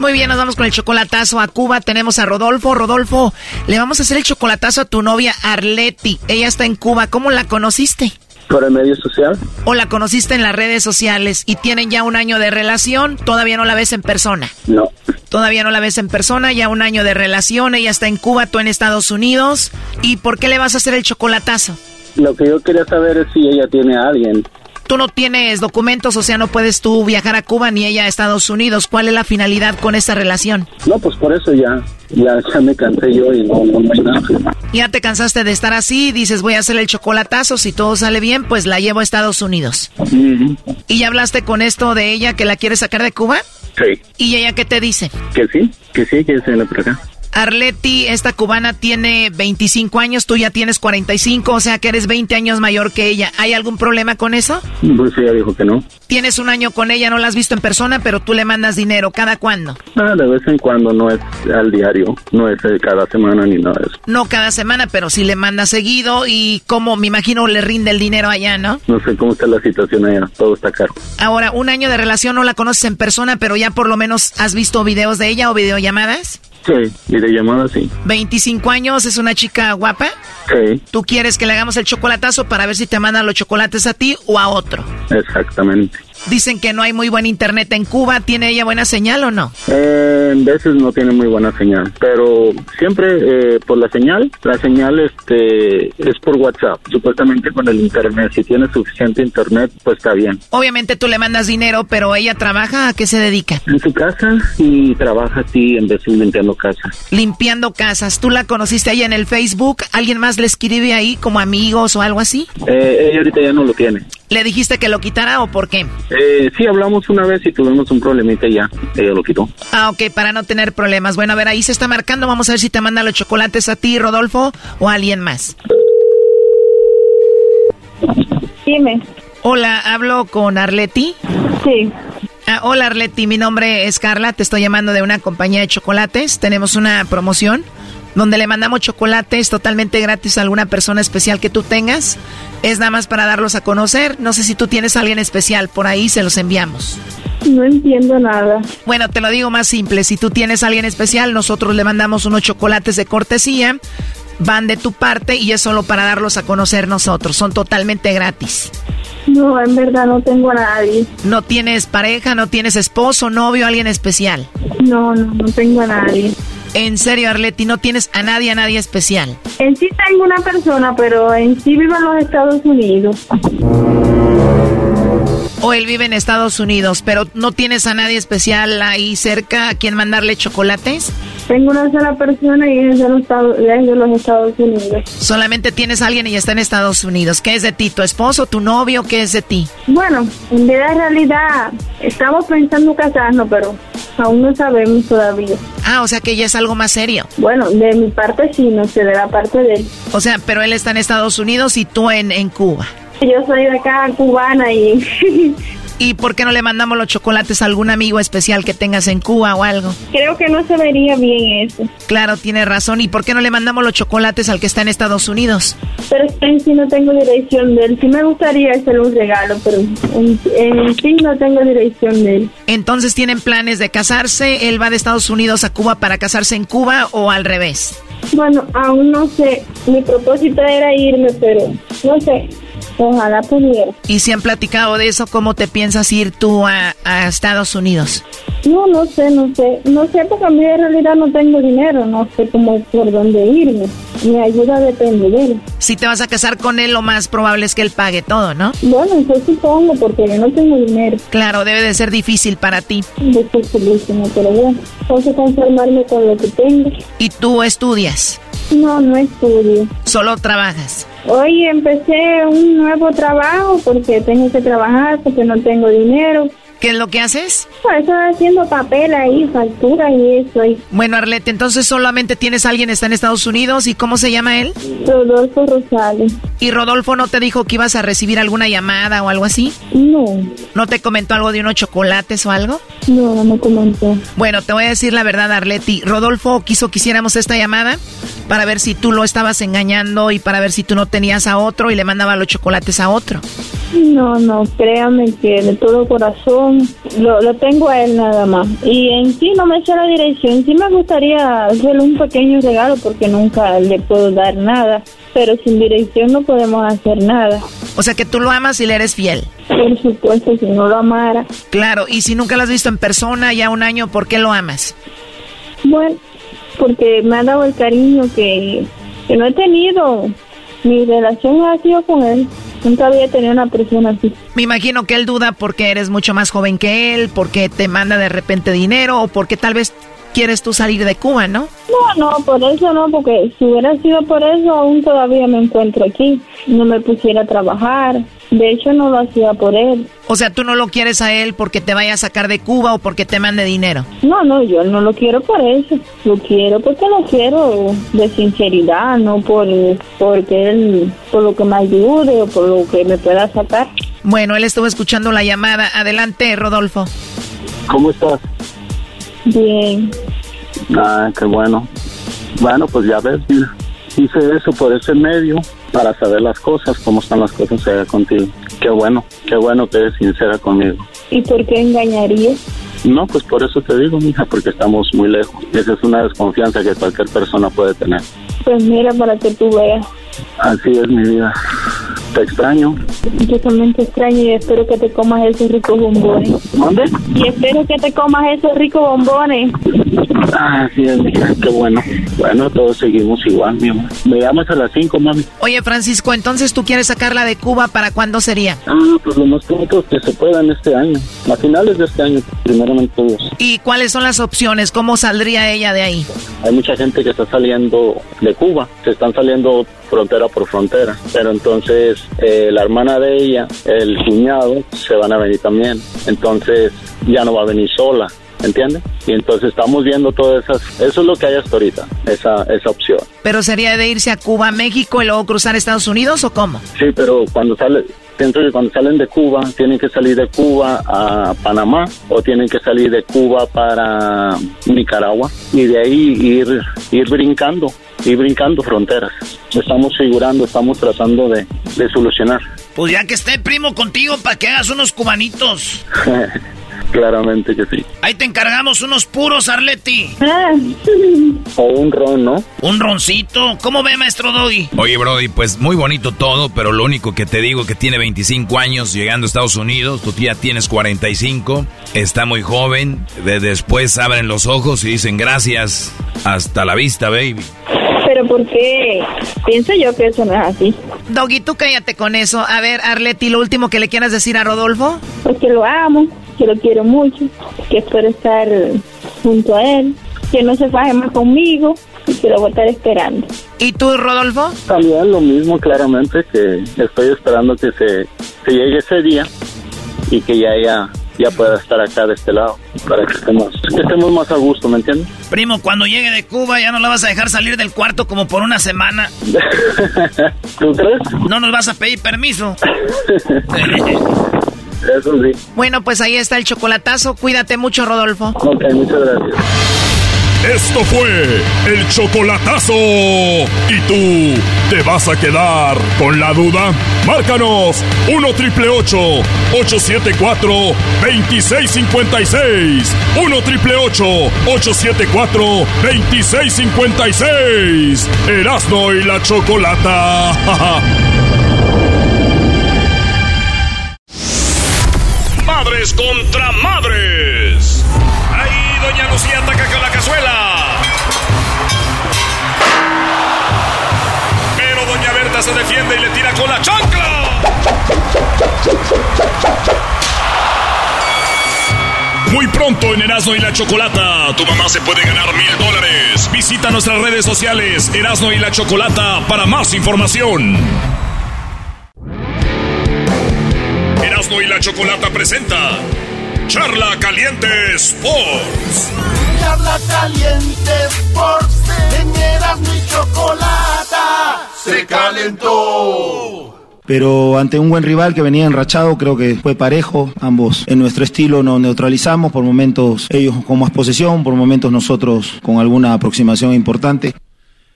Muy bien, nos vamos con el chocolatazo a Cuba. Tenemos a Rodolfo. Rodolfo, le vamos a hacer el chocolatazo a tu novia Arleti. Ella está en Cuba. ¿Cómo la conociste? Por el medio social. ¿O la conociste en las redes sociales y tienen ya un año de relación? ¿Todavía no la ves en persona? No. Todavía no la ves en persona, ya un año de relación. Ella está en Cuba, tú en Estados Unidos. ¿Y por qué le vas a hacer el chocolatazo? Lo que yo quería saber es si ella tiene a alguien tú no tienes documentos, o sea, no puedes tú viajar a Cuba ni ella a Estados Unidos. ¿Cuál es la finalidad con esta relación? No, pues por eso ya, ya, ya me cansé yo y no, no, hay nada. Ya te cansaste de estar así, dices voy a hacer el chocolatazo, si todo sale bien, pues la llevo a Estados Unidos. ¿Y ya hablaste con esto de ella que la quiere sacar de Cuba? Sí. ¿Y ella qué te dice? Que sí, que sí, que se la por acá. Arleti, esta cubana tiene 25 años, tú ya tienes 45, o sea que eres 20 años mayor que ella. ¿Hay algún problema con eso? Pues ella dijo que no. Tienes un año con ella, no la has visto en persona, pero tú le mandas dinero. ¿Cada cuándo? Ah, de vez en cuando, no es al diario, no es cada semana ni nada de eso. No cada semana, pero sí le mandas seguido y como me imagino le rinde el dinero allá, ¿no? No sé cómo está la situación allá, todo está caro. Ahora, un año de relación no la conoces en persona, pero ya por lo menos has visto videos de ella o videollamadas. Sí, videollamada sí. 25 años, es una chica guapa. Sí. ¿Tú quieres que le hagamos el chocolatazo para ver si te mandan los chocolates a ti o a otro? Exactamente. Dicen que no hay muy buen internet en Cuba. ¿Tiene ella buena señal o no? Eh, en veces no tiene muy buena señal, pero siempre eh, por la señal. La señal este es por WhatsApp. Supuestamente con el internet. Si tiene suficiente internet, pues está bien. Obviamente tú le mandas dinero, pero ella trabaja. ¿A qué se dedica? En su casa y trabaja así en vez de limpiando casas. Limpiando casas. ¿Tú la conociste ahí en el Facebook? ¿Alguien más le escribe ahí como amigos o algo así? Eh, ella ahorita ya no lo tiene. ¿Le dijiste que lo quitara o por qué? Eh, sí, hablamos una vez y tuvimos un problemita y ya. Ella lo quitó. Ah, ok, para no tener problemas. Bueno, a ver, ahí se está marcando. Vamos a ver si te manda los chocolates a ti, Rodolfo, o a alguien más. Dime. Hola, ¿hablo con Arleti? Sí. Ah, hola Arleti, mi nombre es Carla, te estoy llamando de una compañía de chocolates. Tenemos una promoción donde le mandamos chocolates totalmente gratis a alguna persona especial que tú tengas. Es nada más para darlos a conocer. No sé si tú tienes a alguien especial, por ahí se los enviamos. No entiendo nada. Bueno, te lo digo más simple. Si tú tienes a alguien especial, nosotros le mandamos unos chocolates de cortesía. Van de tu parte y es solo para darlos a conocer nosotros. Son totalmente gratis. No, en verdad no tengo a nadie. ¿No tienes pareja, no tienes esposo, novio, alguien especial? No, no, no tengo a nadie. En serio, Arleti, no tienes a nadie, a nadie especial. En sí tengo una persona, pero en sí vivo en los Estados Unidos. O él vive en Estados Unidos, pero no tienes a nadie especial ahí cerca a quien mandarle chocolates. Tengo una sola persona y es de los Estados, es de los Estados Unidos. Solamente tienes a alguien y está en Estados Unidos. ¿Qué es de ti? ¿Tu esposo, tu novio? ¿Qué es de ti? Bueno, en realidad estamos pensando casarnos, pero aún no sabemos todavía. Ah, o sea que ya es algo más serio. Bueno, de mi parte sí, no sé, de la parte de él. O sea, pero él está en Estados Unidos y tú en, en Cuba. Yo soy de acá, cubana, y ¿Y por qué no le mandamos los chocolates a algún amigo especial que tengas en Cuba o algo? Creo que no se vería bien eso. Claro, tiene razón. ¿Y por qué no le mandamos los chocolates al que está en Estados Unidos? Pero en sí no tengo dirección de él. Sí me gustaría hacer un regalo, pero en, en sí no tengo dirección de él. Entonces, ¿tienen planes de casarse? ¿Él va de Estados Unidos a Cuba para casarse en Cuba o al revés? Bueno, aún no sé. Mi propósito era irme, pero no sé. Ojalá pudiera. ¿Y si han platicado de eso? ¿Cómo te piensas ir tú a, a, Estados Unidos? No, no sé, no sé. No sé porque a mí en realidad no tengo dinero. No sé cómo por dónde irme. Mi ayuda depende de él. Si te vas a casar con él, lo más probable es que él pague todo, ¿no? Bueno, eso supongo porque yo no tengo dinero. Claro, debe de ser difícil para ti. Dificilísimo, pero bueno. Tengo que conformarme con lo que tengo. ¿Y tú estudias? No, no estudio. ¿Solo trabajas? Hoy empecé un nuevo trabajo porque tengo que trabajar, porque no tengo dinero. ¿Qué es lo que haces? Pues estoy haciendo papel ahí, factura y eso. Ahí. Bueno, Arlette, entonces solamente tienes a alguien está en Estados Unidos y ¿cómo se llama él? Rodolfo Rosales. ¿Y Rodolfo no te dijo que ibas a recibir alguna llamada o algo así? No. ¿No te comentó algo de unos chocolates o algo? No, no me comentó. Bueno, te voy a decir la verdad, Arleti. Rodolfo quiso que hiciéramos esta llamada para ver si tú lo estabas engañando y para ver si tú no tenías a otro y le mandaba los chocolates a otro. No, no, créame que de todo corazón lo, lo tengo a él nada más. Y en sí no me echa la dirección. Sí me gustaría hacerle un pequeño regalo porque nunca le puedo dar nada. Pero sin dirección no podemos hacer nada. O sea que tú lo amas y le eres fiel. Por supuesto, si no lo amara. Claro, y si nunca lo has visto en persona ya un año, ¿por qué lo amas? Bueno, porque me ha dado el cariño que, que no he tenido. Mi relación ha sido con él. Nunca había tenido una persona así. Me imagino que él duda porque eres mucho más joven que él, porque te manda de repente dinero o porque tal vez quieres tú salir de Cuba, ¿no? No, no, por eso no, porque si hubiera sido por eso, aún todavía me encuentro aquí. No me pusiera a trabajar. De hecho, no lo hacía por él. O sea, tú no lo quieres a él porque te vaya a sacar de Cuba o porque te mande dinero. No, no, yo no lo quiero por eso. Lo quiero porque lo quiero de sinceridad, no por porque él, por lo que me ayude o por lo que me pueda sacar. Bueno, él estuvo escuchando la llamada. Adelante, Rodolfo. ¿Cómo estás? Bien. Ah, qué bueno. Bueno, pues ya ves, mira, hice eso por ese medio para saber las cosas, cómo están las cosas allá contigo. Qué bueno, qué bueno que eres sincera conmigo. ¿Y por qué engañarías? No, pues por eso te digo, mija, porque estamos muy lejos. Esa es una desconfianza que cualquier persona puede tener. Pues mira, para que tú veas. Así es mi vida. Te extraño. Yo también te extraño y espero que te comas esos ricos bombones. ¿Dónde? Y espero que te comas esos ricos bombones. Ah, sí, qué bueno. Bueno, todos seguimos igual, mi amor. Me llamas a las 5, mami. Oye, Francisco, entonces tú quieres sacarla de Cuba, ¿para cuándo sería? Ah, pues lo más pronto que se pueda en este año. A finales de este año, primeramente Dios. ¿Y cuáles son las opciones? ¿Cómo saldría ella de ahí? Hay mucha gente que está saliendo de Cuba. Se están saliendo frontera por frontera. Pero entonces eh, la hermana de ella, el cuñado, se van a venir también. Entonces ya no va a venir sola. ¿Entiendes? Y entonces estamos viendo todas esas, eso es lo que hay hasta ahorita, esa, esa opción. ¿Pero sería de irse a Cuba, México y luego cruzar Estados Unidos o cómo? Sí, pero cuando sale, pienso que cuando salen de Cuba, tienen que salir de Cuba a Panamá o tienen que salir de Cuba para Nicaragua y de ahí ir, ir brincando, ir brincando fronteras. Estamos figurando, estamos tratando de, de solucionar. Pues ya que esté primo contigo para que hagas unos cubanitos. Claramente que sí. Ahí te encargamos unos puros, Arleti. O un ron, ¿no? Un roncito. ¿Cómo ve, maestro Doggy? Oye, Brody, pues muy bonito todo, pero lo único que te digo que tiene 25 años llegando a Estados Unidos, tú ya tienes 45, está muy joven, de después abren los ojos y dicen gracias, hasta la vista, baby. Pero ¿por qué? Pienso yo que eso no es así. Doggy, tú cállate con eso. A ver, Arleti, lo último que le quieras decir a Rodolfo. Pues que lo amo, que lo quiero mucho, que espero estar junto a él, que no se faje más conmigo y que lo voy a estar esperando. ¿Y tú, Rodolfo? También lo mismo, claramente, que estoy esperando que se, se llegue ese día y que ya ella ya pueda estar acá de este lado para que estemos, que estemos más a gusto, ¿me entiendes? Primo, cuando llegue de Cuba ya no la vas a dejar salir del cuarto como por una semana. ¿Tú crees? No nos vas a pedir permiso. Eso sí. Bueno, pues ahí está el chocolatazo. Cuídate mucho, Rodolfo. Ok, muchas gracias. Esto fue el chocolatazo. ¿Y tú te vas a quedar con la duda? Márcanos 1 triple 874 2656. 1 triple 874 2656. Erasno y la chocolata. Madres contra madres. Ahí doña Lucía ataca con la cazuela. Pero doña Berta se defiende y le tira con la chancla. Muy pronto en Erasmo y la Chocolata, tu mamá se puede ganar mil dólares. Visita nuestras redes sociales Erasmo y la Chocolata para más información. Erasmo y la Chocolata presenta Charla Caliente Sports. Charla Caliente Sports. En Erasmo y Chocolata se calentó. Pero ante un buen rival que venía enrachado, creo que fue parejo. Ambos en nuestro estilo nos neutralizamos. Por momentos ellos con más posesión, por momentos nosotros con alguna aproximación importante.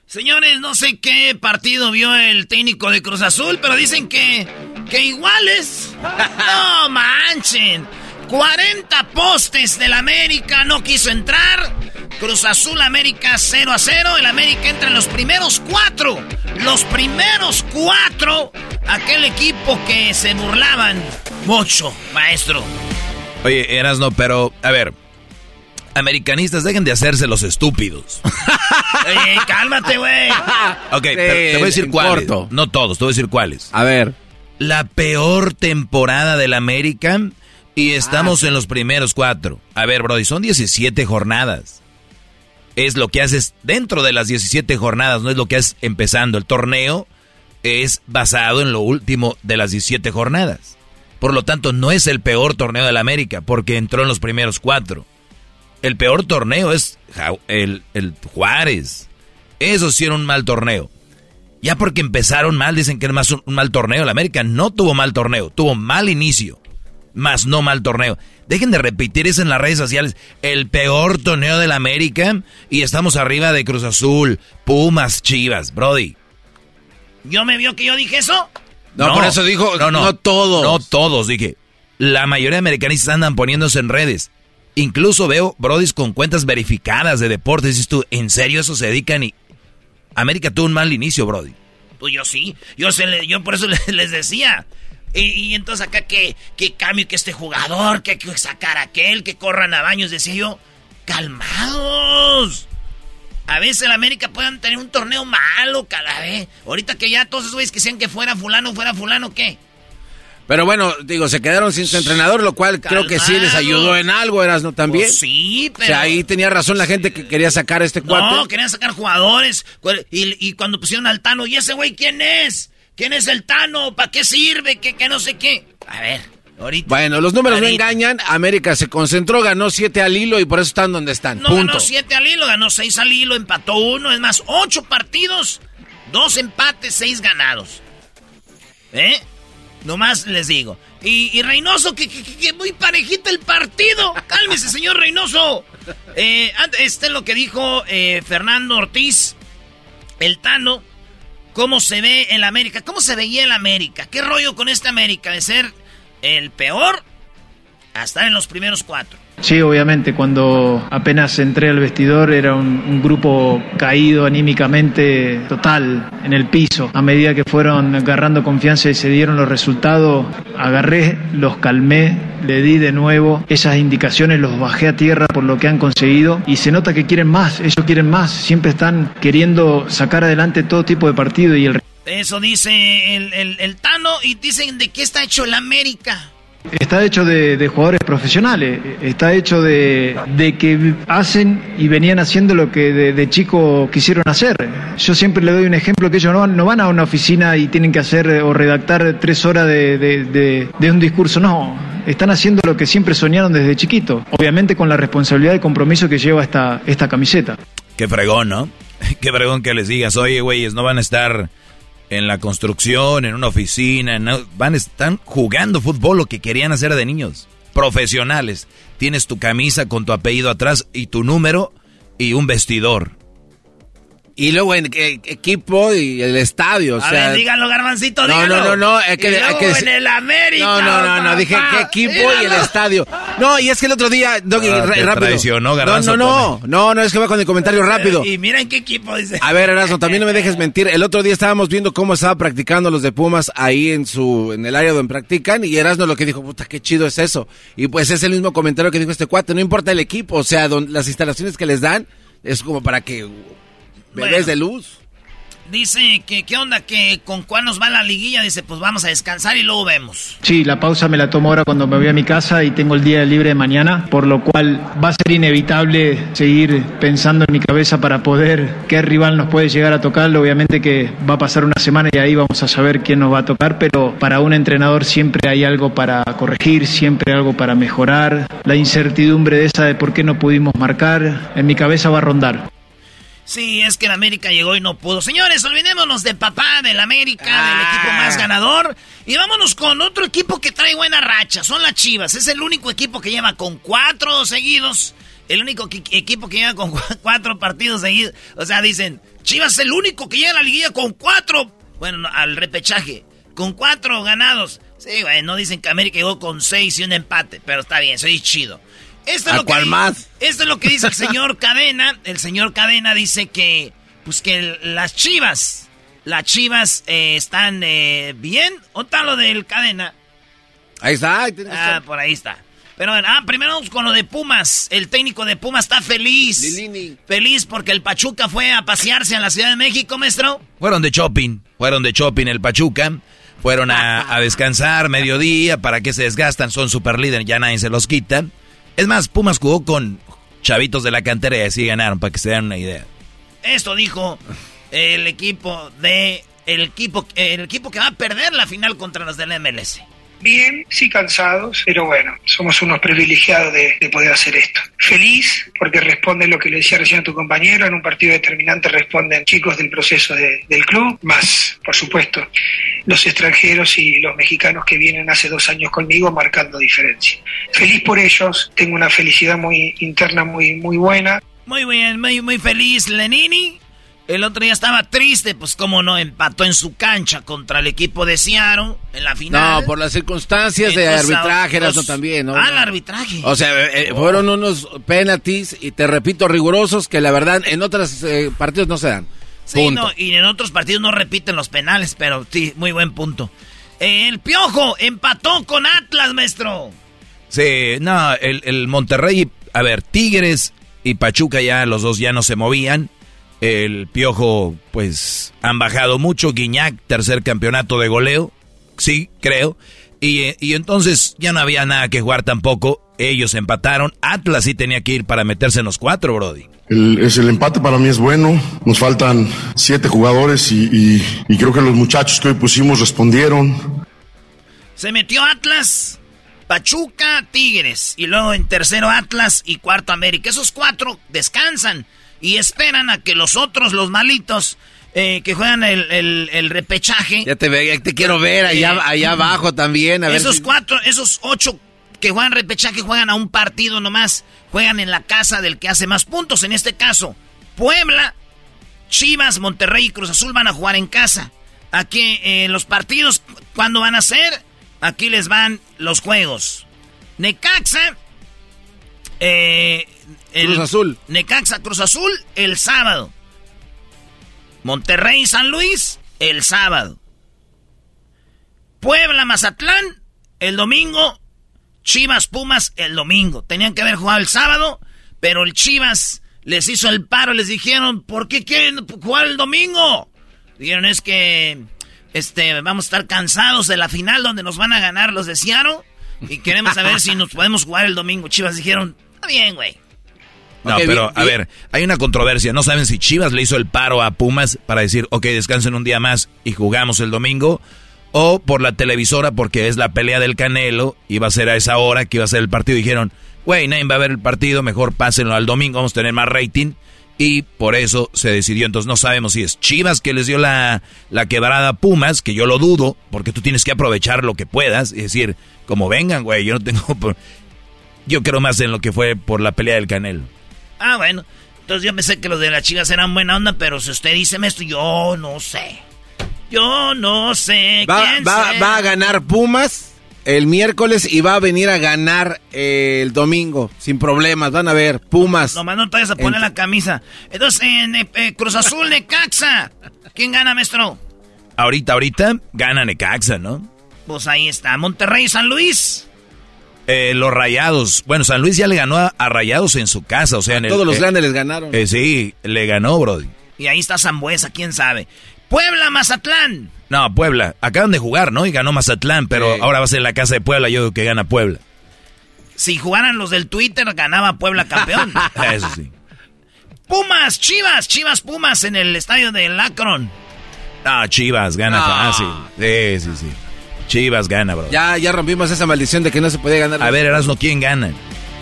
Señores, no sé qué partido vio el técnico de Cruz Azul, pero dicen que, que iguales. No manchen. 40 postes del América no quiso entrar. Cruz Azul América 0 a 0. El América entra en los primeros cuatro. Los primeros cuatro. Aquel equipo que se burlaban mucho, maestro. Oye, Erasno, pero, a ver, americanistas, dejen de hacerse los estúpidos. Cálmate, güey. Ok, pero te voy a decir cuáles. No todos, te voy a decir cuáles. A ver. La peor temporada del América y estamos en los primeros cuatro. A ver, Brody, son 17 jornadas. Es lo que haces dentro de las 17 jornadas, no es lo que haces empezando. El torneo es basado en lo último de las 17 jornadas. Por lo tanto, no es el peor torneo del América, porque entró en los primeros cuatro. El peor torneo es el, el Juárez. Eso sí era un mal torneo. Ya porque empezaron mal, dicen que era más un, un mal torneo. El América no tuvo mal torneo, tuvo mal inicio, más no mal torneo. Dejen de repetir eso en las redes sociales. El peor torneo del América y estamos arriba de Cruz Azul, Pumas, Chivas, Brody. ¿Yo me vio que yo dije eso? No, por eso dijo, no todos. No todos, dije. La mayoría de americanistas andan poniéndose en redes. Incluso veo brodis con cuentas verificadas de deportes. Dices tú, ¿en serio eso se dedican? Y América tuvo un mal inicio, brody. Pues yo sí. Yo, se yo por eso les decía. Y, entonces acá que, que cambio que este jugador, que, que sacar aquel, que corran a baños. Decía yo, calmados. A veces el América puedan tener un torneo malo cada vez. Ahorita que ya todos esos güeyes que sean que fuera fulano, fuera fulano, ¿qué? Pero bueno, digo, se quedaron sin su entrenador, lo cual creo que sí les ayudó en algo, eras no también. Pues sí, pero. O sea, ahí tenía razón la gente que quería sacar a este cuate. No, querían sacar jugadores. Y, y cuando pusieron al Tano, ¿y ese güey quién es? ¿Quién es el Tano? ¿Para qué sirve? ¿Qué, qué no sé qué? A ver, ahorita. Bueno, los números no engañan. América se concentró, ganó siete al hilo y por eso están donde están. No ganó siete al hilo, ganó seis al hilo, empató uno. Es más, ocho partidos, dos empates, seis ganados. ¿Eh? Nomás les digo. Y, Reynoso, que, muy parejita el partido. Cálmese, señor Reynoso. Eh, este es lo que dijo eh, Fernando Ortiz, el Tano. ¿Cómo se ve el América? ¿Cómo se veía el América? ¿Qué rollo con este América? De ser el peor a estar en los primeros cuatro. Sí, obviamente, cuando apenas entré al vestidor era un, grupo caído anímicamente total en el piso. A medida que fueron agarrando confianza y se dieron los resultados, agarré, los calmé, le di de nuevo esas indicaciones, los bajé a tierra por lo que han conseguido y se nota que quieren más, ellos quieren más, siempre están queriendo sacar adelante todo tipo de partido y el... Eso dice el, el, el Tano y dicen de qué está hecho el América. Está hecho de, jugadores profesionales, está hecho de, que hacen y venían haciendo lo que de, chico quisieron hacer. Yo siempre le doy un ejemplo que ellos no van, no van a una oficina y tienen que hacer o redactar tres horas de, un discurso, no. Están haciendo lo que siempre soñaron desde chiquito, obviamente con la responsabilidad y compromiso que lleva esta, esta camiseta. Qué fregón, ¿no? Qué fregón que les digas, oye, güeyes, no van a estar en la construcción, en una oficina, van, están jugando fútbol lo que querían hacer de niños. Profesionales. Tienes tu camisa con tu apellido atrás y tu número y un vestidor. Y luego en equipo y el estadio. O a sea, ver, díganlo, Garbancito, no, díganlo. No, no, no. Es que, y luego que, en el América. No, no, no, no. Dije qué equipo y el estadio. No, y es que el otro día, Doggy, ah, rápido. No, no, no. No, no, es que va con el comentario rápido. Y mira en qué equipo dice. A ver, Erasmo, también no me dejes mentir. El otro día estábamos viendo cómo estaba practicando los de Pumas ahí en su, en el área donde practican. Y Erasmo lo que dijo, puta, qué chido es eso. Y pues es el mismo comentario que dijo este cuate. No importa el equipo, o sea, las instalaciones que les dan, es como para que bebés de luz. Dice que qué onda, que con cuál nos va la liguilla. Dice, pues vamos a descansar y luego vemos. Sí, la pausa me la tomo ahora cuando me voy a mi casa y tengo el día libre de mañana, por lo cual va a ser inevitable seguir pensando en mi cabeza para poder qué rival nos puede llegar a tocar. Obviamente que va a pasar una semana y ahí vamos a saber quién nos va a tocar, pero para un entrenador siempre hay algo para corregir, siempre algo para mejorar. La incertidumbre de esa de por qué no pudimos marcar, en mi cabeza va a rondar. Sí, es que el América llegó y no pudo. Señores, olvidémonos de papá, del América, del equipo más ganador. Y vámonos con otro equipo que trae buena racha. Son las Chivas. Es el único equipo que lleva con cuatro seguidos. El único equipo que lleva con cuatro partidos seguidos. O sea, dicen, Chivas es el único que llega a la liguilla con cuatro. Bueno, al repechaje. Con cuatro ganados. Sí, güey, no dicen que América llegó con seis y un empate. Pero está bien, soy chido. Esto es, lo que, más? esto es lo que dice el señor Cadena. El señor Cadena dice que, pues que las chivas, las chivas eh, están eh, bien. ¿O está lo del Cadena? Ahí está. Ah, por ahí está. Pero ah, primero vamos con lo de Pumas. El técnico de Pumas está feliz. Feliz porque el Pachuca fue a pasearse a la Ciudad de México, maestro. Fueron de shopping. Fueron de shopping el Pachuca. Fueron a, a descansar mediodía. ¿Para que se desgastan? Son super líderes, ya nadie se los quita. Es más, Pumas jugó con chavitos de la cantera y así ganaron, para que se den una idea. Esto dijo el equipo de. El equipo, el equipo que va a perder la final contra los del MLS. Bien, sí cansados, pero bueno, somos unos privilegiados de, poder hacer esto. Feliz porque responde lo que le decía recién a tu compañero, en un partido determinante responden chicos del proceso del club, más, por supuesto, los extranjeros y los mexicanos que vienen hace dos años conmigo marcando diferencia. Feliz por ellos, tengo una felicidad muy interna muy, muy buena. Muy bien, muy, muy feliz, Lenini. El otro día estaba triste, pues cómo no, empató en su cancha contra el equipo de Seattle en la final. No, por las circunstancias de arbitraje, no también, ¿no? Ah, el arbitraje. O sea, eh, eh, fueron unos penalties, y te repito, rigurosos, que la verdad en otros eh, partidos no se dan. Sí, no, y en otros partidos no repiten los penales, pero sí, muy buen punto. el Piojo empató con Atlas, maestro. Sí, no, el, el Monterrey, a ver, Tigres y Pachuca ya los dos ya no se movían. El Piojo, pues, han bajado mucho. Guiñac, tercer campeonato de goleo. Sí, creo. Y, y, entonces ya no había nada que jugar tampoco. Ellos empataron. Atlas sí tenía que ir para meterse en los cuatro, Brody. El, es el empate para mí es bueno. Nos faltan siete jugadores y, y creo que los muchachos que hoy pusimos respondieron. Se metió Atlas. Pachuca, Tigres. Y luego en tercero Atlas y cuarto América. Esos cuatro descansan y esperan a que los otros, los malitos, eh, que juegan el, repechaje. Ya te, ve, te quiero ver allá, eh, allá abajo también. esos cuatro, esos ocho que juegan repechaje juegan a un partido nomás. Juegan en la casa del que hace más puntos. En este caso, Puebla, Chivas, Monterrey y Cruz Azul van a jugar en casa. Aquí eh, los partidos, ¿cuándo van a ser? Aquí les van los juegos. Necaxa. Eh, Cruz Azul. Necaxa Cruz Azul el sábado. Monterrey San Luis el sábado. Puebla Mazatlán el domingo. Chivas Pumas el domingo. Tenían que haber jugado el sábado, pero el Chivas les hizo el paro, les dijeron, ¿por qué quieren jugar el domingo? Dijeron, es que este, vamos a estar cansados de la final donde nos van a ganar los de Seattle. Y queremos saber si nos podemos jugar el domingo. Chivas dijeron, está bien, güey. No, pero a ver, hay una controversia. No saben si Chivas le hizo el paro a Pumas para decir, ok, descansen un día más y jugamos el domingo. O por la televisora porque es la pelea del Canelo. Iba a ser a esa hora que iba a ser el partido. Dijeron, güey, nadie va a ver el partido, mejor pásenlo al domingo, vamos a tener más rating y por eso se decidió. Entonces no sabemos si es Chivas que les dio la, la quebrada a Pumas, que yo lo dudo, porque tú tienes que aprovechar lo que puedas y decir, como vengan, güey, yo no tengo... Yo creo más en lo que fue por la pelea del Canelo. Ah, bueno. Entonces yo pensé que los de las Chivas eran buena onda, pero si usted dice esto, yo no sé. Yo no sé. Va, va, va a ganar Pumas el miércoles y va a venir a ganar eh, el domingo, sin problemas. Van a ver, Pumas. Nomás no te vayas a poner la camisa. Entonces, en eh, eh, Cruz Azul, Necaxa. ¿Quién gana, maestro? Ahorita, ahorita, gana Necaxa, ¿no? Pues ahí está. Monterrey, San Luis. Los Rayados. Bueno, San Luis ya le ganó a, Rayados en su casa, o sea, en Todos los grandes les ganaron. sí, le ganó, Brody. Y ahí está Zambuesa, quién sabe. Puebla, Mazatlán. No, Puebla. Acaban de jugar, ¿no? Y ganó Mazatlán, pero ahora va a ser la casa de Puebla. Yo digo que gana Puebla. Si jugaran los del Twitter, ganaba Puebla campeón. Eso sí. Pumas, Chivas, Chivas Pumas en el estadio de Lacron. Ah, Chivas gana fácil. Sí, sí, sí. Chivas gana, bro. Ya, ya rompimos esa maldición de que no se podía ganar. A ver, Erasmo, ¿quién gana?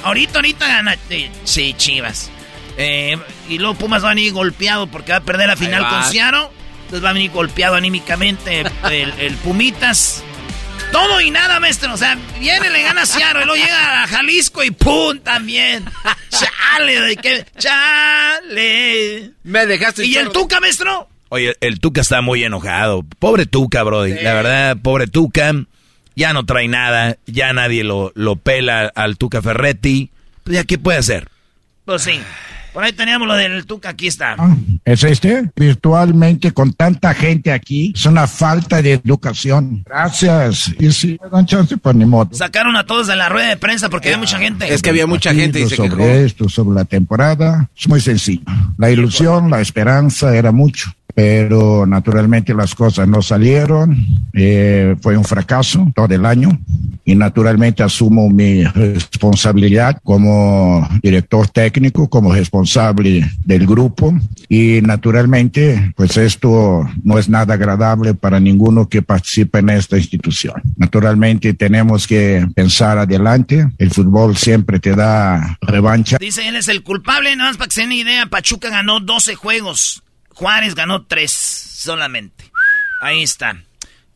Ahorita, ahorita gana. sí, Chivas. Eh, y luego Pumas va a venir golpeado porque va a perder la final con Ciaro. Entonces va a venir golpeado anímicamente el, Pumitas. Todo y nada, maestro. O sea, viene, le gana a Seattle, y luego llega a Jalisco y ¡pum! también. ¡Chale! ¿de qué? ¡Chale! Me dejaste. ¿Y el Tuca, maestro? Oye, el Tuca está muy enojado. Pobre Tuca, bro. La verdad, pobre Tuca. Ya no trae nada. Ya nadie lo, lo pela al Tuca Ferretti. Pues ya, ¿qué puede hacer? Pues sí. Por ahí teníamos lo del Tuca, aquí está. Ah, ¿Es este? Virtualmente con tanta gente aquí, es una falta de educación. Gracias. Y si me dan chance, pues ni modo. Sacaron a todos de la rueda de prensa porque había mucha gente. Es que había mucha gente y se sobre esto, sobre la temporada, es muy sencillo. La ilusión, la esperanza era mucho pero naturalmente las cosas no salieron, eh, fue un fracaso todo el año y naturalmente asumo mi responsabilidad como director técnico, como responsable del grupo y naturalmente pues esto no es nada agradable para ninguno que participe en esta institución. Naturalmente tenemos que pensar adelante, el fútbol siempre te da revancha. Dice él es el culpable, nada más para que se den idea, Pachuca ganó 12 juegos Juárez ganó tres solamente. Ahí está.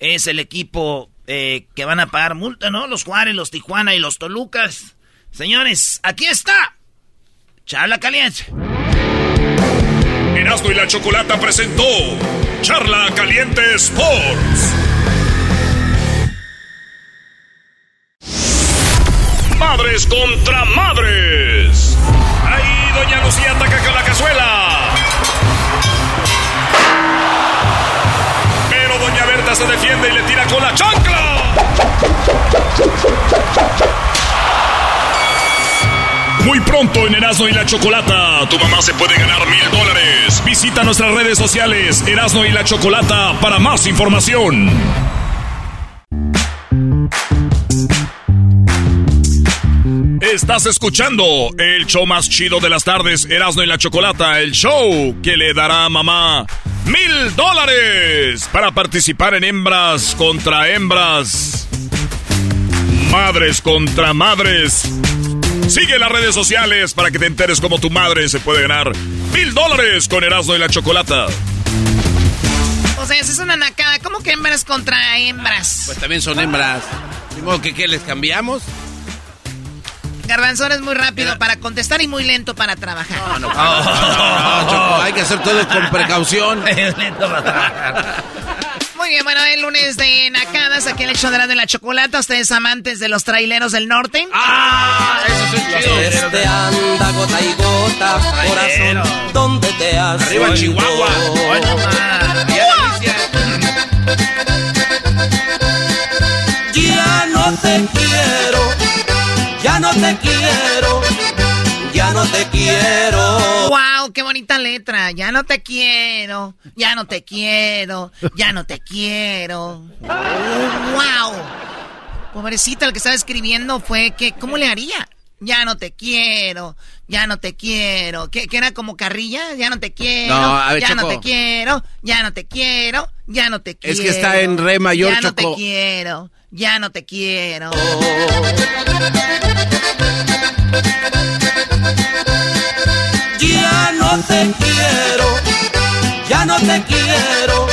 Es el equipo eh, que van a pagar multa, ¿no? Los Juárez, los Tijuana y los Tolucas. Señores, aquí está. Charla caliente. Erasmo y la Chocolata presentó Charla Caliente Sports. Madres contra madres. Ahí Doña Lucía ataca con la cazuela. Se defiende y le tira con la chancla. Muy pronto en Erasmo y la Chocolata, tu mamá se puede ganar mil dólares. Visita nuestras redes sociales, Erasmo y la Chocolata, para más información. Estás escuchando el show más chido de las tardes, Erasmo y la Chocolata, el show que le dará a mamá mil dólares para participar en hembras contra hembras, madres contra madres. Sigue las redes sociales para que te enteres cómo tu madre se puede ganar mil dólares con Erasmo y la Chocolata. O sea, esa es una nacada. ¿Cómo que hembras contra hembras? Pues también son hembras. ¿De modo que qué les cambiamos? Garbanzón es muy rápido para contestar y muy lento para trabajar. No, no, no, no, Choco, hay que hacer todo con precaución. Es lento para trabajar. Muy bien, bueno, el lunes de Nacadas, aquí en el show de la, de la chocolata. Ustedes amantes de los traileros del norte. ¡Ah! Eso es chido. Este anda gota y gota, corazón, ¿dónde te has Arriba ido? Chihuahua. Bueno. Ya no te quiero, ya no te quiero, ya no te quiero. ¡Wow! ¡Qué bonita letra! Ya no te quiero, ya no te quiero, ya no te quiero. ¡Wow! Pobrecita, el que estaba escribiendo fue que, ¿cómo le haría? Ya no te quiero, ya no te quiero. ¿Qué, qué era como carrilla? Ya no te quiero, No, a ver, ya no te quiero, ya no te quiero, ya no te quiero. Es que está en re mayor, Ya no te Choco. quiero, ya no te quiero. Ya no te quiero, ya no te quiero,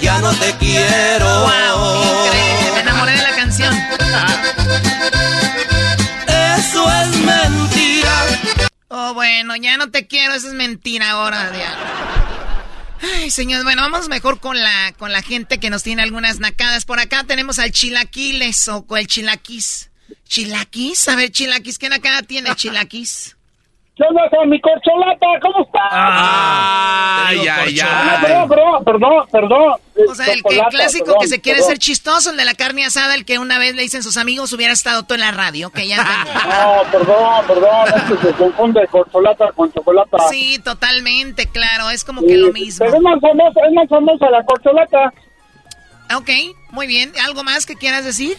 ya no te quiero. ¡Wow! Increíble, me enamoré de la canción. Eso es mentira. Oh, bueno, ya no te quiero, eso es mentira ahora, Diana. Ay, señor, bueno, vamos mejor con la, con la gente que nos tiene algunas nacadas. Por acá tenemos al Chilaquiles o el Chilaquis. ¿Chilaquis? A ver, Chilaquis, ¿qué nacada tiene Chilaquis? ¿Qué onda con mi corcholata? ¿Cómo estás? Ay, ay, Ah, ay. perdón, perdón, perdón, perdón. O sea, el, el clásico perdón, que se quiere perdón. ser chistoso, el de la carne asada, el que una vez le dicen sus amigos hubiera estado tú en la radio, que ya No, perdón, perdón, es que se confunde corcholata con chocolate. Sí, totalmente, claro, es como que lo mismo. Pero es más famosa, es más famosa la corcholata. Ok, muy bien. ¿Algo más que quieras decir?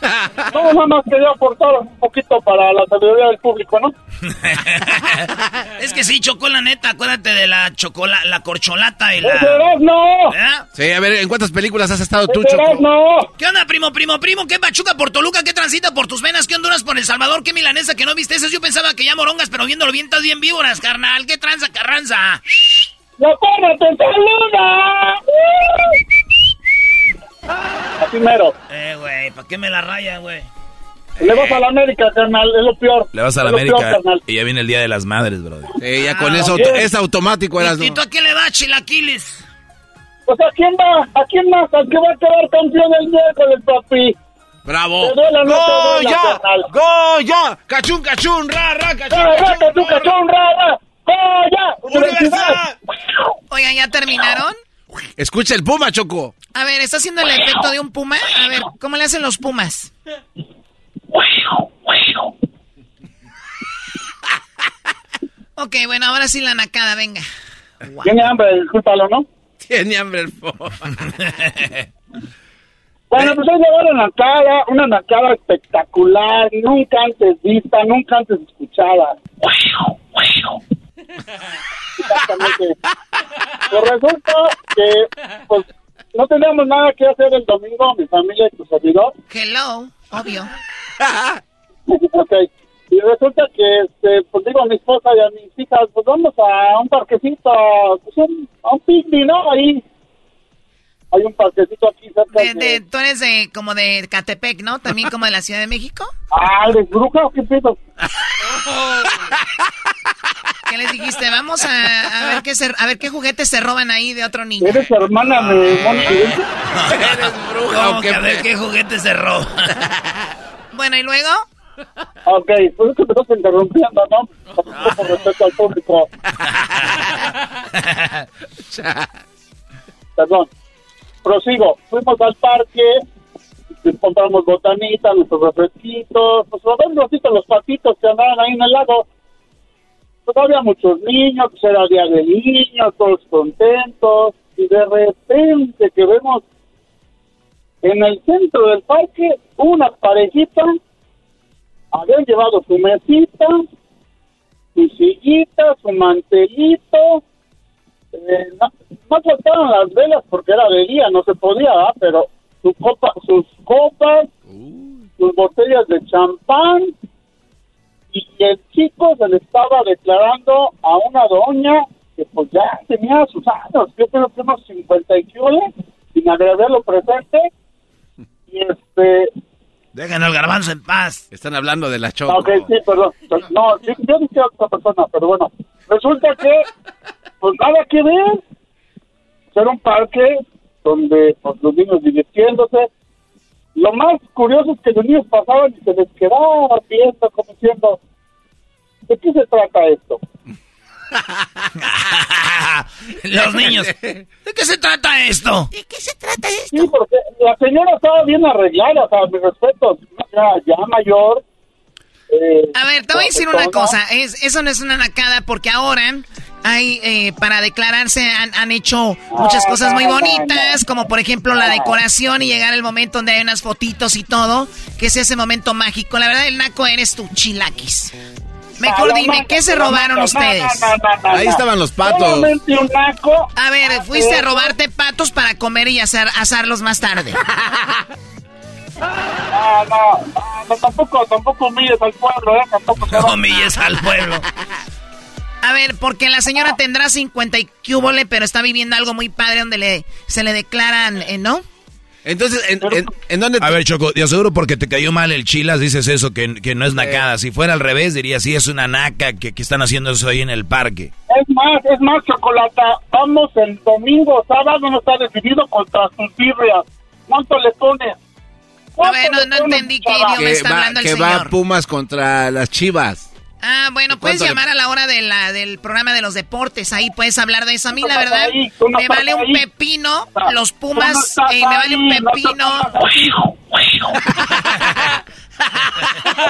No, nada más quería aportar un poquito para la sabiduría del público, ¿no? Es que sí, chocó la neta. Acuérdate de la chocolate, la corcholata y la. ¡Ese no! ¿Eh? Sí, a ver, ¿en cuántas películas has estado tú, ¡Ese Choco? no! ¿Qué onda, primo, primo, primo? ¿Qué Pachuca por Toluca? ¿Qué transita por tus venas? ¿Qué Honduras por El Salvador? ¿Qué milanesa que no viste? Eso yo pensaba que ya morongas, pero viéndolo bien, estás bien víboras, carnal. ¿Qué tranza, carranza? ¡La porra te saluda! Así mero. Eh, güey, ¿para qué me la rayan, güey? Le vas a la América, carnal, es lo peor. Le vas a la peor, América carnal. y ya viene el Día de las Madres, brother. Sí, ya con Ah, eso bien. es automático, eras, ¿Y tú a quién le vas, chilaquiles? Pues ¿a quién va? ¿A quién más? ¿Al que va a quedar campeón el miércoles, papi? ¡Bravo! Duela, no ¡Goya! ¡Goya! ¡Cachún, cachún! ¡Ra, ra, cachún! ¡Ra, ra, cachún, cachún, ra, ra! ¡Goya! ¡Universidad! Oigan, ¿ya terminaron? Escucha el Puma, Choco. A ver, ¿está haciendo el efecto de un puma? A ver, ¿cómo le hacen los pumas? Ok, bueno, ahora sí la nacada, venga. Tiene hambre, discúlpalo, ¿no? Tiene hambre el Puma. Bueno, pues hay llevar una nacada, una nacada espectacular, nunca antes vista, nunca antes escuchada. Exactamente. Pues resulta que, pues, no teníamos nada que hacer el domingo, mi familia y tu servidor. Hello, obvio. ok. Y resulta que, este, pues digo a mi esposa y a mis hijas, pues vamos a un parquecito, pues un, a un picnic, ¿no? Ahí. Hay un parquecito aquí cerca De- de- tú eres de, como de Catepec, ¿no? También como de la Ciudad de México. Ah, ¿eres bruja o qué pedo? ¿Qué les dijiste? Vamos a, a ver qué se, a ver qué juguetes se roban ahí de otro niño. ¿Eres hermana de Mónica? ¿Eres bruja o qué? A ver qué juguete se roba. Bueno, ¿y luego? Ok, pues es que me estás interrumpiendo, ¿no? Por respeto al público. Perdón. Prosigo. Fuimos al parque, compramos botanitas, nuestros refresquitos, pues un ratito los patitos que andaban ahí en el lago. Pues había muchos niños, pues era día de niños, todos contentos, y de repente que vemos en el centro del parque una parejita, habían llevado su mesita, su sillita, su mantelito, eh, no, no faltaban las velas porque era de día, no se podía, ¿verdad? pero su copa, sus copas, sus botellas de champán, y el chico se le estaba declarando a una doña que pues ya tenía sus años, yo creo que unos 50 y sin agradecerlo presente, y este... Dejen al garbanzo en paz. Están hablando de la choco. Ok, sí, perdón. No, yo, yo dije a otra persona, pero bueno. Resulta que, pues nada que ver. Era un parque donde pues, los niños divirtiéndose. Lo más curioso es que los niños pasaban y se les quedaba viendo, como diciendo, ¿de qué se trata esto? Los niños. ¿De qué se trata esto? ¿De qué se trata esto? Sí, porque la señora estaba bien arreglada, o sea, mi respeto, ya, ya mayor. Eh, A ver, te voy a decir una cosa. Es, eso no es una nacada porque ahora hay, eh, para declararse, han, han hecho muchas cosas muy bonitas, como por ejemplo la decoración y llegar el momento donde hay unas fotitos y todo, que es ese momento mágico. La verdad, el naco eres tu chilaquis. Mejor dime, ¿qué se robaron ustedes? Ahí estaban los patos. Solamente un naco. A ver, fuiste a robarte patos para comer y asar, asarlos más tarde. No, no, no, tampoco, tampoco humilles al pueblo, ¿eh? Tampoco te No humilles al pueblo. A ver, porque la señora tendrá 50 y cúbole, pero está viviendo algo muy padre donde le, se le declaran, eh, ¿no? Entonces, ¿en, en, en dónde? A ver, Choco, yo seguro porque te cayó mal el chilas dices eso, que, que no es nacada. Si fuera al revés, diría, sí, es una naca que, que están haciendo eso ahí en el parque. Es más, es más, Chocolata, vamos el domingo, sábado, no está decidido contra sus birrias. ¿Cuánto le pones? A ver, no, no entendí qué idioma que está va, hablando el que va señor. Pumas contra las Chivas. Ah, bueno, puedes ¿Cuánto le- llamar a la hora de la, del programa de los deportes. Ahí puedes hablar de eso. A mí, la verdad, ahí, no me vale un ahí. pepino. Los no Pumas, estás eh, me vale un ahí, no te pepino.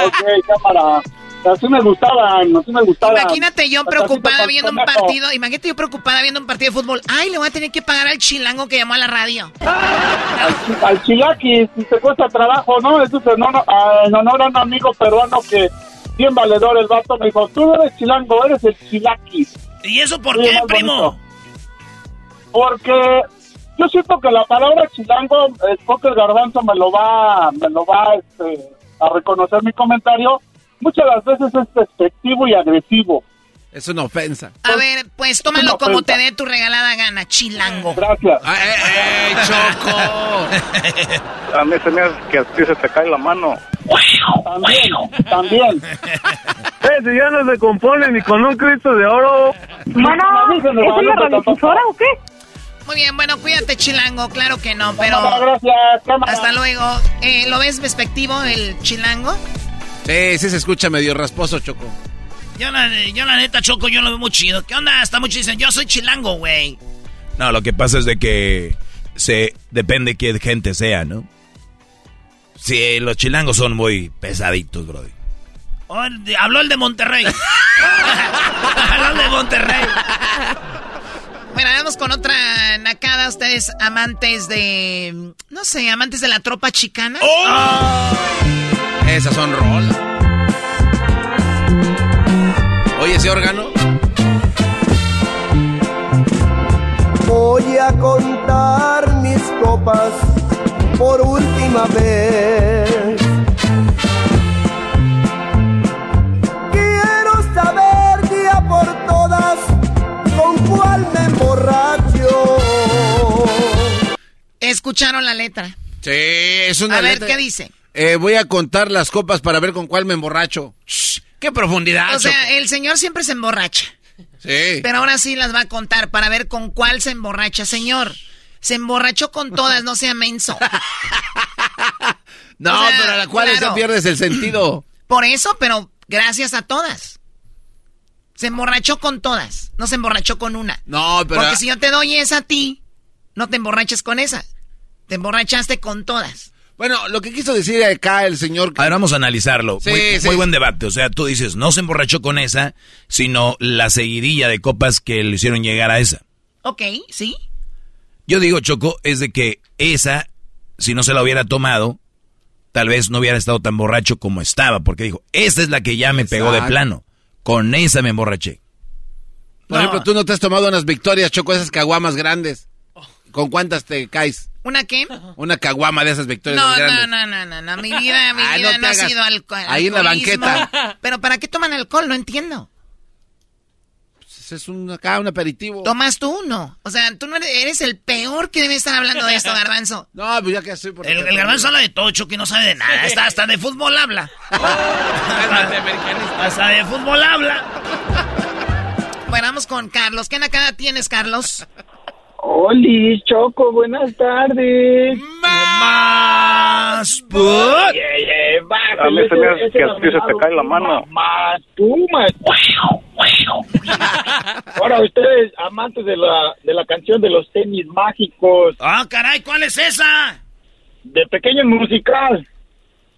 ok, cámara. Así me gustaban, así me gustaban. Imagínate yo preocupada viendo un partido. Imagínate yo preocupada viendo un partido de fútbol. Ay, le voy a tener que pagar al chilango que llamó a la radio. Al, al chilaqui, si te cuesta trabajo, ¿no? Eso es en honor, a- en honor a un amigo peruano que, bien valedor el vato, me dijo, tú no eres chilango, eres el chilaqui. ¿Y eso por Sí, qué, primo? bonito. Porque yo siento que la palabra chilango, el poco el garbanzo me lo va, me lo va este, a reconocer mi comentario, muchas de las veces es despectivo y agresivo. Es una ofensa. A ver, pues tómalo como te dé tu regalada gana, chilango. Gracias. ¡Ay, eh, eh, Choco! A mí se me hace que a ti se te cae la mano. También, también. Eh, si ya no se compone ni con un Cristo de oro. Bueno, ¿es una radiodifusora o qué? Muy bien, bueno, cuídate, chilango. Claro que no, pero. Cámara, gracias, cámara. Hasta luego. Eh, ¿Lo ves despectivo el chilango? Sí, sí se escucha medio rasposo, Choco. Yo la, yo la neta, Choco, yo lo veo muy chido. ¿Qué onda? Está muy chido. Dicen, Yo soy chilango, güey. No, lo que pasa es de que se depende qué gente sea, ¿no? Sí, los chilangos son muy pesaditos, brody. Oh, habló el de Monterrey. habló el de Monterrey. Bueno, vamos con otra nacada. Ustedes amantes de. No sé, amantes de la tropa chicana. Esas son rolas. Oye, ese órgano. Voy a contar mis copas por última vez. Quiero saber día por todas con cuál me emborracho. Escucharon la letra. Sí, es una A ver, letra. ¿qué dice? Eh, voy a contar las copas para ver con cuál me emborracho. Shh, ¡Qué profundidad, O sea, el señor siempre se emborracha. Sí. Pero ahora sí las va a contar para ver con cuál se emborracha. Señor, se emborrachó con todas, no sea menso. No, o sea, pero a la cual claro. ya pierdes el sentido. Por eso, pero gracias a todas. Se emborrachó con todas, no se emborrachó con una. No, pero... Porque si yo te doy esa a ti, no te emborraches con esa. Te emborrachaste con todas. Bueno, lo que quiso decir acá el señor... A ver, vamos a analizarlo. Sí, muy, sí. muy buen debate. O sea, tú dices, no se emborrachó con esa, sino la seguidilla de copas que le hicieron llegar a esa. Ok, ¿sí? Yo digo, Choco, es de que esa, si no se la hubiera tomado, tal vez no hubiera estado tan borracho como estaba, porque dijo, esta es la que ya me pegó de plano. Con esa me emborraché. Por ejemplo, tú no te has tomado unas victorias, Choco, esas caguamas grandes. ¿Con cuántas te caes? ¿Una qué? Una caguama de esas victorias No, no, no, no, no, no, mi vida, mi Ah, vida no ha sido alcohol. Ahí en la banqueta. Pero ¿para qué toman alcohol? No entiendo. Pues es un, acá un aperitivo. ¿Tomas tú? No. O sea, tú no eres, eres el peor que debe estar hablando de esto, Garbanzo. No, pues ya que estoy por... El, el garbanzo habla de todo, Choco, y no sabe de nada. Hasta, hasta de fútbol habla. hasta de fútbol habla. Bueno, vamos con Carlos. ¿Qué nacada tienes, Carlos? Oli, Choco, buenas tardes. Más. A mí se me hace que a ti se te cae la mano. Más, más. Ahora, ustedes, amantes de la, de la canción de los tenis mágicos, Ah, caray, ¿cuál es esa? de pequeño musical.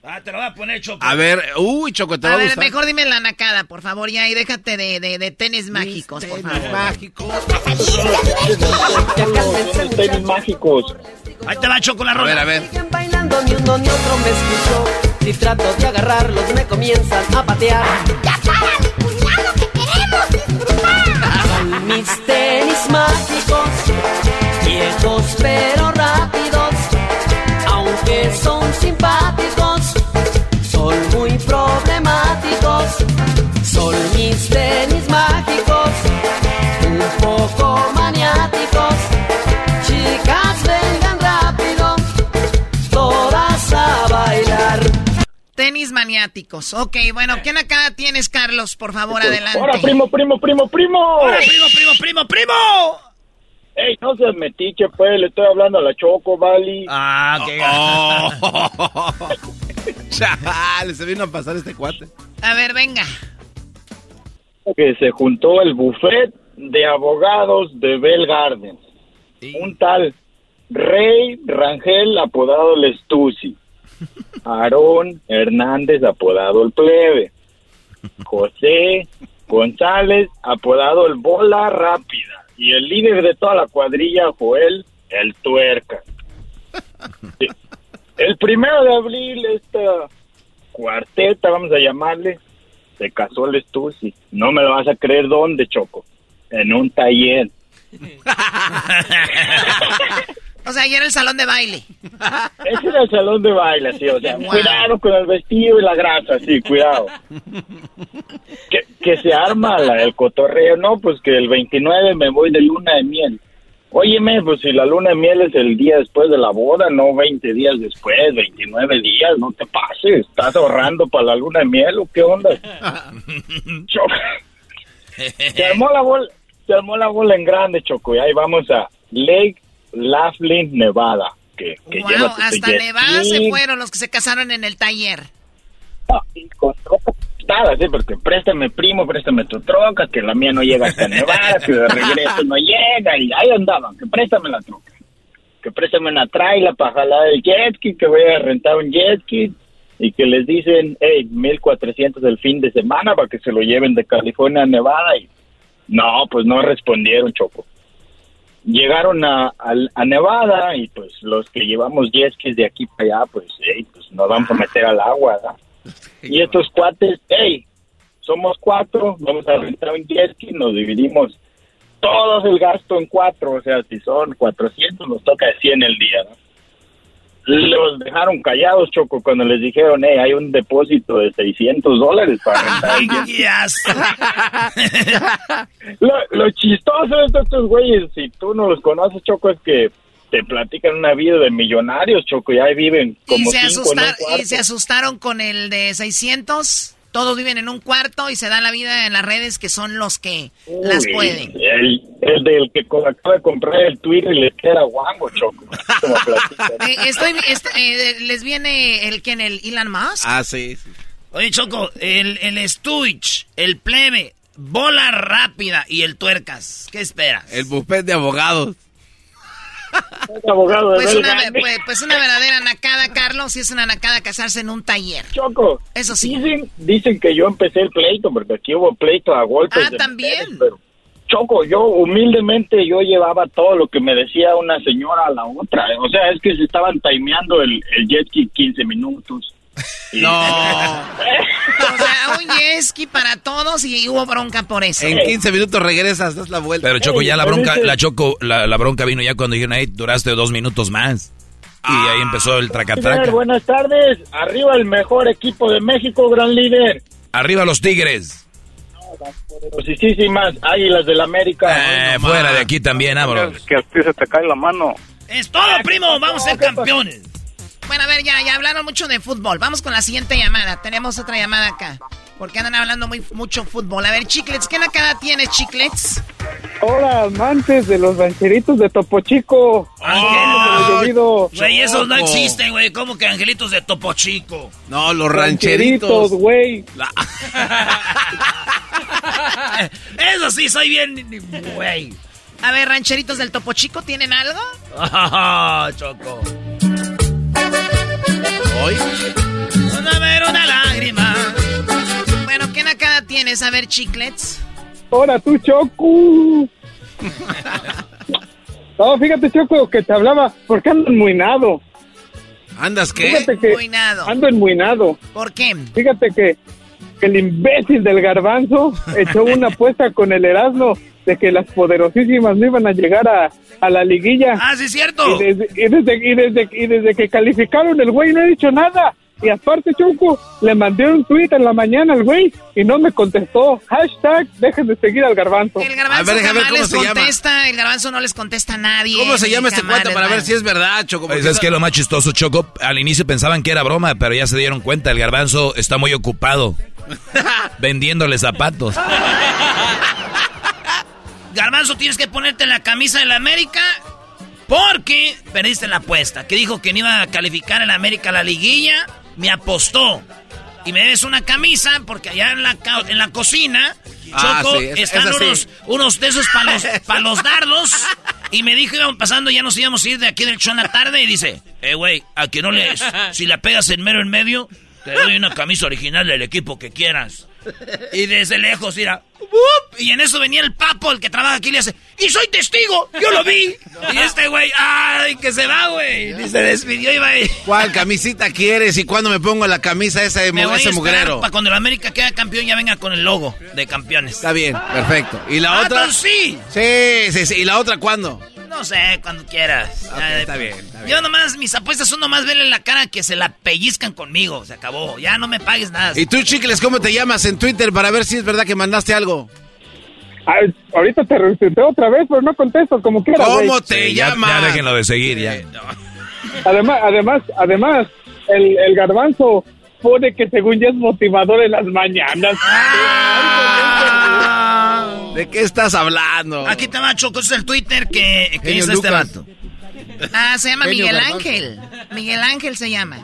Ah, te lo voy a poner, Choco. A ver, uy, Choco, te va A a ver, gustar. mejor dime la nacada, por favor, ya, y déjate de, de, de tenis mágicos, por favor. Mágico. Los tenis mágicos. Ahí te va, Choco, la A rola. ver, a ver. Siguen bailando, ni uno ni otro me escuchó. Si trato de agarrarlos, me comienzan a patear. ¡Ya cuñado, que queremos disfrutar! Son mis tenis mágicos, viejos pero rápidos. Aunque son simpáticos, Son mis tenis mágicos, un poco maniáticos. Chicas, vengan rápido, todas a bailar. Tenis maniáticos. Ok, bueno, ¿qué nacada tienes, Carlos? Por favor, adelante. Ahora, primo, primo, primo, primo. ¡Ahora, primo, primo, primo, primo! Ey, no seas metiche, pues, le estoy hablando a la Choco, Vali. Ah, qué Oh. Chale, se vino a pasar este cuate. A ver, venga. que se juntó el buffet de abogados de Bell Gardens. Un tal Rey Rangel, apodado el Estusi. Aarón Hernández, apodado el Plebe. José González, apodado el Bola Rápida. Y el líder de toda la cuadrilla, Joel, el Tuerca. Sí. El primero de abril, esta cuarteta, vamos a llamarle, se casó el Stussy. No me lo vas a creer dónde, Choco. En un taller. O sea, ayer el salón de baile. Ese era el salón de baile, sí. O sea, Wow. cuidado con el vestido y la grasa, sí, cuidado. Que, que se arma la- el cotorreo, ¿no? Pues que el 29 me voy de luna de miel. Óyeme, pues si la luna de miel es el día después de la boda, no 20 días después, 29 días, no te pases. ¿Estás ahorrando para la luna de miel o qué onda? Choco. Se armó la bola, se armó la bola en grande, Choco, y ahí vamos a Lake Laughlin, Nevada. Que, que Wow, hasta Nevada se fueron los que se casaron en el taller. con troca sí, porque préstame primo, préstame tu troca, que la mía no llega hasta Nevada, que de regreso no llega, y ahí andaban, que préstame la troca, que préstame una traila para jalar el jet ski, que voy a rentar un jet ski, y que les dicen, hey, 1400 el fin de semana para que se lo lleven de California a Nevada, y no, pues no respondieron, Choco. Llegaron a, a, Nevada y pues los que llevamos jet skis de aquí para allá, pues, hey, pues nos vamos a meter al agua, ¿verdad? Y estos cuates, hey, somos cuatro, vamos a rentar un jet ski, nos dividimos todos el gasto en cuatro, o sea, si son 400, nos toca de 100 el día, ¿no? Los dejaron callados, Choco, cuando les dijeron, hey, hay un depósito de 600 dólares para rentar el jet. Lo, lo chistoso de estos, estos güeyes, si tú no los conoces, Choco, es que te platican una vida de millonarios, Choco, y ahí viven Y como se, cinco en un asustar- y se asustaron con el de 600. Todos viven en un cuarto y se dan la vida en las redes que son los que las Uy, pueden. El, el del que acaba de comprar el Twitter y le queda guango, Choco. Como. Eh, estoy, est- eh, les viene el que en el Elon Musk. Ah, sí. sí. Oye, Choco, el, el Stuich, el plebe, bola rápida y el tuercas. ¿Qué esperas? El buffet de abogados. Abogado de Pues una, pues, pues una verdadera nacada, Carlos, y es una nacada casarse en un taller. Choco. Eso sí. Dicen, dicen que yo empecé el pleito, porque aquí hubo pleito a golpes. Ah, también. mujeres, pero, Choco, yo humildemente yo llevaba todo lo que me decía una señora a la otra. O sea, es que se estaban timeando el, el jet ski 15 minutos. No. O sea, un jet ski para todos y hubo bronca por eso. En 15 minutos regresas, das la vuelta. Pero Choco, ya la bronca, la Choco, la, la bronca vino ya cuando dijeron, ahí duraste dos minutos más. Y ahí empezó el tracatraca. Buenas tardes. Arriba el mejor equipo de México, gran líder. Arriba los tigres. Poderosísimas águilas del América. Eh, fuera de aquí también, vámonos. Que a ti se te cae la mano. Es todo, primo. Vamos a ser campeones. Bueno, a ver, ya, ya hablaron mucho de fútbol. Vamos con la siguiente llamada. Tenemos otra llamada acá. Porque andan hablando muy, mucho fútbol. A ver, Chiclets, ¿qué nacada tienes, Chiclets? Hola, amantes de los rancheritos de Topo Chico. Ángel. Güey, esos no existen, güey. ¿Cómo que angelitos de Topo Chico? No, los Rancheritos, güey. Eso sí, soy bien, güey. A ver, rancheritos del Topo Chico, ¿tienen algo? Choco. Hoy. Una ver una lágrima. Bueno, ¿qué nacada tienes? A ver, Chiclets. Ahora tú, Choco. No, fíjate, Choco, que te hablaba porque ando enmuinado. ¿Andas qué? Fíjate que Enmuinado. ando enmuinado. ¿Por qué? Fíjate que, que el imbécil del garbanzo echó una apuesta con el Erasmo de que las poderosísimas no iban a llegar a, a la liguilla. Ah, sí, cierto. Y desde, y desde, y desde, y desde que calificaron el güey no he dicho nada. Y aparte, Choco, le mandé un tweet en la mañana al güey y no me contestó. Hashtag, dejen de seguir al garbanzo. El garbanzo jamás les contesta, el garbanzo no les contesta a nadie. ¿Cómo se llama este cuento para ver si es verdad, Choco? Pues es que lo más chistoso, Choco, al inicio pensaban que era broma, pero ya se dieron cuenta, el garbanzo está muy ocupado vendiéndole zapatos. Garbanzo, tienes que ponerte la camisa de la América porque perdiste la apuesta. Que dijo que no iba a calificar el América a la liguilla. Me apostó. Y me debes una camisa porque allá en la, en la cocina, Ah, Choco, sí, es- están unos, unos de esos para los, pa' los dardos. Y me dijo, íbamos pasando, ya nos íbamos a ir de aquí del show en la tarde. Y dice, eh, güey, a que no le... Si la pegas en mero en medio, te doy una camisa original del equipo que quieras. Y desde lejos, mira. Y en eso venía el papo, el que trabaja aquí, y le hace, ¡y soy testigo! ¡Yo lo vi! Y este güey, ¡ay, que se va, güey! Y se despidió y va ahí. ¿Cuál camisita quieres y cuándo me pongo la camisa esa de Me voy a ese esperar mugrero? para cuando el América queda campeón ya venga con el logo de campeones. Está bien, perfecto. ¿Y la Ah, otra? sí. Sí, sí, sí. ¿Y la otra cuándo? No sé, cuando quieras. Ya, está bien, está bien. Yo nomás, mis apuestas son nomás verle la cara que se la pellizcan conmigo. Se acabó. Ya no me pagues nada. ¿Y tú, Chicles, cómo te llamas en Twitter para ver si es verdad que mandaste algo? Ay, ahorita te retuiteo otra vez, pero no contesto como quieras. ¿Cómo te Sí, llamas? ya déjenlo de seguir, ya. Además, además, además, el, el garbanzo pone que según ya es motivador en las mañanas. ¿De qué estás hablando? Aquí te va, Choco. Ese es el Twitter que, que hizo este vato. Ah, se llama Genio Miguel Garbanzo. Ángel. Miguel Ángel se llama.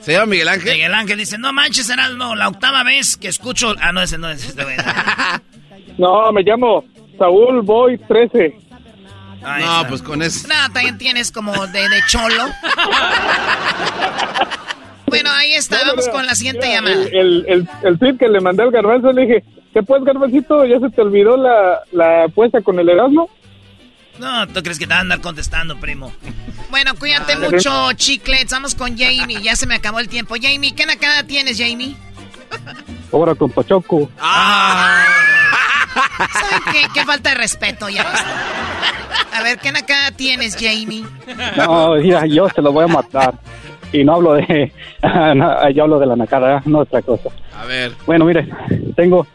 ¿Se llama Miguel Ángel? Miguel Ángel dice, no manches, no, la octava vez que escucho... Ah, no, ese no es este güey. No, me llamo Saúl Boy 13. Ahí No, está. pues con eso. No, también tienes como de, de cholo. bueno, ahí está. Vamos con la siguiente Mira, llamada. El, el, el, el tweet que le mandé al garbanzo le dije, ¿qué pues, garbancito? ¿Ya se te olvidó la, la apuesta con el Erasmo? No, ¿tú crees que te van a andar contestando, primo? Bueno, cuídate Ah, mucho, chiclets. Vamos con Jamie. Ya se me acabó el tiempo. Jamie, ¿qué nacada tienes, Jamie? Ahora con Pachoco. ¿Saben qué? Qué falta de respeto ya. A ver, ¿qué nacada tienes, Jamie? No, mira, yo te lo voy a matar. Y no hablo de. no, yo hablo de la nacada, no otra cosa. A ver. Bueno, mire, tengo.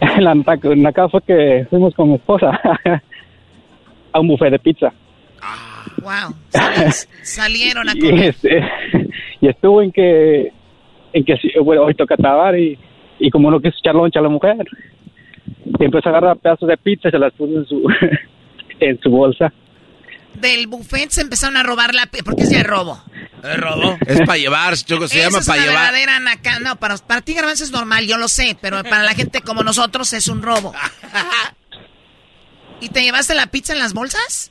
La naca- nacada fue que fuimos con mi esposa a un buffet de pizza. Wow. sal- salieron a Y, comer. este, y estuvo en que. En que bueno, hoy toca trabajar y, y como no quiso echar loncha a la mujer, y empezó a agarrar pedazos de pizza y se las puso en su, en su bolsa. Del buffet se empezaron a robar la... pi- ¿Por qué se robo? ¿Es robo? Es para llevar, Choco, se Esa llama es para llevar. verdadera naca- No, para, para ti, Garbanzo, es normal, yo lo sé, pero para la gente como nosotros es un robo. ¿Y te llevaste la pizza en las bolsas?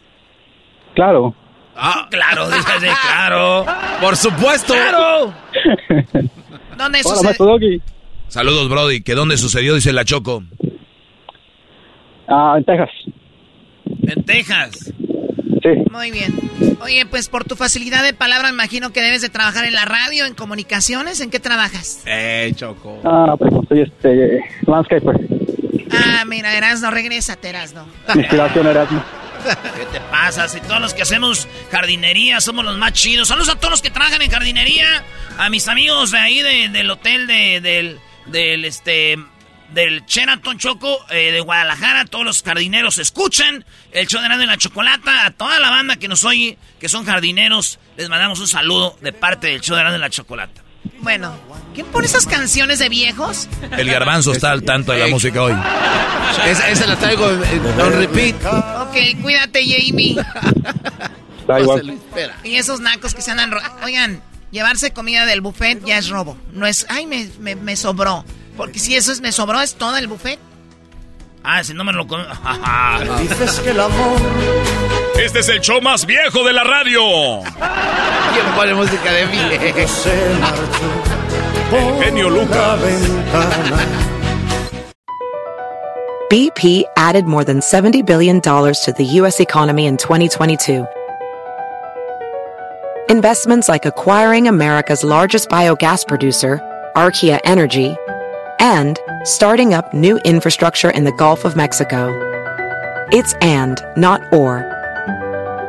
Claro. Ah, claro, dígase, claro. Por supuesto. ¡Claro! ¿Dónde Doggy. Saludos, Brody. ¿Que dónde sucedió? Dice la Choco. Ah, en Texas. En Texas. Sí. Muy bien. Oye, pues por tu facilidad de palabra, me imagino que debes de trabajar en la radio, en comunicaciones. ¿En qué trabajas? Eh, Choco. Ah, pero soy este landscaper. Ah, mira, Erasno, regrésate, Erasno. Mi inspiración era así. ¿Qué te pasa? Si todos los que hacemos jardinería somos los más chidos. Saludos a todos los que trabajan en jardinería. A mis amigos de ahí de- del hotel de, del, del, este, del Sheraton Choco eh, de Guadalajara. Todos los jardineros escuchan el show de Erasmo y la Chocolata. A toda la banda que nos oye, que son jardineros, les mandamos un saludo de parte del show de Erasmo y la Chocolata. Bueno, ¿quién pone esas canciones de viejos? El garbanzo está al tanto de la música hoy. Esa, esa la traigo on repeat. Ok, cuídate, Jamie. Da igual. Y esos nacos que se andan... Oigan, llevarse comida del buffet ya es robo. No es, ay, me, me, me sobró. Porque si eso es me sobró, es todo el buffet. Ah, si no me lo come. Dices que el amor Este es el show más viejo de la radio. ¿Quién pone música de mí? se marchó El genio Lucas. BP added more than $70 billion to the U.S. economy in 2022. Investments like acquiring America's largest biogas producer, Archaea Energy, and starting up new infrastructure in the Gulf of Mexico. It's and, not or.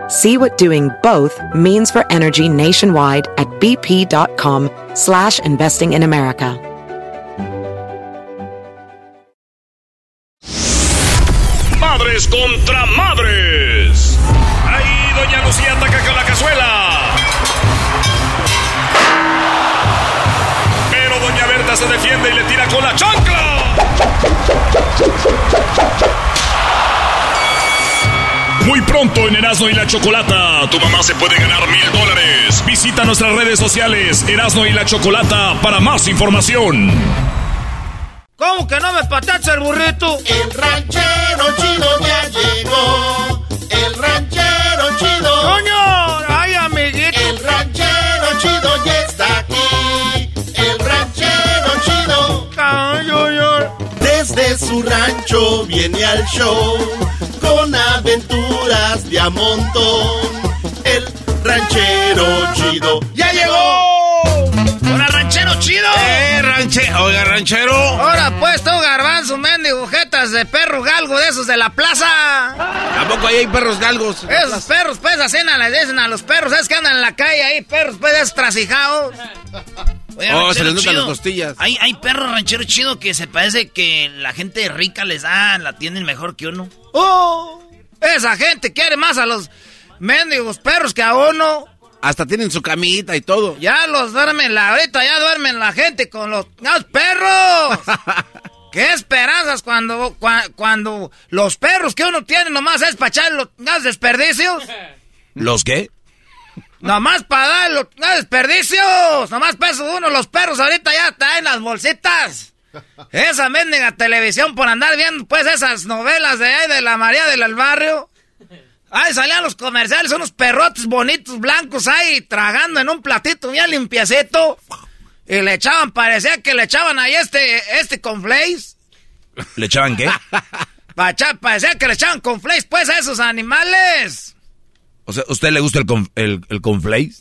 See what doing both means for energy nationwide at bp.com slash investing in America. Madres contra madres. Ahí doña Lucía ataca con la cazuela. Se defiende y le tira con la chancla. Muy pronto en Erasmo y la Chocolata, tu mamá se puede ganar mil dólares. Visita nuestras redes sociales, Erasmo y la Chocolata, para más información. ¿Cómo que no me patacha el burrito? El ranchero chido ya llegó. El ranchero chido. ¡Coño! Desde su rancho viene al show con aventuras de a montón. El ranchero chido ¡Ya llegó! ¡Hola, ranchero chido! Eh, ranchero. Oiga, ranchero. Ahora pues tú, garbanzo, mendigo, jetas de perro galgo de esos de la plaza. ¿A poco ahí hay perros galgos? Esos perros, pues, así les dicen a los perros, es que andan en la calle ahí, perros, pues, estrasijados. Oye, Oh, se les notan las costillas. Hay, hay perros ranchero chido que se parece que la gente rica les da, la tienen mejor que uno. ¡Oh! Esa gente quiere más a los mendigos perros que a uno. Hasta tienen su camita y todo. Ya los duermen, la, ahorita ya duermen la gente con los, ¡los perros. ¿Qué esperanzas cuando, cua- cuando los perros que uno tiene nomás es para echar los los desperdicios? ¿Los qué? Nomás para dar los los desperdicios. Nomás peso uno. Los perros ahorita ya traen las bolsitas. Esa mendiga televisión por andar viendo pues esas novelas de ahí de la María del Barrio. Ahí salían los comerciales, unos perrotes bonitos blancos ahí tragando en un platito bien limpiecito. Y le echaban, parecía que le echaban ahí este, este conflace. ¿Le echaban qué? Pacha, parecía que le echaban conflace pues a esos animales. O sea, ¿usted le gusta el, con, el, el?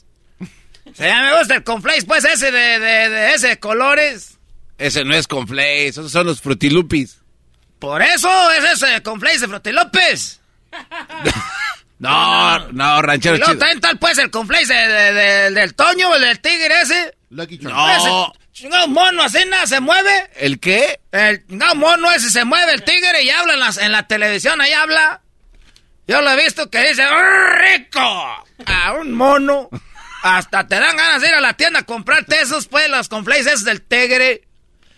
Sí, me gusta el conflace pues ese de, de, de ese de colores. Ese no es conflace, esos son los frutilupis. Por eso es ese conflace de Frutilopes. No, no, ranchero chido. también tal pues el conflace de- de- de- del Toño, el del tigre ese. No. Ese chingado mono así nada se mueve. ¿El qué? El chingado mono ese se mueve el tigre y habla en, las- en la televisión, ahí habla. Yo lo he visto que dice, "¡Ah, rico! A un mono. Hasta te dan ganas de ir a la tienda a comprarte esos, pues, los conflaces esos del tigre.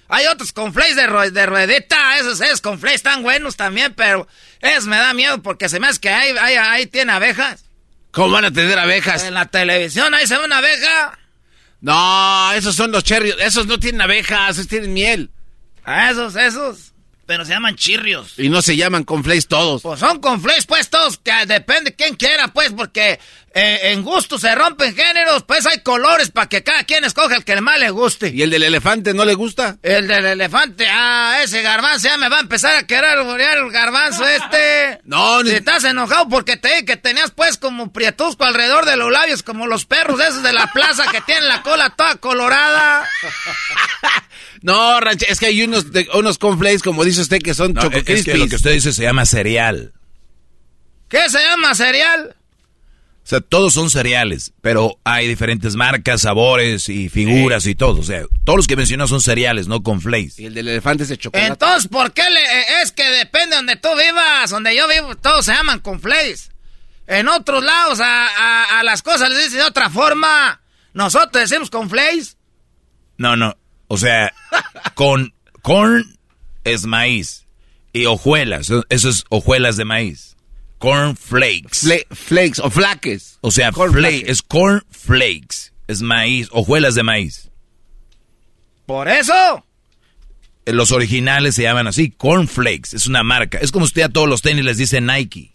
Hay otros conflays de, rue- de ruedita, esos, esos conflays están buenos también, pero esos me da miedo porque se me hace que ahí, ahí, ahí tiene abejas. ¿Cómo van a tener abejas? En la televisión ahí se ve una abeja. No, esos son los cherry. Esos no tienen abejas, esos tienen miel. A esos, esos. pero se llaman chirrios. Y no se llaman conflays todos. Pues son conflays, pues todos, que depende quién quiera, pues, porque eh, en gusto se rompen géneros, pues hay colores para que cada quien escoja el que más le guste. ¿Y el del elefante no le gusta? El del elefante, ah, ese garbanzo ya me va a empezar a querer borear el garbanzo este. No, Si estás enojado porque te dije que tenías pues como prietusco alrededor de los labios, como los perros esos de la plaza que tienen la cola toda colorada. No, ranch, es que hay unos, de- unos conflays, como dice usted, que son No, choco es que lo que usted dice se llama cereal. ¿Qué se llama cereal? O sea, todos son cereales, pero hay diferentes marcas, sabores y figuras y todo. O sea, todos los que mencionó son cereales, no con flakes. Y el del elefante es de chocolate. Entonces, ¿por qué le, eh, es que depende de donde tú vivas? Donde yo vivo, todos se llaman conflays. En otros lados, a, a- a las cosas les dicen de otra forma. Nosotros decimos conflays. No, no. O sea, con corn es maíz. Y hojuelas, eso es hojuelas de maíz. Corn flakes. flakes o flaques. O sea, Corn flake, flakes. es corn flakes. Es maíz, hojuelas de maíz. Por eso. Eh, Los originales se llaman así, corn flakes. Es una marca. Es como usted a todos los tenis les dice Nike.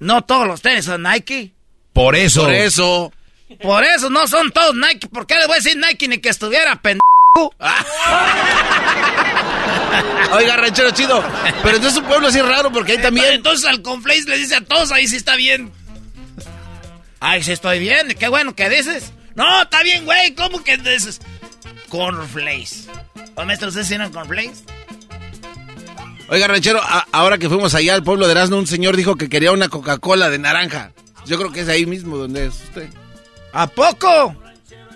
No todos los tenis son Nike. Por eso. Por eso. Por eso no son todos Nike. ¿Por qué le voy a decir Nike ni que estuviera pendejo? Oiga, ranchero chido. Pero entonces es un pueblo así raro porque ahí también. Entonces al conflays le dice a todos, ahí sí está bien. Ay, sí estoy bien. Qué bueno que dices. No, está bien, güey. ¿Cómo que dices? Cornflakes. ¿O maestro, ustedes tienen cornflakes? Oiga, ranchero, a- ahora que fuimos allá al pueblo de Erasmo, un señor dijo que quería una Coca-Cola de naranja. Yo creo que es ahí mismo donde es usted. ¿A poco?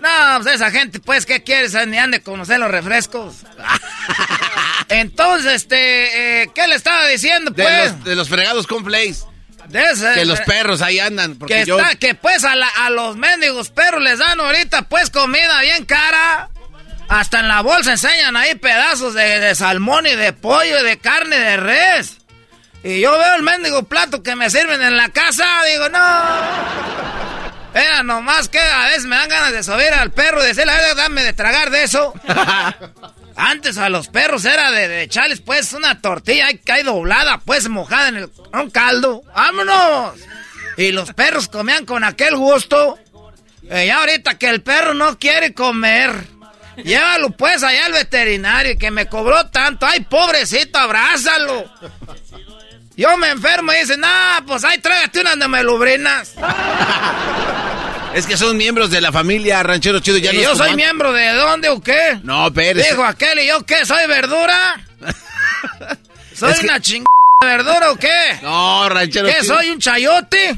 No, pues esa gente, pues, ¿qué quieres? Ni han de conocer los refrescos. Entonces, este, eh, ¿qué le estaba diciendo, De, pues? los, de los fregados conflays. De ese- Que los perros ahí andan. Porque que yo... está, que pues a, la- a los mendigos perros les dan ahorita pues comida bien cara. Hasta en la bolsa enseñan ahí pedazos de, de salmón y de pollo y de carne de res. Y yo veo el mendigo plato que me sirven en la casa, digo, no. Era nomás que a veces me dan ganas de subir al perro y decirle, "Ay, dame de tragar de eso. Antes a los perros era de, de echarles pues una tortilla ahí, ahí doblada, pues mojada en el, un caldo. ¡Vámonos! Y los perros comían con aquel gusto. Y ya ahorita que el perro no quiere comer, llévalo pues allá al veterinario y que me cobró tanto. ¡Ay, pobrecito, abrázalo! Yo me enfermo y dicen, ah, pues ahí trágate unas de melubrinas. Es que son miembros de la familia ranchero chido. Ya ¿Y yo soy miembro de dónde o qué? No, pero... Dijo aquel, ¿y yo qué? ¿Soy verdura? ¿Soy Es que- una chingada verdura o qué? No, ranchero ¿Qué, chido. soy un chayote?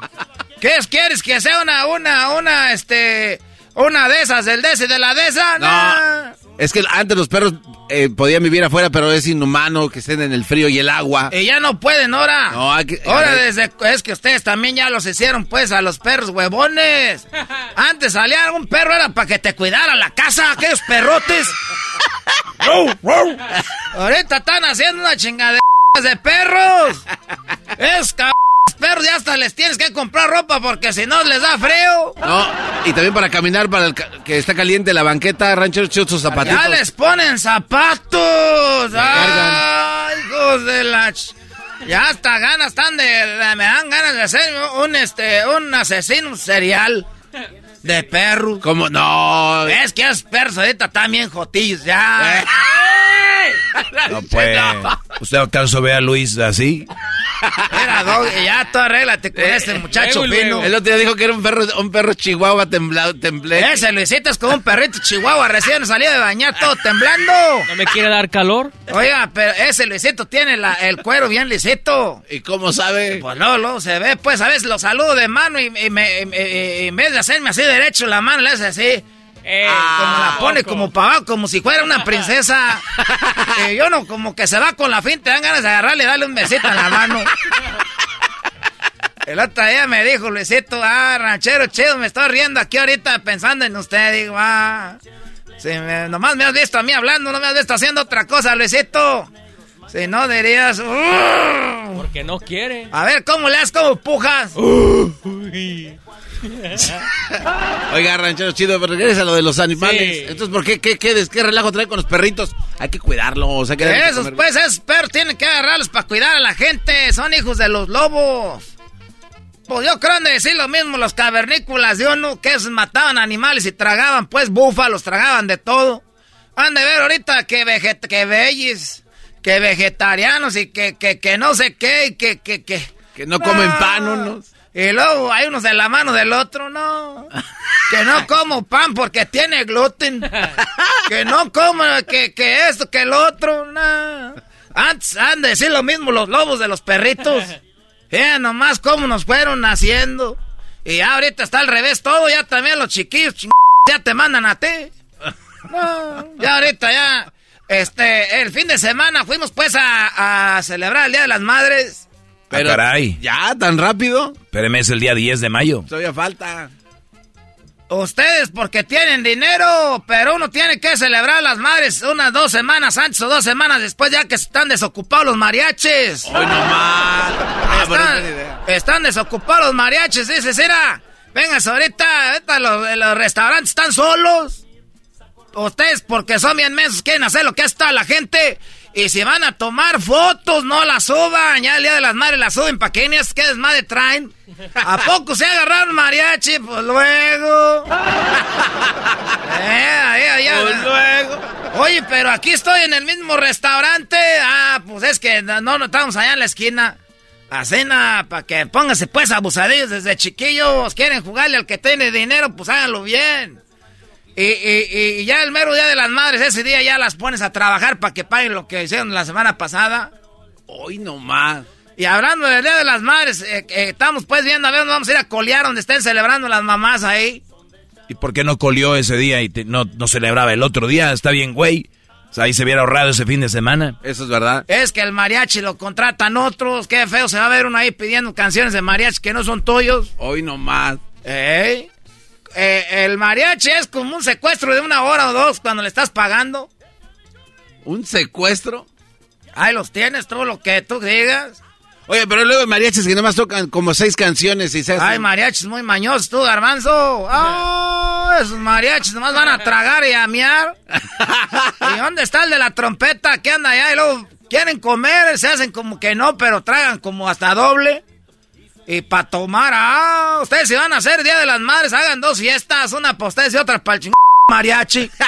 ¿Qué es, quieres que sea una, una, una, este, una de esas, del de ese, de la de esa? No. Es que antes los perros eh, podían vivir afuera, pero es inhumano que estén en el frío y el agua. Y ya no pueden, ahora. No, hay que- Ahora desde, es que ustedes también ya los hicieron, pues, a los perros huevones. Antes salía un perro, era para que te cuidara la casa, aquellos perrotes. Ahorita están haciendo una chingadera de perros. Es cabrón, perros ya hasta les tienes que comprar ropa porque si no les da frío. No, y también para caminar, para el ca- que está caliente la banqueta, ranchero chido, sus zapatitos. Ya les ponen zapatos. Ay, hijos de la... ch- Ya hasta ganas están de, Me dan ganas de hacer un, este, un asesino serial de perros. ¿Cómo? No. Es que esos perros ahorita bien jotillos ya. No, pues. ¿Usted acaso ve a Luis así? Mira, Dog, ya tú arréglate con este muchacho fino. El otro día dijo que era un perro, un perro chihuahua temblado, temblé. Ese Luisito es como un perrito chihuahua recién salido de bañar todo temblando. ¿No me quiere dar calor? Oiga, pero ese Luisito tiene la- el cuero bien lisito. ¿Y cómo sabe? Pues luego, luego se ve, pues a veces lo saludo de mano y, y me- y- y- y en vez de hacerme así derecho la mano, le hace así. como la pone como para abajo, como si fuera una princesa. Eh, yo no, como que se va con la finta, te dan ganas de agarrarle y darle un besito en la mano. El otro día me dijo Luisito, ah, ranchero chido, me estoy riendo aquí ahorita pensando en usted. Digo, ah, si me- nomás me has visto a mí hablando, no me has visto haciendo otra cosa, Luisito. Si no dirías, "Urgh". Porque no quiere. a ver, ¿cómo le das como pujas? Oiga, ranchero chido, pero regresa lo de los animales. Sí. Entonces, ¿por qué, qué, qué, qué relajo trae con los perritos? Hay que cuidarlos, hay que Esos, comer. pues, esos perros tienen que agarrarlos para cuidar a la gente. Son hijos de los lobos. Pues yo creo han de decir lo mismo los cavernícolas de uno, que esos mataban animales y tragaban, pues, búfalos, tragaban de todo. Han de ver ahorita que, veget que bellis, que vegetarianos y que, que, que no sé qué, y que, que, que... Que no comen pan unos. Y luego hay unos de la mano del otro, no. Que no como pan porque tiene gluten. Que no como que, que esto, que el otro, no. Antes han de decir lo mismo los lobos de los perritos. Ya nomás cómo nos fueron naciendo. Y ya ahorita está al revés todo, ya también los chiquillos ching- ya te mandan a ti. No, ya ahorita ya. Este, el fin de semana fuimos pues a, a celebrar el Día de las Madres. Pero, caray. ¿Ya? ¿Tan rápido? Espéreme, es el día 10 de mayo. Todavía falta. Ustedes porque tienen dinero, pero uno tiene que celebrar las madres unas dos semanas antes o dos semanas después ya que están desocupados los mariachis. Hoy nomás. Ah, pero están, desocupados los mariachis, dices, mira, vengas ahorita, ahorita los, los restaurantes están solos. Ustedes porque son bien mensos quieren hacer lo que está la gente. Y si van a tomar fotos, no las suban. Ya el día de las madres las suben para que que desmadre traen. ¿A poco se agarraron mariachi? Pues luego. Eh, ahí. Pues luego. Oye, pero aquí estoy en el mismo restaurante. Ah, pues es que no, no estamos allá en la esquina. La cena, para que pónganse pues abusadillos desde chiquillos. Quieren jugarle al que tiene dinero, pues háganlo bien. Y, y- y ya el mero día de las madres, ese día ya las pones a trabajar para que paguen lo que hicieron la semana pasada. Hoy nomás. Y hablando del día de las madres, eh, eh, estamos pues viendo a ver dónde vamos a ir a colear donde estén celebrando las mamás ahí. ¿Y por qué no colió ese día y te- no, no celebraba el otro día? Está bien, güey. O sea, ahí se hubiera ahorrado ese fin de semana. Eso es verdad. Es que el mariachi lo contratan otros. Qué feo se va a ver uno ahí pidiendo canciones de mariachi que no son tuyos. Hoy nomás. ¿Eh? Eh, el mariachi es como un secuestro de una hora o dos cuando le estás pagando. ¿Un secuestro? Ahí los tienes, todo lo que tú digas. Oye, pero luego hay mariachis que nada más tocan como seis canciones y se hacen... Ay, mariachis muy mañosos tú, garbanzo. Ah, esos mariachis nomás van a tragar y a miar. ¿Y dónde está el de la trompeta que anda allá? Y luego quieren comer, se hacen como que no, pero tragan como hasta doble. Y para tomar, ah, ustedes si van a hacer Día de las Madres, hagan dos fiestas, una para ustedes y otra para el ching mariachi.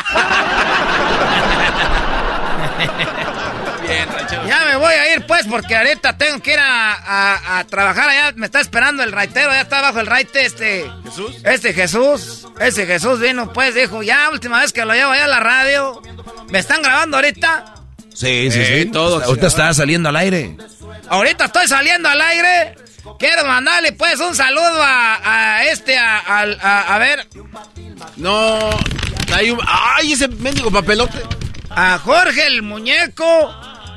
Bien. Ya me voy a ir pues porque ahorita tengo que ir a, a- a trabajar allá. Me está esperando el raitero, ya está abajo el raite este. ¿Jesús? Este Jesús. Ese Jesús vino pues, dijo, ya última vez que lo llevo allá a la radio. ¿Me están grabando ahorita? Sí, sí, Eh, sí. todo. Ahorita está saliendo al aire. Ahorita estoy saliendo al aire. Quiero mandarle pues un saludo a, a este, a, al- a- a ver, No. Hay un... ¡Ay, ese mendigo papelote! a Jorge el muñeco,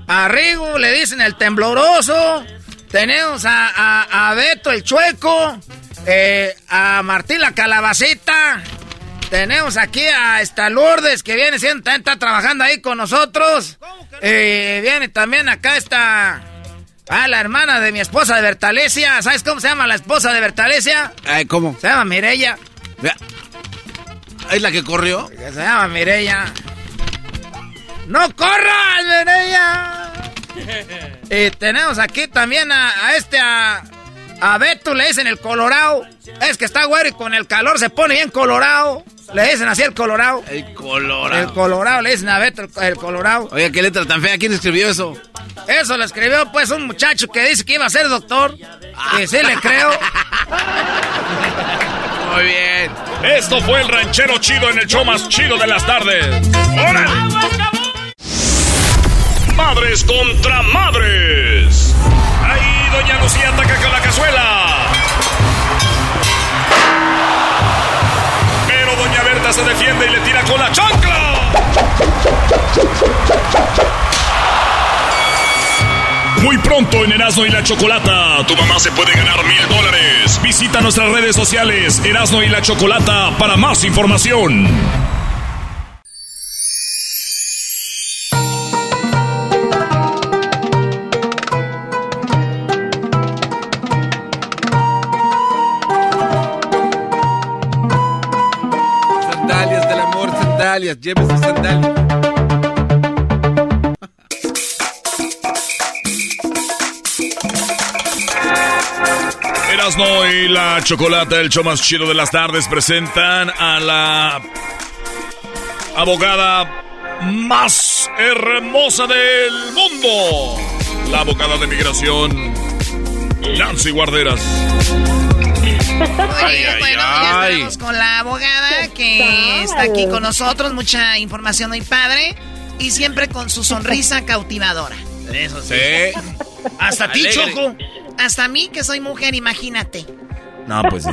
a Rigo le dicen el tembloroso, tenemos a, Beto el chueco, eh, a Martín la calabacita, tenemos aquí a esta Lourdes que viene siendo, está trabajando ahí con nosotros, Eh, viene también acá esta, ah, la hermana de mi esposa de Bertalesia, ¿sabes cómo se llama la esposa de Bertalesia? Ay, ¿cómo? Se llama Mirella. Vea. ¿Es la que corrió? Que se llama Mireya. ¡No corras, Mireya! y tenemos aquí también a, a este, a, a Beto, le dicen el colorado. Es que está güero y con el calor se pone bien colorado. Le dicen así el colorado. El colorado. El colorado, le dicen a Beto el, el colorado. Oye, qué letra tan fea. ¿Quién escribió eso? Eso lo escribió pues un muchacho que dice que iba a ser doctor. Y sí le creo. Muy bien. Esto fue el ranchero chido en el show más chido de las tardes. ¡Órale! Madres contra madres. Ahí doña Lucía ataca con la cazuela. Se defiende y le tira con la chancla. Muy pronto en Erasmo y la Chocolata, tu mamá se puede ganar mil dólares. Visita nuestras redes sociales Erasmo y la Chocolata para más información. Sandalias, llévese sandalias. Erasno y la Chocolata, el show más chido de las tardes, presentan a la abogada más hermosa del mundo. La abogada de migración, Nancy Guarderas. Ay, bueno, ya estamos con la abogada que está aquí con nosotros. Mucha información muy padre. Y siempre con su sonrisa cautivadora. Eso sí. Hasta ti, Choco. Hasta mí, que soy mujer, imagínate. No, pues sí.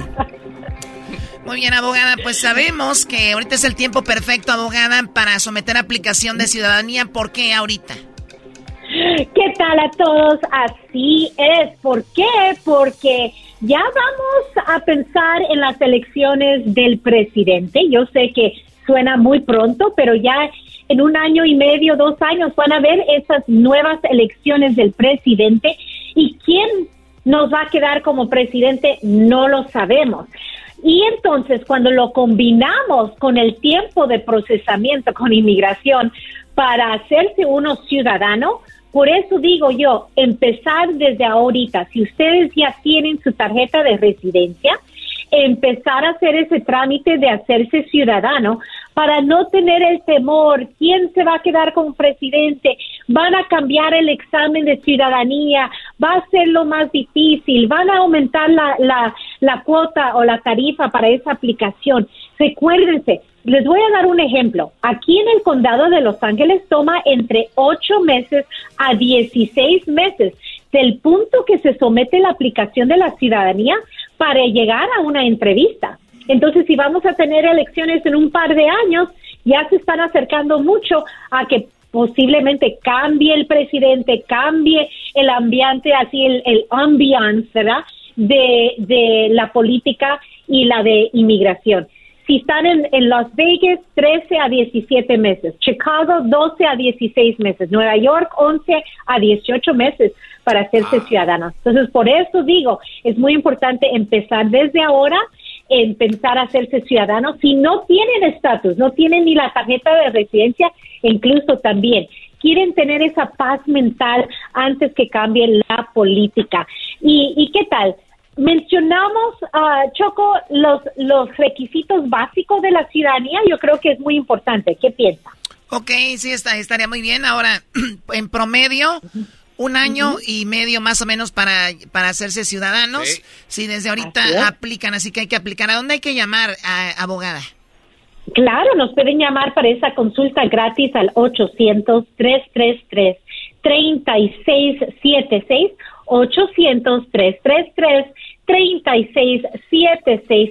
Muy bien, abogada. Pues sabemos que ahorita es el tiempo perfecto, abogada, para someter aplicación de ciudadanía. ¿Por qué ahorita? ¿Qué tal a todos? Así es. ¿Por qué? Porque ya vamos a pensar en las elecciones del presidente. Yo sé que suena muy pronto, pero ya en un año y medio, dos años van a ver esas nuevas elecciones del presidente y quién nos va a quedar como presidente no lo sabemos. Y entonces cuando lo combinamos con el tiempo de procesamiento con inmigración para hacerse uno ciudadano, por eso digo yo, empezar desde ahorita, si ustedes ya tienen su tarjeta de residencia, empezar a hacer ese trámite de hacerse ciudadano para no tener el temor, quién se va a quedar como presidente, van a cambiar el examen de ciudadanía, va a ser lo más difícil, van a aumentar la, la, la cuota o la tarifa para esa aplicación. Recuérdense, les voy a dar un ejemplo. Aquí en el condado de Los Ángeles toma entre 8 meses a 16 meses del punto que se somete la aplicación de la ciudadanía para llegar a una entrevista. Entonces, si vamos a tener elecciones en un par de años, ya se están acercando mucho a que posiblemente cambie el presidente, cambie el ambiente, así el, el ambiance. De, de la política y la de inmigración. Si están en, en, Las Vegas, 13 a 17 meses. Chicago, 12 a 16 meses. Nueva York, 11 a 18 meses para hacerse ciudadanos. Entonces, por eso digo, es muy importante empezar desde ahora en pensar hacerse ciudadanos. Si no tienen estatus, no tienen ni la tarjeta de residencia, incluso también quieren tener esa paz mental antes que cambie la política. ¿Y, y qué tal? Mencionamos, uh, Choco, los, los requisitos básicos de la ciudadanía. Yo creo que es muy importante. ¿Qué piensa? Ok, sí, está, estaría muy bien. Ahora, en promedio, un año y medio más o menos para, para hacerse ciudadanos. Sí. Si desde ahorita aplican, así que hay que aplicar. ¿A dónde hay que llamar, a, abogada? Claro, nos pueden llamar para esa consulta gratis al 800-333-3676. 800-333-3676.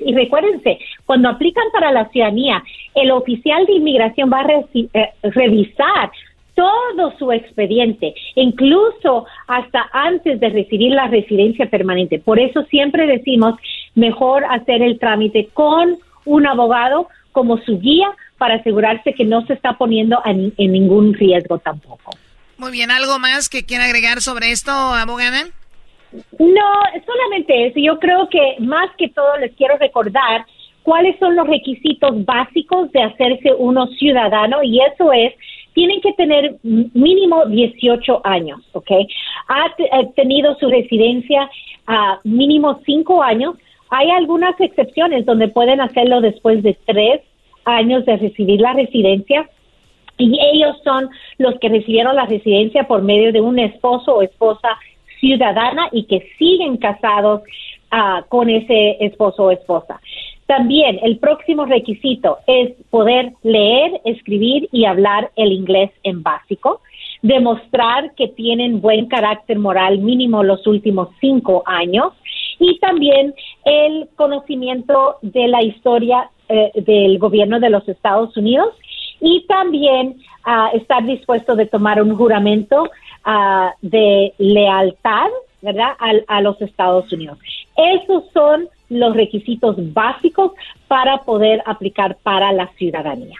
Y recuérdense, cuando aplican para la ciudadanía, el oficial de inmigración va a re eh, revisar todo su expediente, incluso hasta antes de recibir la residencia permanente. Por eso siempre decimos, mejor hacer el trámite con un abogado como su guía para asegurarse que no se está poniendo en, en ningún riesgo tampoco. Muy bien, ¿algo más que quiera agregar sobre esto, abogada? No, solamente eso. Yo creo que más que todo les quiero recordar cuáles son los requisitos básicos de hacerse uno ciudadano y eso es, tienen que tener mínimo 18 años, ¿ok? Ha tenido su residencia a mínimo 5 años. Hay algunas excepciones donde pueden hacerlo después de 3 años de recibir la residencia y ellos son los que recibieron la residencia por medio de un esposo o esposa ciudadana y que siguen casados uh, con ese esposo o esposa. También el próximo requisito es poder leer, escribir y hablar el inglés en básico, demostrar que tienen buen carácter moral mínimo los últimos cinco años y también el conocimiento de la historia eh, del gobierno de los Estados Unidos y también uh, estar dispuesto de tomar un juramento uh, de lealtad, ¿verdad?, a, a, los Estados Unidos. Esos son los requisitos básicos para poder aplicar para la ciudadanía.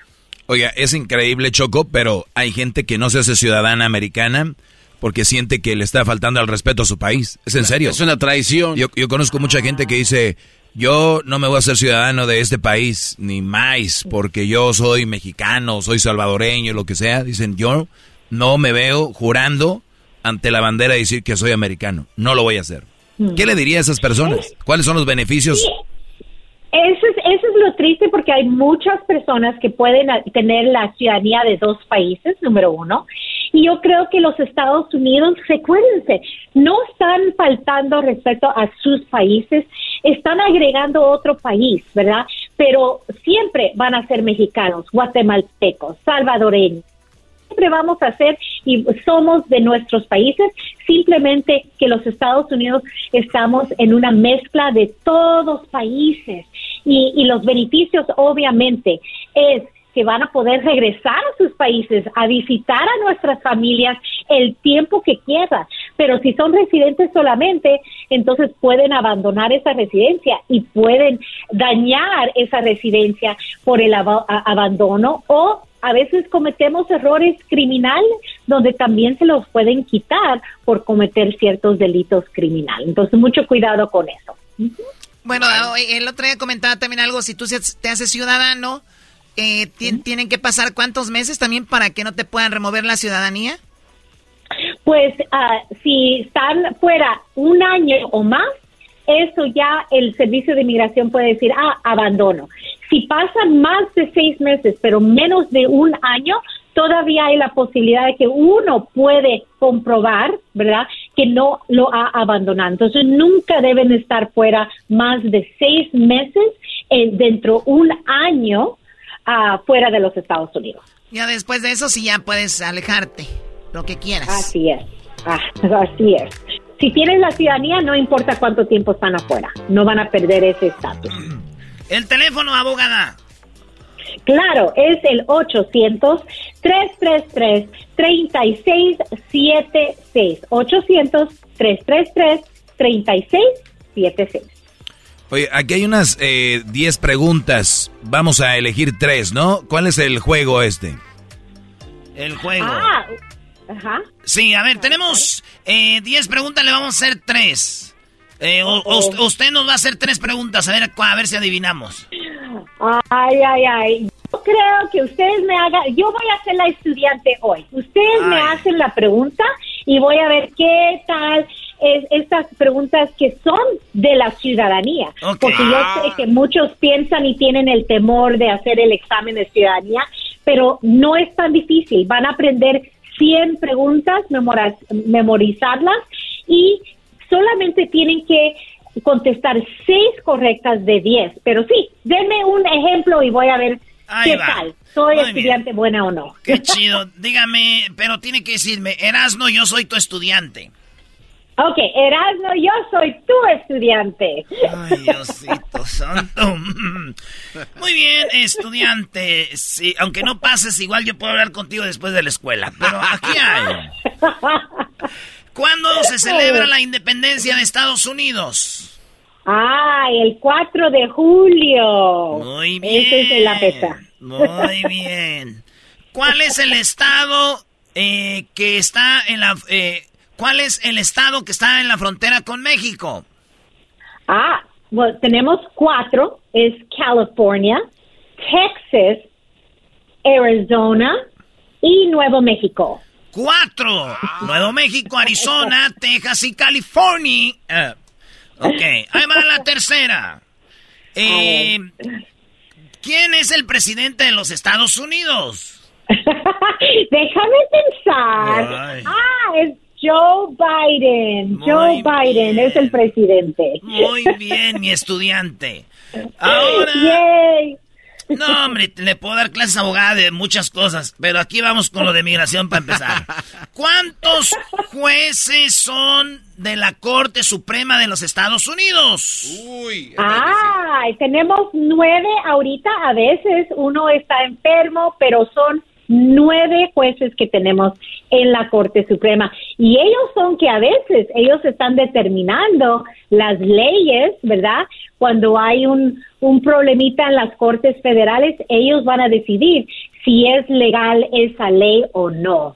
Oiga, es increíble, Choco, pero hay gente que no se hace ciudadana americana porque siente que le está faltando al respeto a su país. Es en serio. Es una traición. Yo, yo conozco mucha gente que dice, yo no me voy a ser ciudadano de este país, ni más, porque yo soy mexicano, soy salvadoreño, lo que sea. Dicen, yo no me veo jurando ante la bandera y decir que soy americano. No lo voy a hacer. Mm. ¿Qué le diría a esas personas? ¿Cuáles son los beneficios? Eso es, eso es lo triste porque hay muchas personas que pueden tener la ciudadanía de dos países, número uno. Y yo creo que los Estados Unidos, recuérdense, no están faltando respecto a sus países, están agregando otro país, ¿verdad? Pero siempre van a ser mexicanos, guatemaltecos, salvadoreños siempre vamos a hacer y somos de nuestros países, simplemente que los Estados Unidos estamos en una mezcla de todos países y los beneficios obviamente es que van a poder regresar a sus países a visitar a nuestras familias el tiempo que quieran. Pero si son residentes solamente, entonces pueden abandonar esa residencia y pueden dañar esa residencia por el abandono o a veces cometemos errores criminales donde también se los pueden quitar por cometer ciertos delitos criminales. Entonces, mucho cuidado con eso. Bueno, el otro día comentaba también algo, si tú te haces ciudadano, eh, ¿tienen que pasar cuántos meses también para que no te puedan remover la ciudadanía? Pues ah, si están fuera un año o más, eso ya el servicio de inmigración puede decir, ah, abandono. Si pasan más de seis meses, pero menos de un año, todavía hay la posibilidad de que uno puede comprobar, ¿verdad?, que no lo ha abandonado. Entonces, nunca deben estar fuera más de seis meses eh, dentro un año fuera de los Estados Unidos. Ya después de eso sí ya puedes alejarte, lo que quieras. Así es, ah, así es. Si tienes la ciudadanía, no importa cuánto tiempo están afuera, no van a perder ese estatus. El teléfono, abogada. Claro, es el 800-333-3676. 800-333-3676. Oye, aquí hay unas 10 eh, preguntas. Vamos a elegir tres, ¿no? ¿Cuál es el juego este? El juego. Ah, ajá. Sí, a ver, tenemos 10 eh, preguntas, le vamos a hacer tres. Eh, usted nos va a hacer tres preguntas, a ver, a ver si adivinamos. Ay, ay, ay. Yo creo que ustedes me hagan, yo voy a ser la estudiante hoy. Ustedes me hacen la pregunta y voy a ver qué tal es estas preguntas que son de la ciudadanía. Porque yo sé que muchos piensan y tienen el temor de hacer el examen de ciudadanía, pero no es tan difícil. Van a aprender 100 preguntas, memorizarlas y solamente tienen que contestar 6 correctas de 10. Pero sí, denme un ejemplo y voy a ver qué tal. ¿Soy estudiante buena o no? Qué chido. Dígame, pero tiene que decirme, Erasno, yo soy tu estudiante. Ok, Erasmo, yo soy tu estudiante. Ay, Diosito santo. Muy bien, estudiante. Sí, aunque no pases, igual yo puedo hablar contigo después de la escuela. Pero aquí hay. ¿Cuándo se celebra la independencia de Estados Unidos? Ay, el 4 de julio. Muy bien. Ese es la fecha. Muy bien. ¿Cuál es el estado eh, que está en la... Eh, ¿Cuál es el estado que está en la frontera con México? Ah, bueno, tenemos cuatro. Es California, Texas, Arizona y Nuevo México. Cuatro. Nuevo México, Arizona, Texas y California. Uh, ok, ahí va la tercera. Eh, ¿Quién es el presidente de los Estados Unidos? Déjame pensar. Ah, es Joe Biden. Joe Biden es el presidente. Muy bien, mi estudiante. Ahora. No, hombre, le puedo dar clases abogada de muchas cosas, pero aquí vamos con lo de migración para empezar. ¿Cuántos jueces son de la Corte Suprema de los Estados Unidos? Uy. Ah, tenemos nueve ahorita. A veces uno está enfermo, pero son nueve jueces que tenemos en la Corte Suprema. Y ellos son que a veces ellos están determinando las leyes, ¿verdad? Cuando hay un, un problemita en las Cortes Federales, ellos van a decidir si es legal esa ley o no.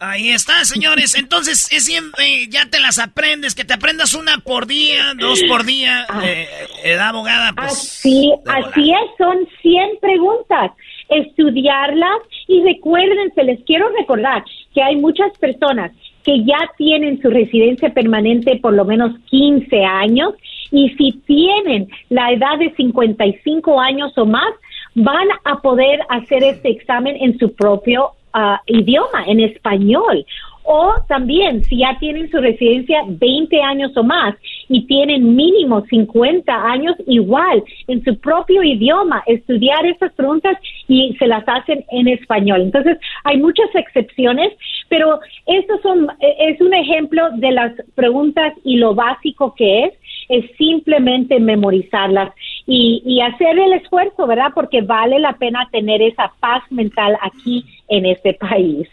Ahí está, señores. Entonces, es siempre, ya te las aprendes, que te aprendas una por día, dos por día. Ah. Eh, eh, abogada, pues, Así, así es, son 100 preguntas. Estudiarlas y recuérdense, les quiero recordar que hay muchas personas que ya tienen su residencia permanente por lo menos 15 años y si tienen la edad de 55 años o más, van a poder hacer este examen en su propio ah, idioma, en español. O también, si ya tienen su residencia 20 años o más y tienen mínimo 50 años, igual, en su propio idioma, estudiar esas preguntas y se las hacen en español. Entonces, hay muchas excepciones, pero esto son, es un ejemplo de las preguntas y lo básico que es es simplemente memorizarlas y, y hacer el esfuerzo, ¿verdad? Porque vale la pena tener esa paz mental aquí en este país.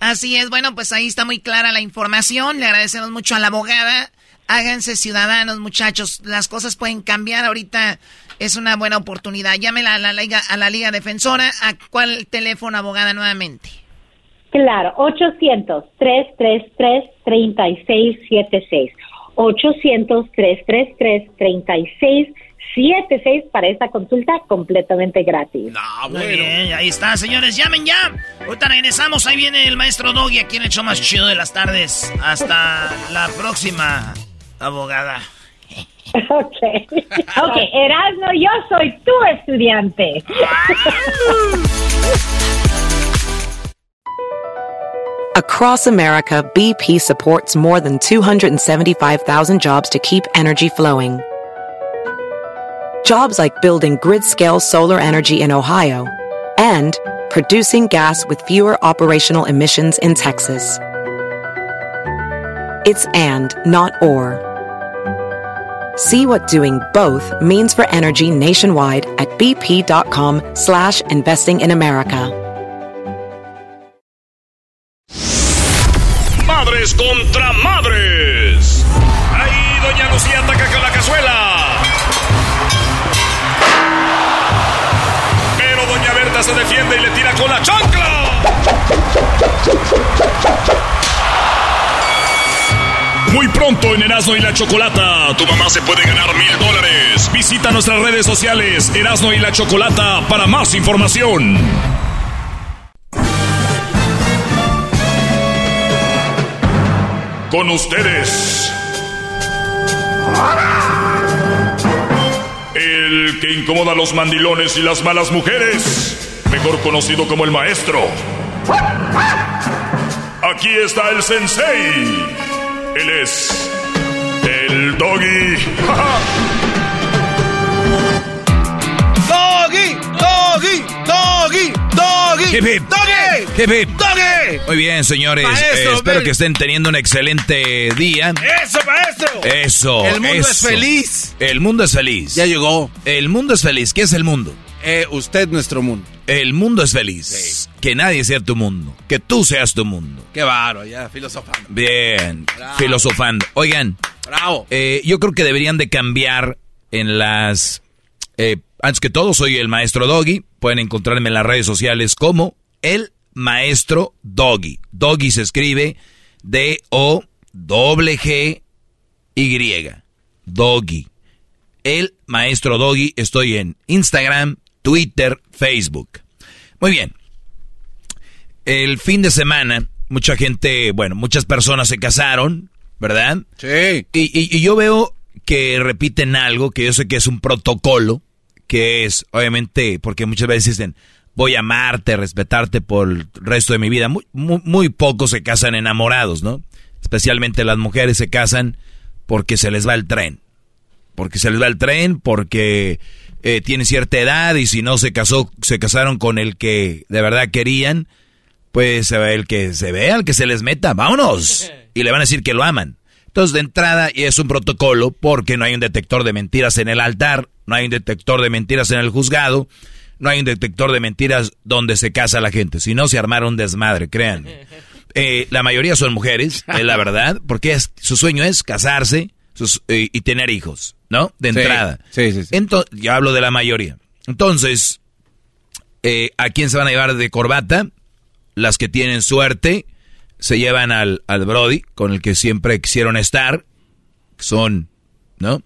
Así es, bueno, pues ahí está muy clara la información. Le agradecemos mucho a la abogada. Háganse ciudadanos, muchachos. Las cosas pueden cambiar. Ahorita es una buena oportunidad. Llámela a la Liga, a la Liga Defensora. ¿A cuál teléfono, abogada, nuevamente? Claro, 800-333-3676. 800-333-3676 76 para esta consulta completamente gratis. No, Muy bien, ahí está, señores, llamen ya. Ahorita regresamos, ahí viene el maestro Doggy, aquí en el show más chido de las tardes. Hasta la próxima, abogada. Ok, ok, Erasmo, yo soy tu estudiante. Across America, BP supports more than 275,000 jobs to keep energy flowing. Jobs like building grid-scale solar energy in Ohio and producing gas with fewer operational emissions in Texas. It's and, not or. See what doing both means for energy nationwide at bp.com slash investing in America. Madres contra madres. Ahí doña Lucía ataca con la cazuela. Se defiende y le tira con la chancla. Muy pronto en Erasmo y la Chocolata, tu mamá se puede ganar mil dólares. Visita nuestras redes sociales Erasmo y la Chocolata para más información. Con ustedes. El que incomoda a los mandilones y las malas mujeres mejor conocido como el maestro. Aquí está el sensei. Él es el doggy. doggy, doggy, doggy, doggy. Doggy. Doggy. Muy bien, señores. Eh, espero que estén teniendo un excelente día. Eso, maestro. Eso. El mundo es feliz. El mundo es feliz. Ya llegó. El mundo es feliz. ¿Qué es el mundo? Eh, usted, nuestro mundo. El mundo es feliz. Que nadie sea tu mundo. Que tú seas tu mundo. Qué baro, ya, filosofando. Bien, filosofando. Oigan. Bravo. Eh, yo creo que deberían de cambiar en las... Eh, antes que todo, soy el maestro Doggy. Pueden encontrarme en las redes sociales como el maestro Doggy. Doggy se escribe D-O-G-G-Y. Doggy. El maestro Doggy. Estoy en Instagram, Twitter, Facebook. Muy bien. El fin de semana, mucha gente, bueno, muchas personas se casaron, ¿verdad? Sí. Y, yo veo que repiten algo que yo sé que es un protocolo, que es, obviamente, porque muchas veces dicen, voy a amarte, respetarte por el resto de mi vida. Muy, muy, muy pocos se casan enamorados, ¿no? Especialmente las mujeres se casan porque se les va el tren. Porque se les va el tren, porque eh, tiene cierta edad y si no se casó, se casaron con el que de verdad querían, pues el que se vea, el que se les meta, vámonos. Y le van a decir que lo aman. Entonces, de entrada, y es un protocolo porque no hay un detector de mentiras en el altar, no hay un detector de mentiras en el juzgado, no hay un detector de mentiras donde se casa la gente. Si no, se armaron un desmadre, créanme. Eh, la mayoría son mujeres, es la verdad, porque es, su sueño es casarse eh, y tener hijos. ¿no? De entrada. Sí, sí, sí. Entonces, yo hablo de la mayoría. Entonces, eh, ¿a quién se van a llevar de corbata? Las que tienen suerte se llevan al, al Brody, con el que siempre quisieron estar, son, ¿no?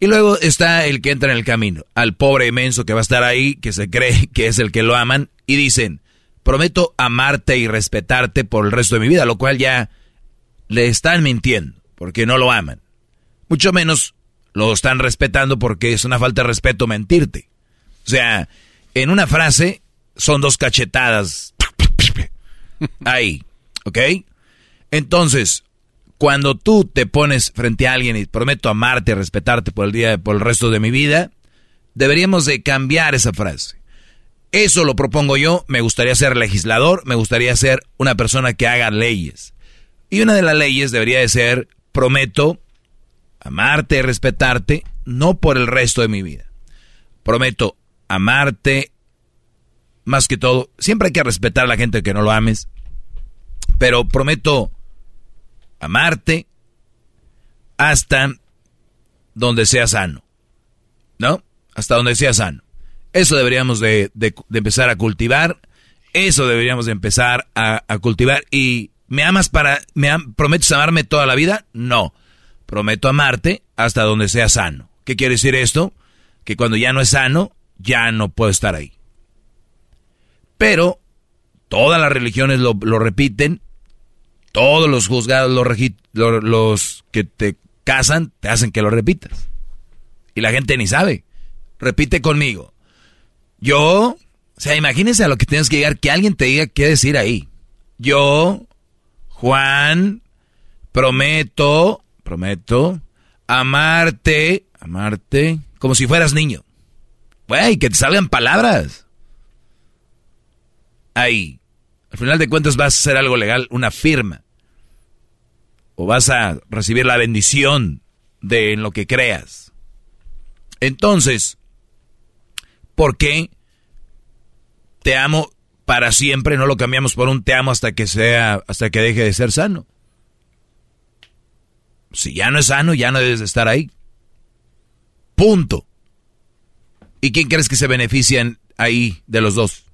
Y luego está el que entra en el camino, al pobre inmenso que va a estar ahí, que se cree que es el que lo aman, y dicen, prometo amarte y respetarte por el resto de mi vida, lo cual ya le están mintiendo, porque no lo aman. Mucho menos lo están respetando porque es una falta de respeto mentirte. O sea, en una frase son dos cachetadas. Ahí, ¿ok? Entonces, cuando tú te pones frente a alguien y prometo amarte respetarte por el día, por el resto de mi vida, deberíamos de cambiar esa frase. Eso lo propongo yo, me gustaría ser legislador, me gustaría ser una persona que haga leyes. Y una de las leyes debería de ser, prometo amarte y respetarte, no por el resto de mi vida. Prometo amarte, más que todo, siempre hay que respetar a la gente que no lo ames, pero prometo amarte hasta donde sea sano. ¿No? Hasta donde sea sano. Eso deberíamos de, empezar a cultivar. Eso deberíamos de empezar a, cultivar. ¿Y me amas para... Me ¿Prometes amarme toda la vida? No. Prometo amarte hasta donde sea sano. ¿Qué quiere decir esto? Que cuando ya no es sano, ya no puedo estar ahí. Pero todas las religiones lo, repiten todos los juzgados, los que te casan, te hacen que lo repitas. Y la gente ni sabe. Repite conmigo. Yo, o sea, imagínense a lo que tienes que llegar, que alguien te diga qué decir ahí. Yo, Juan, prometo, prometo, amarte, amarte, como si fueras niño. Güey, que te salgan palabras. Ahí. Al final de cuentas vas a hacer algo legal, una firma. O vas a recibir la bendición de lo que creas. Entonces, ¿por qué te amo para siempre? No lo cambiamos por un te amo hasta que sea, hasta que deje de ser sano. Si ya no es sano, ya no debes de estar ahí. Punto. ¿Y quién crees que se benefician ahí de los dos?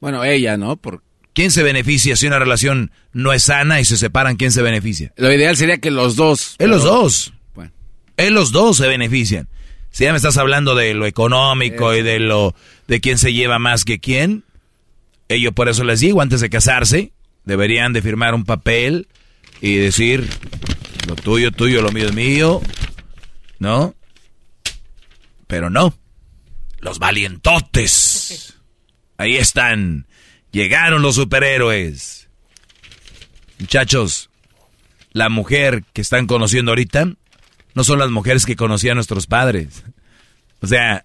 Bueno, ella, ¿no? Por... ¿Quién se beneficia si una relación no es sana y se separan? ¿Quién se beneficia? Lo ideal sería que los dos. Es los dos. Bueno. Es los dos se benefician. Si ya me estás hablando de lo económico y de lo de quién se lleva más que quién, ellos por eso les digo, antes de casarse, deberían de firmar un papel y decir lo tuyo, tuyo, lo mío es mío, ¿no? Pero no. Los valientotes. Ahí están. Llegaron los superhéroes. Muchachos, la mujer que están conociendo ahorita no son las mujeres que conocían nuestros padres. O sea,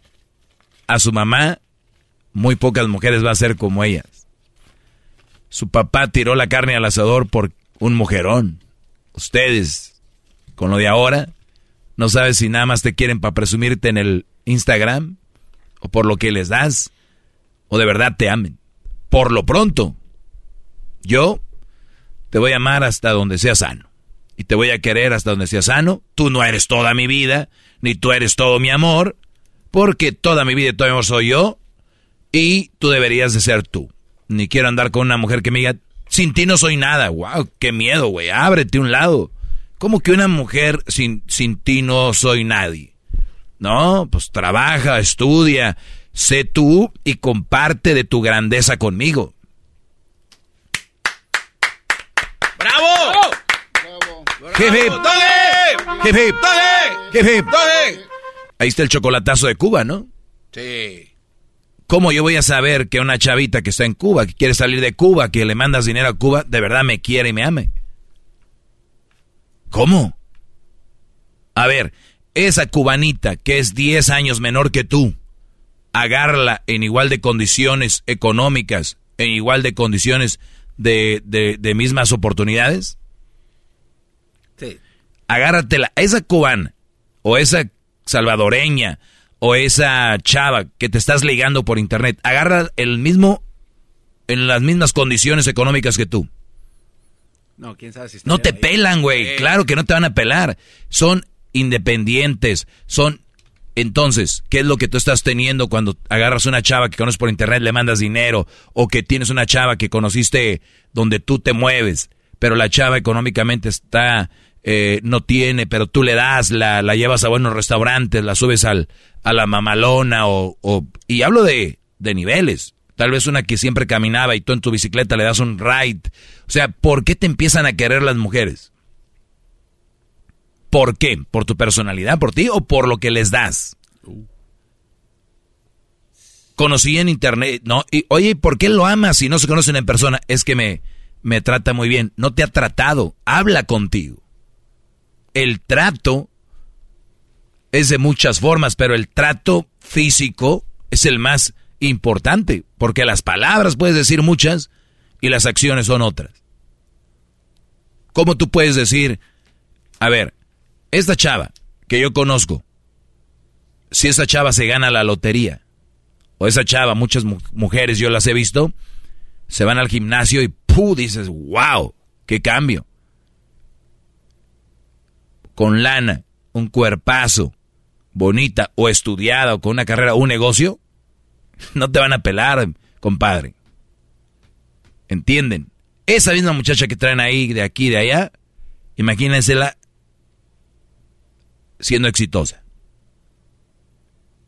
a su mamá, muy pocas mujeres va a ser como ellas. Su papá tiró la carne al asador por un mujerón. Ustedes, con lo de ahora, no sabes si nada más te quieren para presumirte en el Instagram o por lo que les das o de verdad te amen. Por lo pronto, yo te voy a amar hasta donde sea sano. Y te voy a querer hasta donde sea sano. Tú no eres toda mi vida, ni tú eres todo mi amor, porque toda mi vida y todo mi amor soy yo, y tú deberías de ser tú. Ni quiero andar con una mujer que me diga, sin ti no soy nada. Wow, qué miedo, güey. Ábrete un lado. ¿Cómo que una mujer sin, sin ti no soy nadie? No, pues trabaja, estudia, Sé tú y comparte de tu grandeza conmigo. ¡Bravo! Ahí está el chocolatazo de Cuba, ¿no? Sí. ¿Cómo yo voy a saber que una chavita que está en Cuba, que quiere salir de Cuba, que le mandas dinero a Cuba, de verdad me quiere y me ame? ¿Cómo? A ver, esa cubanita que es 10 años menor que tú, agarla en igual de condiciones económicas, en igual de condiciones de, de, mismas oportunidades? Sí. Agárratela, esa cubana, o esa salvadoreña, o esa chava que te estás ligando por internet, agarra el mismo, en las mismas condiciones económicas que tú. No, quién sabe si No te pelan, güey. Claro que no te van a pelar. Son independientes, son Entonces, ¿qué es lo que tú estás teniendo cuando agarras una chava que conoces por internet, le mandas dinero, o que tienes una chava que conociste donde tú te mueves, pero la chava económicamente está, eh, no tiene, pero tú le das, la, la llevas a buenos restaurantes, la subes al, a la mamalona, o, y hablo de, de niveles. Tal vez una que siempre caminaba y tú en tu bicicleta le das un ride. O sea, ¿por qué te empiezan a querer las mujeres? ¿Por qué? ¿Por tu personalidad, por ti o por lo que les das? Conocí en internet, no, y, oye, ¿por qué lo amas si no se conocen en persona? Es que me, me trata muy bien. No te ha tratado, habla contigo. El trato es de muchas formas, pero el trato físico es el más importante, porque las palabras puedes decir muchas y las acciones son otras. ¿Cómo tú puedes decir, a ver, esta chava que yo conozco, si esa chava se gana la lotería, o esa chava, muchas mujeres yo las he visto, se van al gimnasio y ¡puh! dices, wow, qué cambio. Con lana, un cuerpazo, bonita o estudiada o con una carrera o un negocio, no te van a pelar, compadre. ¿Entienden? Esa misma muchacha que traen ahí, de aquí, de allá, imagínensela siendo exitosa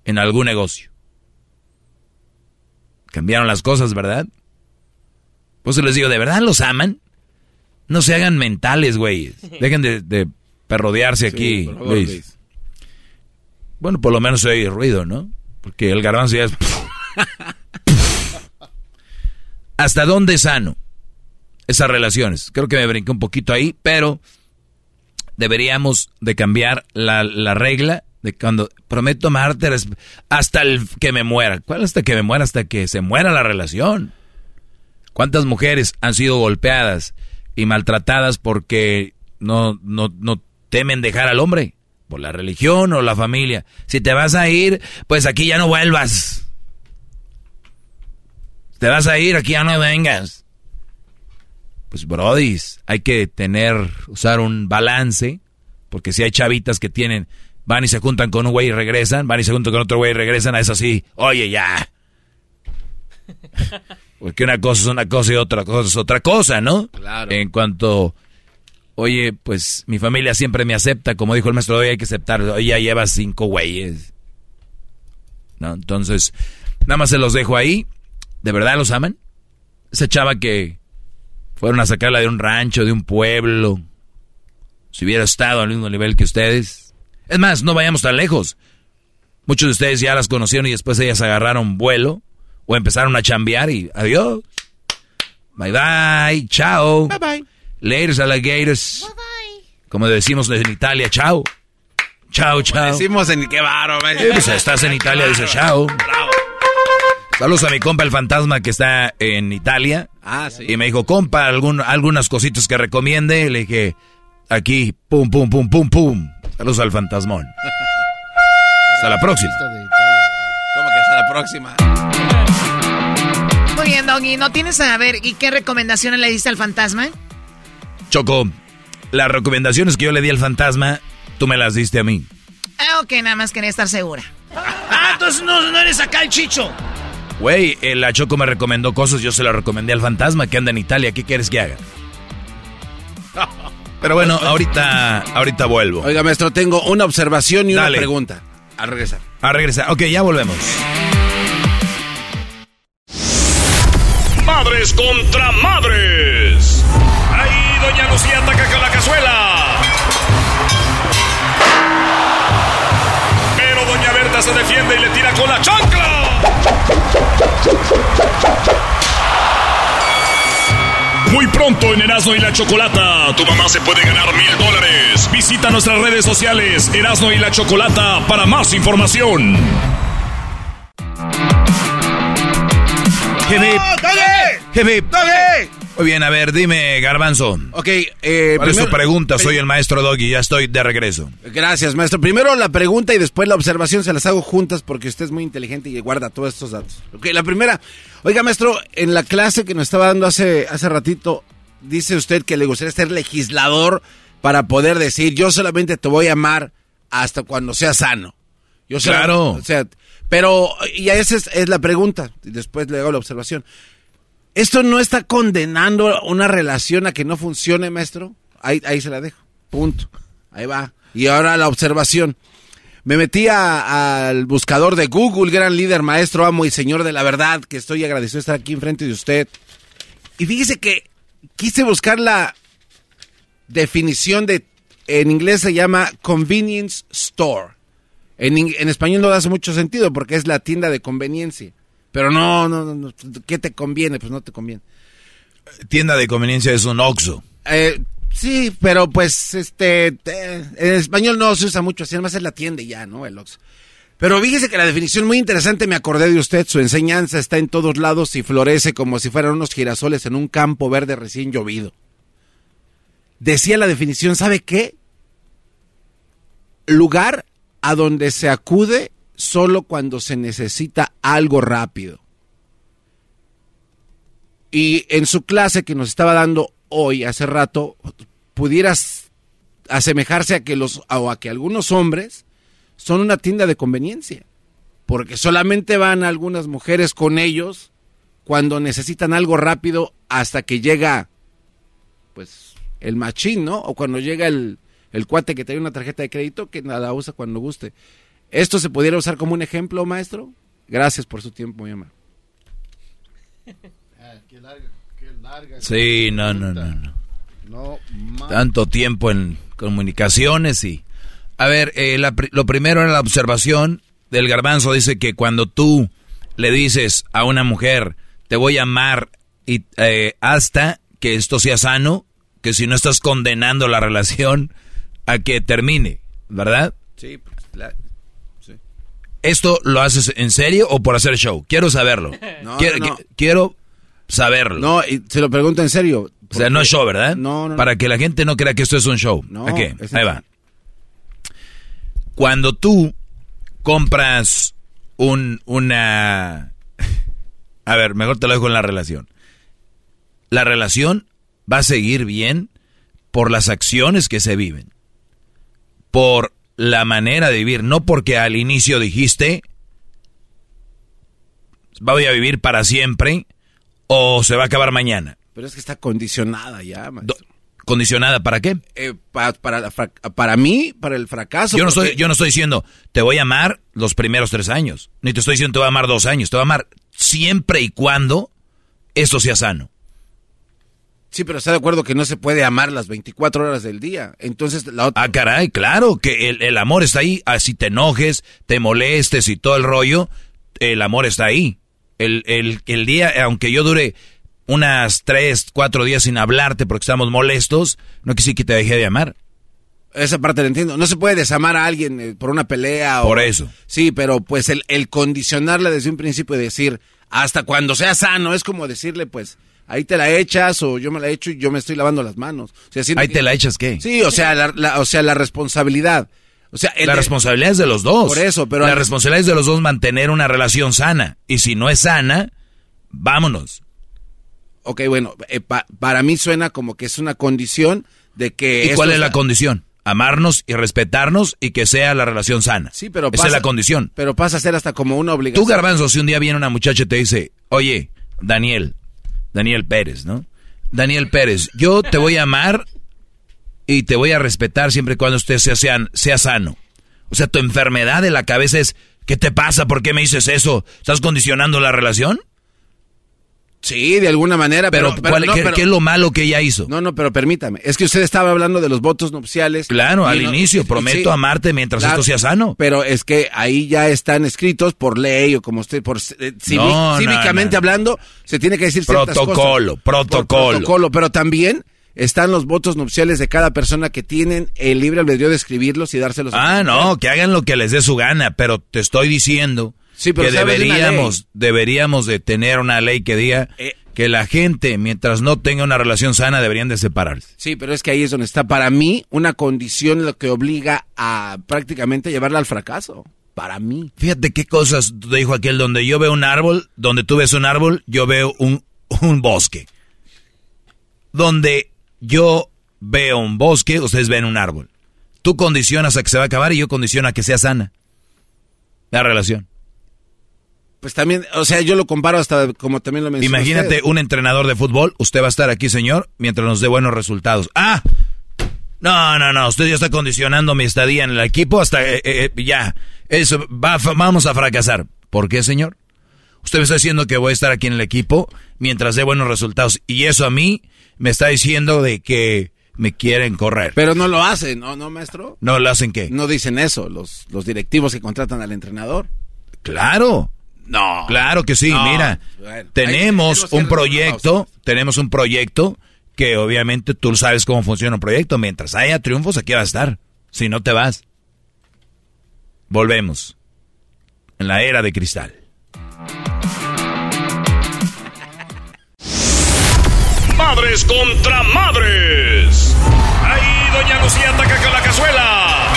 en algún negocio. Cambiaron las cosas, ¿verdad? Pues les digo, ¿de verdad los aman? No se hagan mentales, güey. Dejen de, perrodearse aquí, Luis. Bueno, por lo menos oye ruido, ¿no? Porque el garbanzo ya es... ¿Hasta dónde es sano esas relaciones? Creo que me brinqué un poquito ahí, pero deberíamos de cambiar la, regla de cuando prometo amarte hasta el que me muera. ¿Cuál hasta que me muera? Hasta que se muera la relación. ¿Cuántas mujeres han sido golpeadas y maltratadas porque no, no, no temen dejar al hombre? Por la religión o la familia. Si te vas a ir, pues aquí ya no vuelvas. Te vas a ir, aquí ya no vengas. Pues, brodis, hay que tener, usar un balance, porque si hay chavitas que tienen, van y se juntan con un güey y regresan, van y se juntan con otro güey y regresan, a eso sí, oye, ya. Porque una cosa es una cosa y otra cosa es otra cosa, ¿no? Claro. En cuanto, oye, pues mi familia siempre me acepta, como dijo el maestro, hoy hay que aceptar, oye, ya llevas cinco güeyes. ¿No? Entonces, nada más se los dejo ahí. ¿De verdad los aman? Esa chava que fueron a sacarla de un rancho, de un pueblo, si hubiera estado al mismo nivel que ustedes. Es más, no vayamos tan lejos. Muchos de ustedes ya las conocieron y después ellas agarraron vuelo o empezaron a chambear y adiós. Bye bye, chao. Bye bye. Laters alligators. Bye bye. Como decimos en Italia, chao. Chao, chao. decimos en qué baro, pues estás en Italia, dice chao. Bravo. Saludos a mi compa el fantasma que está en Italia. Ah, sí. Y me dijo, compa, algún, algunas cositas que recomiende. Le dije, aquí, pum, pum, pum, pum, pum. Saludos al fantasmón. hasta la próxima. ¿Cómo que hasta la próxima? Muy bien, Doggy. ¿No tienes a ver y qué recomendaciones le diste al fantasma? Choco, las recomendaciones que yo le di al fantasma, tú me las diste a mí. Ah, ok, nada más quería estar segura. ah, entonces no, no eres acá el chicho. Güey, la Choco me recomendó cosas, yo se las recomendé al fantasma que anda en Italia. ¿Qué quieres que haga? Pero bueno, ahorita, ahorita vuelvo. Oiga, maestro, tengo una observación y una pregunta. A regresar. A regresar. Ok, ya volvemos. Madres contra madres. Doña Lucía ataca con la cazuela. Pero doña Berta se defiende y le tira con la chancla. Muy pronto en Erasmo y la Chocolata, tu mamá se puede ganar mil dólares. Visita nuestras redes sociales Erasmo y la Chocolata para más información. Muy bien, a ver, dime, Garbanzo. Ok, eh, ¿Cuál es pregunta? Soy el maestro Doggy, ya estoy de regreso. Gracias, maestro. Primero la pregunta y después la observación se las hago juntas porque usted es muy inteligente y guarda todos estos datos. Ok, la primera. Oiga, maestro, en la clase que nos estaba dando hace, hace ratito, dice usted que le gustaría ser legislador para poder decir, yo solamente te voy a amar hasta cuando sea sano. Yo Claro. O sea, pero, y esa es, es la pregunta, y después le hago la observación. ¿Esto no está condenando una relación a que no funcione, maestro? Ahí, ahí se la dejo. Punto. Ahí va. Y ahora la observación. Me metí al buscador de Google, gran líder, maestro, amo y señor de la verdad, que estoy agradecido de estar aquí enfrente de usted. Y fíjese que quise buscar la definición de, en inglés se llama convenience store. En, en español no hace mucho sentido porque es la tienda de conveniencia. Pero no, no, no, no, ¿qué te conviene? Pues no te conviene. Tienda de conveniencia es un Oxxo. Eh, sí, pero pues, este, en español no se usa mucho así, además es la tienda y ya, ¿no? El Oxxo. Pero fíjese que la definición muy interesante, me acordé de usted, su enseñanza está en todos lados y florece como si fueran unos girasoles en un campo verde recién llovido. Decía la definición, ¿sabe qué? Lugar a donde se acude solo cuando se necesita algo rápido. Y en su clase que nos estaba dando hoy, hace rato, pudieras asemejarse a que los o a que algunos hombres son una tienda de conveniencia, porque solamente van algunas mujeres con ellos cuando necesitan algo rápido hasta que llega pues el machín, ¿no? O cuando llega el, el cuate que trae una tarjeta de crédito que nada usa cuando guste. ¿Esto se pudiera usar como un ejemplo, maestro? Gracias por su tiempo, mi amor. Sí, no, no, no. no. No, Tanto tiempo en comunicaciones y... A ver, eh, la pri- lo primero era la observación del garbanzo. Dice que cuando tú le dices a una mujer, te voy a amar y eh, hasta que esto sea sano, que si no estás condenando la relación a que termine, ¿verdad? Sí, ¿Esto lo haces en serio o por hacer show? Quiero saberlo. No, quiero, no, saberlo. No, y se lo pregunto en serio. O sea, no es show, ¿verdad? No, no. Para que la gente no crea que esto es un show. No, ¿A qué? Ahí va. Cuando tú compras un, una... A ver, mejor te lo dejo en la relación. La relación va a seguir bien por las acciones que se viven. Por la manera de vivir. No porque al inicio dijiste, voy a vivir para siempre o se va a acabar mañana. Pero es que está condicionada ya, maestro. ¿Condicionada para qué? Eh, pa- para, para mí, para el fracaso. Yo no, porque- estoy, yo no estoy diciendo, te voy a amar los primeros tres años. Ni te estoy diciendo, te voy a amar dos años. Te voy a amar siempre y cuando esto sea sano. Sí, pero está de acuerdo que no se puede amar las 24 horas del día. Entonces, la otra... Ah, caray, claro, que el, el amor está ahí. Así te enojes, te molestes y todo el rollo, el amor está ahí. El, el, el día, aunque yo dure unas tres, cuatro días sin hablarte porque estamos molestos, no quisiera que te dejé de amar. Esa parte la entiendo. No se puede desamar a alguien eh, por una pelea o... Por eso. Sí, pero pues el, el condicionarla desde un principio y decir, hasta cuando sea sano, es como decirle, pues, ahí te la echas o yo me la echo y yo me estoy lavando las manos. O sea, siento Ahí que- te la echas, ¿qué? Sí, o sea, la, la- o sea, la responsabilidad. O sea, La de- responsabilidad es de los dos. Por eso, pero La responsabilidad es de los dos mantener una relación sana. Y si no es sana, vámonos. Ok, bueno, eh, pa- para mí suena como que es una condición de que... ¿Y cuál es la condición? Amarnos y respetarnos y que sea la relación sana. Sí, pero Esa pasa- es la condición. Pero pasa a ser hasta como una obligación. Tú, Garbanzo, si un día viene una muchacha y te dice, oye, Daniel, Daniel Pérez, ¿no? Daniel Pérez, yo te voy a amar y te voy a respetar siempre y cuando usted sea, sea, sano. O sea, tu enfermedad de la cabeza es, ¿qué te pasa? ¿Por qué me dices eso? ¿Estás condicionando la relación? Sí, de alguna manera, pero... Pero, ¿cuál- no, qué, pero- qué es lo malo que ella hizo? No, no, pero permítame. Es que usted estaba hablando de los votos nupciales. Claro, al no- inicio, prometo sí, amarte mientras claro, esto sea sano. Pero es que ahí ya están escritos por ley o como usted, por eh, No, cívicamente hablando, se tiene que decir Protocolo, cosas. Protocolo. protocolo, pero también están los votos nupciales de cada persona que tienen el libre albedrío de escribirlos y dárselos. Ah, no, que hagan lo que les dé su gana, pero te estoy diciendo Sí, pero que deberíamos, deberíamos de tener una ley que diga Eh. que la gente, mientras no tenga una relación sana, deberían de separarse. Sí, pero es que ahí es donde está para mí una condición lo que obliga a prácticamente llevarla al fracaso. Para mí. Fíjate qué cosas te dijo aquel, donde yo veo un árbol, donde tú ves un árbol, yo veo un, un bosque. Donde yo veo un bosque, ustedes ven un árbol. Tú condicionas a que se va a acabar y yo condiciono a que sea sana. la relación. Pues también, o sea, yo lo comparo hasta como también lo mencioné. Imagínate un entrenador de fútbol, usted va a estar aquí, señor, mientras nos dé buenos resultados. ¡Ah! No, no, no, usted ya está condicionando mi estadía en el equipo hasta eh, eh, ya. Eso va, vamos a fracasar. ¿Por qué, señor? Usted me está diciendo que voy a estar aquí en el equipo mientras dé buenos resultados y eso a mí me está diciendo de que me quieren correr. Pero no lo hacen, ¿no, no maestro? ¿No lo hacen qué? No dicen eso, los, los directivos que contratan al entrenador. Claro. No. Claro que sí, mira. tenemos un proyecto, tenemos un proyecto que obviamente tú sabes cómo funciona un proyecto. Mientras haya triunfos, aquí va a estar. Si no te vas. Volvemos. En la era de cristal. Madres contra madres. Ahí Doña Lucía ataca con la cazuela.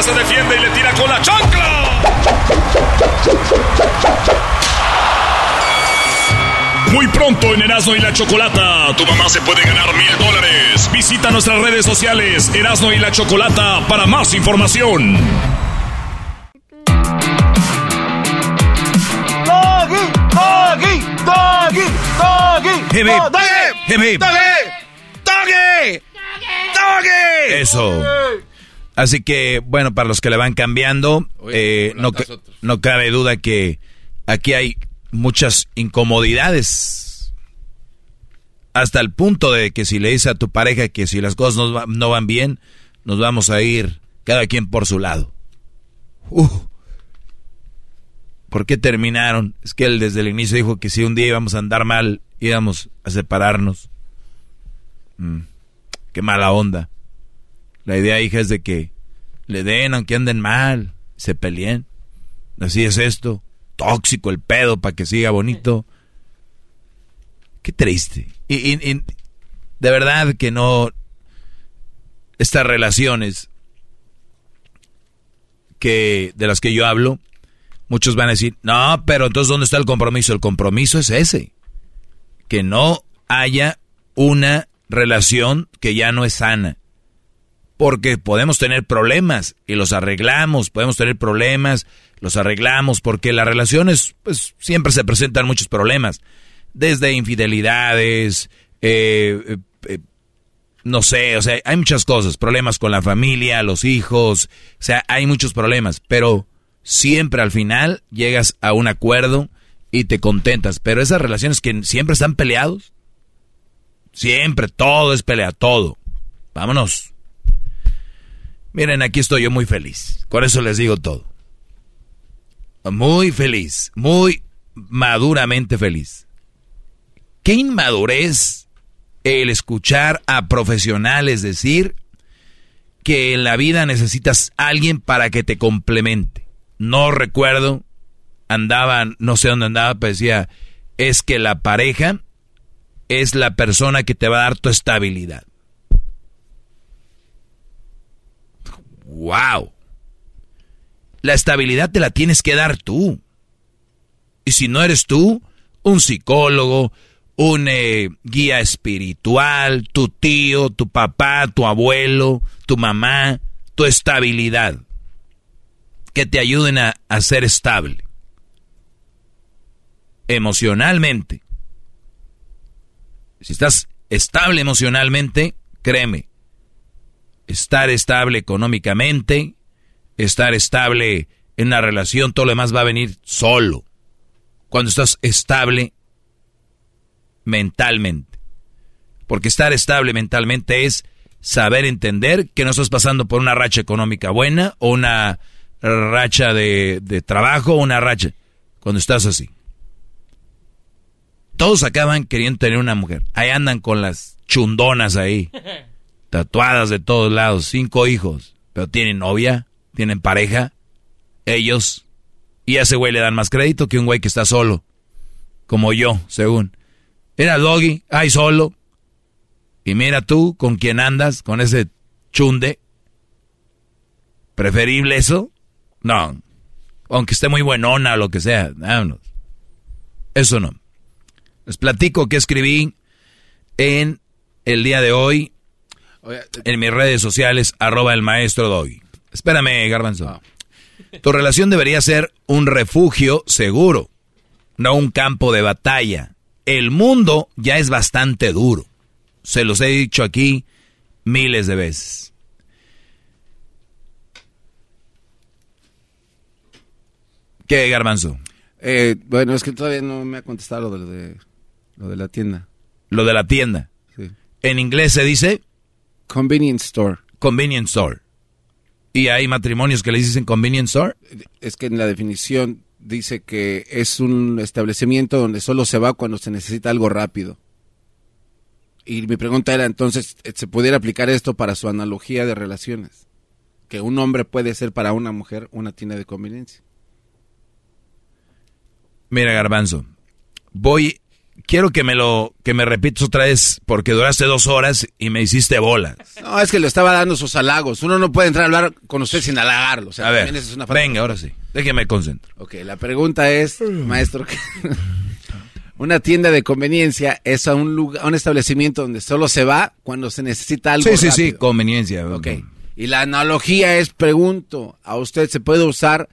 Se defiende y le tira con la chancla. Muy pronto en Erasmo y la Chocolata, tu mamá se puede ganar mil dólares. Visita nuestras redes sociales Erasmo y la Chocolata para más información. Doggy, doggy, doggy, doggy, doggy, doggy, Eso. Así que, bueno, para los que le van cambiando, eh, no, no cabe duda que aquí hay muchas incomodidades. Hasta el punto de que si le dice a tu pareja que si las cosas no, no van bien, nos vamos a ir cada quien por su lado. ¿Por qué terminaron? Es que él desde el inicio dijo que si un día íbamos a andar mal, íbamos a separarnos. Mm, qué mala onda. La idea, hija, es de que le den aunque anden mal, se peleen. Así es esto. Tóxico el pedo para que siga bonito. Qué triste. Y, y de verdad que no... Estas relaciones que de las que yo hablo, muchos van a decir, no, pero entonces ¿dónde está el compromiso? El compromiso es ese, que no haya una relación que ya no es sana. Porque podemos tener problemas y los arreglamos, podemos tener problemas, los arreglamos, porque las relaciones, pues siempre se presentan muchos problemas, desde infidelidades, eh, eh, eh, no sé, o sea, hay muchas cosas, problemas con la familia, los hijos, o sea, hay muchos problemas, pero siempre al final llegas a un acuerdo y te contentas. Pero esas relaciones que siempre están peleados, siempre todo es pelea, todo. Vámonos. Miren, aquí estoy yo muy feliz. Con eso les digo todo. Muy feliz, muy maduramente feliz. Qué inmadurez el escuchar a profesionales decir que en la vida necesitas alguien para que te complemente no recuerdo, andaba, no sé dónde andaba, pero decía, es que la pareja es la persona que te va a dar tu estabilidad. ¡Wow! La estabilidad te la tienes que dar tú. Y si no eres tú, un psicólogo, un eh, guía espiritual, tu tío, tu papá, tu abuelo, tu mamá, tu estabilidad que te ayuden a, ser estable. Emocionalmente. Si estás estable emocionalmente, créeme, estar estable económicamente, estar estable en la relación, todo lo demás va a venir solo. Cuando estás estable mentalmente. Porque estar estable mentalmente es saber entender que no estás pasando por una racha económica buena o una racha de, de trabajo, una racha, cuando estás así. Todos acaban queriendo tener una mujer. Ahí andan con las chundonas ahí, tatuadas de todos lados, cinco hijos, pero tienen novia, tienen pareja, ellos, y a ese güey le dan más crédito que un güey que está solo, como yo, según. Era Doggy, ahí solo, y mira tú con quién andas, con ese chunde. ¿Preferible eso? No. Aunque esté muy buenona o lo que sea. Vámonos. Eso no. Les platico que escribí en el día de hoy En mis redes sociales, arroba el maestro doy. Espérame, Garbanzo. Tu relación debería ser un refugio seguro, no un campo de batalla. El mundo ya es bastante duro. Se los he dicho aquí miles de veces. ¿Qué, Garbanzo? Eh, bueno, es que todavía no me ha contestado lo de, lo de la tienda. Lo de la tienda. Sí. En inglés se dice Convenience store. convenience store. ¿Y hay matrimonios que le dicen convenience store? Es que en la definición dice que es un establecimiento donde solo se va cuando se necesita algo rápido. Y mi pregunta era entonces, ¿se pudiera aplicar esto para su analogía de relaciones? Que un hombre puede ser para una mujer una tienda de conveniencia. Mira, Garbanzo, voy, quiero que me lo, que me repitas otra vez, porque duraste dos horas y me hiciste bolas. No, es que le estaba dando sus halagos. Uno no puede entrar a hablar con usted sin halagarlo. O sea, A ver, es una falta- venga, ahora sí, déjeme concentro. Ok, la pregunta es, maestro, una tienda de conveniencia es a un lugar, a un establecimiento donde solo se va cuando se necesita algo Sí, sí, sí, rápido. conveniencia. Ok. Y la analogía es, pregunto, ¿a usted se puede usar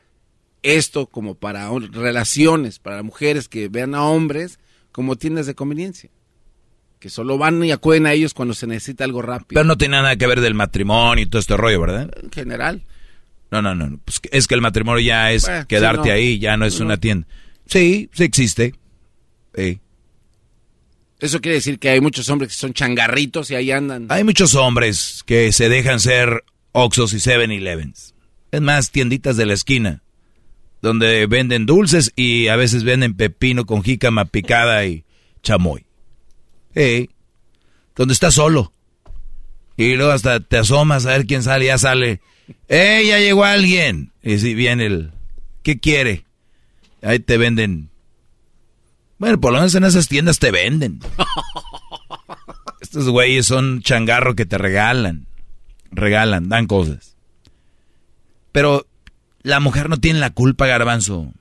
esto como para relaciones, para mujeres que vean a hombres como tiendas de conveniencia? Que solo van y acuden a ellos cuando se necesita algo rápido. Pero no tiene nada que ver del matrimonio y todo este rollo, ¿verdad? En general. No, no, no. Pues es que el matrimonio ya es Bueno, quedarte sí, no. ahí, ya no es No. una tienda. Sí, sí existe. Sí. Eso quiere decir que hay muchos hombres que son changarritos y ahí andan. Hay muchos hombres que se dejan ser Oxos y 7-Elevens. Es más, tienditas de la esquina, donde venden dulces y a veces venden pepino con jícama picada y chamoy. Sí. Donde estás solo. Y luego hasta te asomas a ver quién sale, ya sale. ¡Eh, ya llegó alguien! Y si viene el... ¿Qué quiere? Ahí te venden... Bueno, por lo menos en esas tiendas te venden. Estos güeyes son changarro que te regalan. Regalan, dan cosas. Pero la mujer no tiene la culpa, garbanzo.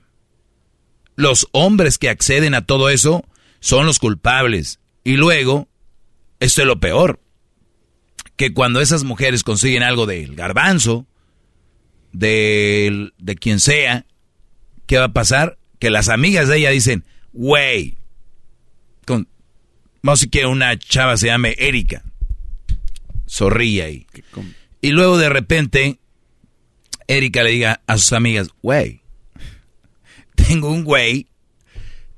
Los hombres que acceden a todo eso son los culpables. Y luego, esto es lo peor, que cuando esas mujeres consiguen algo del garbanzo, del- de quien sea, ¿qué va a pasar? Que las amigas de ella dicen, güey, con, vamos a decir que una chava se llame Erika, zorrilla ahí. Y luego de repente, Erika le diga a sus amigas, güey, tengo un güey,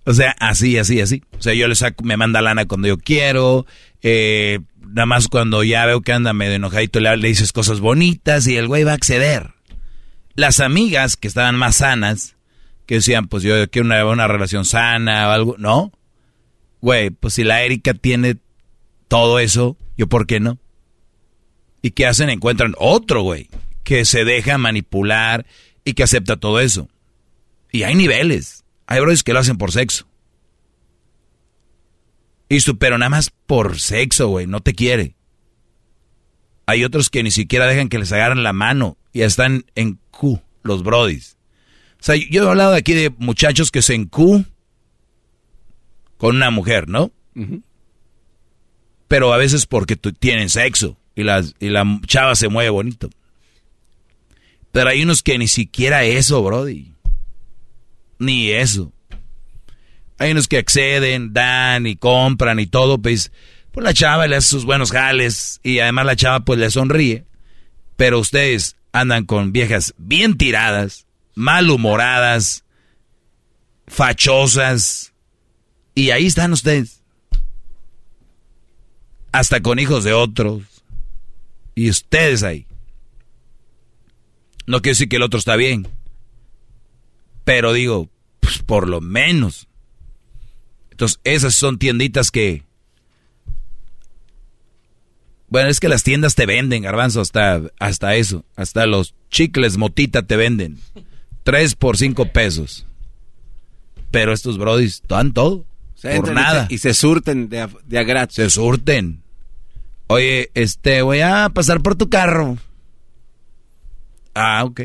o sea, así, así, así. O sea, yo le saco, me manda lana cuando yo quiero, eh, nada más cuando ya veo que anda medio enojadito, le, le dices cosas bonitas y el güey va a acceder. Las amigas que estaban más sanas, que decían, pues yo quiero una, una relación sana o algo, ¿no? Güey, pues si la Erika tiene todo eso, ¿yo por qué no? ¿Y qué hacen? Encuentran otro güey que se deja manipular y que acepta todo eso. Y hay niveles. Hay brothers que lo hacen por sexo. Y su, pero nada más por sexo, güey, no te quiere. Hay otros que ni siquiera dejan que les agarren la mano y están en Q, los brodis. O sea, yo he hablado aquí de muchachos que se en Q con una mujer, ¿no? Pero a veces porque tienen sexo y, las, y la chava se mueve bonito. Pero hay unos que ni siquiera eso, brody. Ni eso. Hay unos que acceden, dan y compran y todo, pues, pues la chava le hace sus buenos jales y además la chava pues le sonríe. Pero ustedes andan con viejas bien tiradas, malhumoradas, fachosas. Y ahí están ustedes. Hasta con hijos de otros. Y ustedes ahí. No quiero decir que el otro está bien. Pero digo, pues por lo menos. Entonces, esas son tienditas que... Bueno, es que las tiendas te venden, garbanzo, hasta, hasta eso. Hasta los chicles motita te venden. Tres por cinco pesos. Pero estos brodis dan todo. O sea, por nada. se- Y se, surten de, a- de a gratis. Se surten. Oye, este, voy a pasar por tu carro. Ah, ok.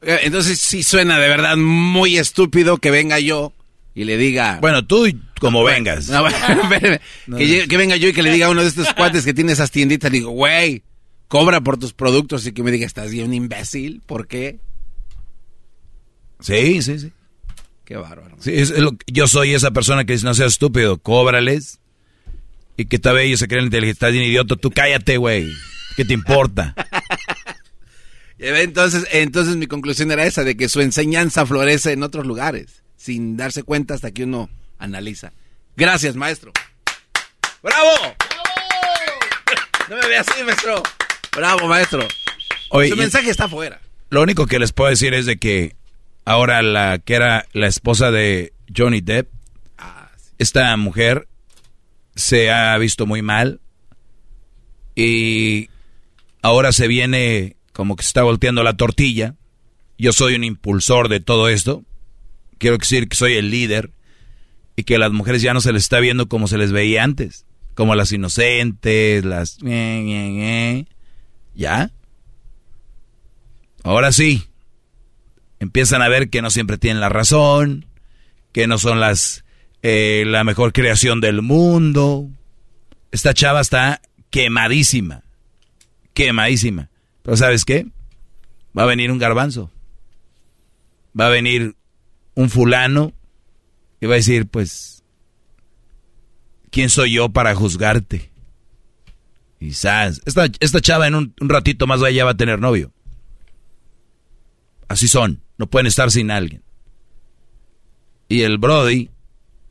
Oiga, Entonces sí suena de verdad muy estúpido que venga yo y le diga... Bueno, tú como vengas. que, que, venga yo y que le diga a uno de estos cuates que tiene esas tienditas, digo, güey, cobra por tus productos y que me diga, estás bien un imbécil, ¿por qué? Sí, sí, sí. Qué bárbaro. Sí, yo soy esa persona que dice, no seas estúpido, cóbrales. Y que tal vez ellos se creen inteligentes, estás bien idiota, tú cállate, güey. ¿Qué te importa? entonces, entonces mi conclusión era esa, de que su enseñanza florece en otros lugares, sin darse cuenta hasta que uno analiza. Gracias, maestro. ¡Bravo! No me veas así, maestro. Bravo, maestro. Su mensaje está afuera. Lo único que les puedo decir es de que ahora la que era la esposa de Johnny Depp, ah, esta mujer se ha visto muy mal y ahora se viene como que se está volteando la tortilla. Yo soy un impulsor de todo esto. Quiero decir que soy el líder y que a las mujeres ya no se les está viendo como se les veía antes, como las inocentes, las... ¿Ya? Ahora sí, empiezan a ver que no siempre tienen la razón, que no son las eh, la mejor creación del mundo. Esta chava está quemadísima, quemadísima. Pero ¿sabes qué? Va a venir un garbanzo. Va a venir un fulano y va a decir, pues, ¿quién soy yo para juzgarte? Quizás. Esta, esta chava en un, ratito más allá va a tener novio. Así son. No pueden estar sin alguien. Y el Brody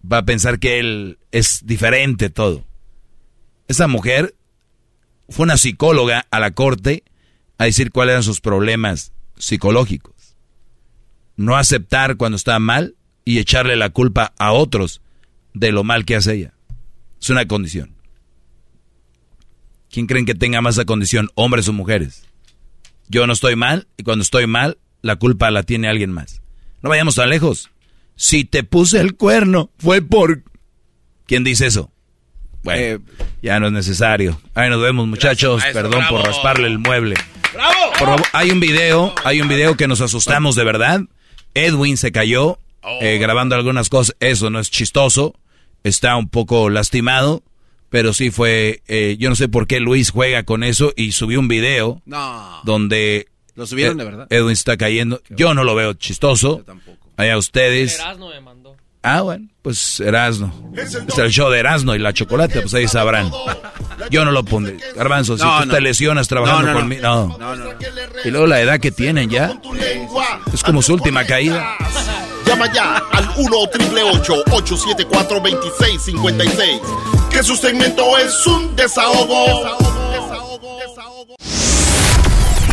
va a pensar que él es diferente todo. Esa mujer fue una psicóloga a la corte a decir cuáles eran sus problemas psicológicos. No aceptar cuando está mal y echarle la culpa a otros de lo mal que hace ella. Es una condición. ¿Quién creen que tenga más esa condición, hombres o mujeres? Yo no estoy mal y cuando estoy mal, la culpa la tiene alguien más. No vayamos tan lejos. Si te puse el cuerno, fue por... ¿Quién dice eso? Bueno, eh, ya no es necesario. Ahí nos vemos, muchachos. Perdón por rasparle el mueble. ¡Bravo! hay un video, hay un video que nos asustamos de verdad. Edwin se cayó eh, grabando algunas cosas. Eso no es chistoso. Está un poco lastimado. Pero sí fue, eh, yo no sé por qué Luis juega con eso y subió un video donde... ¿Lo subieron de verdad? Edwin está cayendo. yo no lo veo chistoso. Yo tampoco. Allá ustedes. Erasno me mandó. Ah, bueno, pues Erasno. Es el show de Erasno y la chocolate, pues ahí sabrán. Yo no lo pondré. Garbanzo, si tú te lesionas trabajando conmigo. No. Y luego la edad que tienen ya. Es como su última caída. Llama ya al 1-888-874-2656. Que su segmento es un desahogo.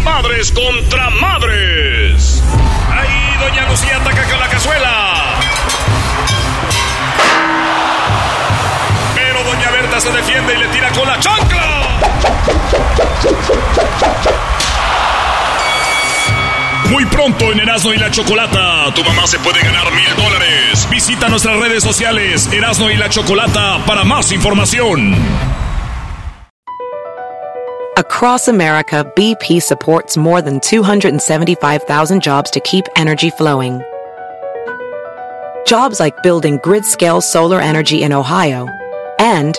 Madres contra madres. Ahí Doña Lucía ataca con la cazuela. Se defiende y le tira con la chancla. Muy pronto en Erasmo y la Chocolata, tu mamá se puede ganar mil dólares. Visita nuestras redes sociales Erasmo y la Chocolata para más información. Across America, BP supports more than 275,000 jobs to keep energy flowing. Jobs like building grid-scale solar energy in Ohio and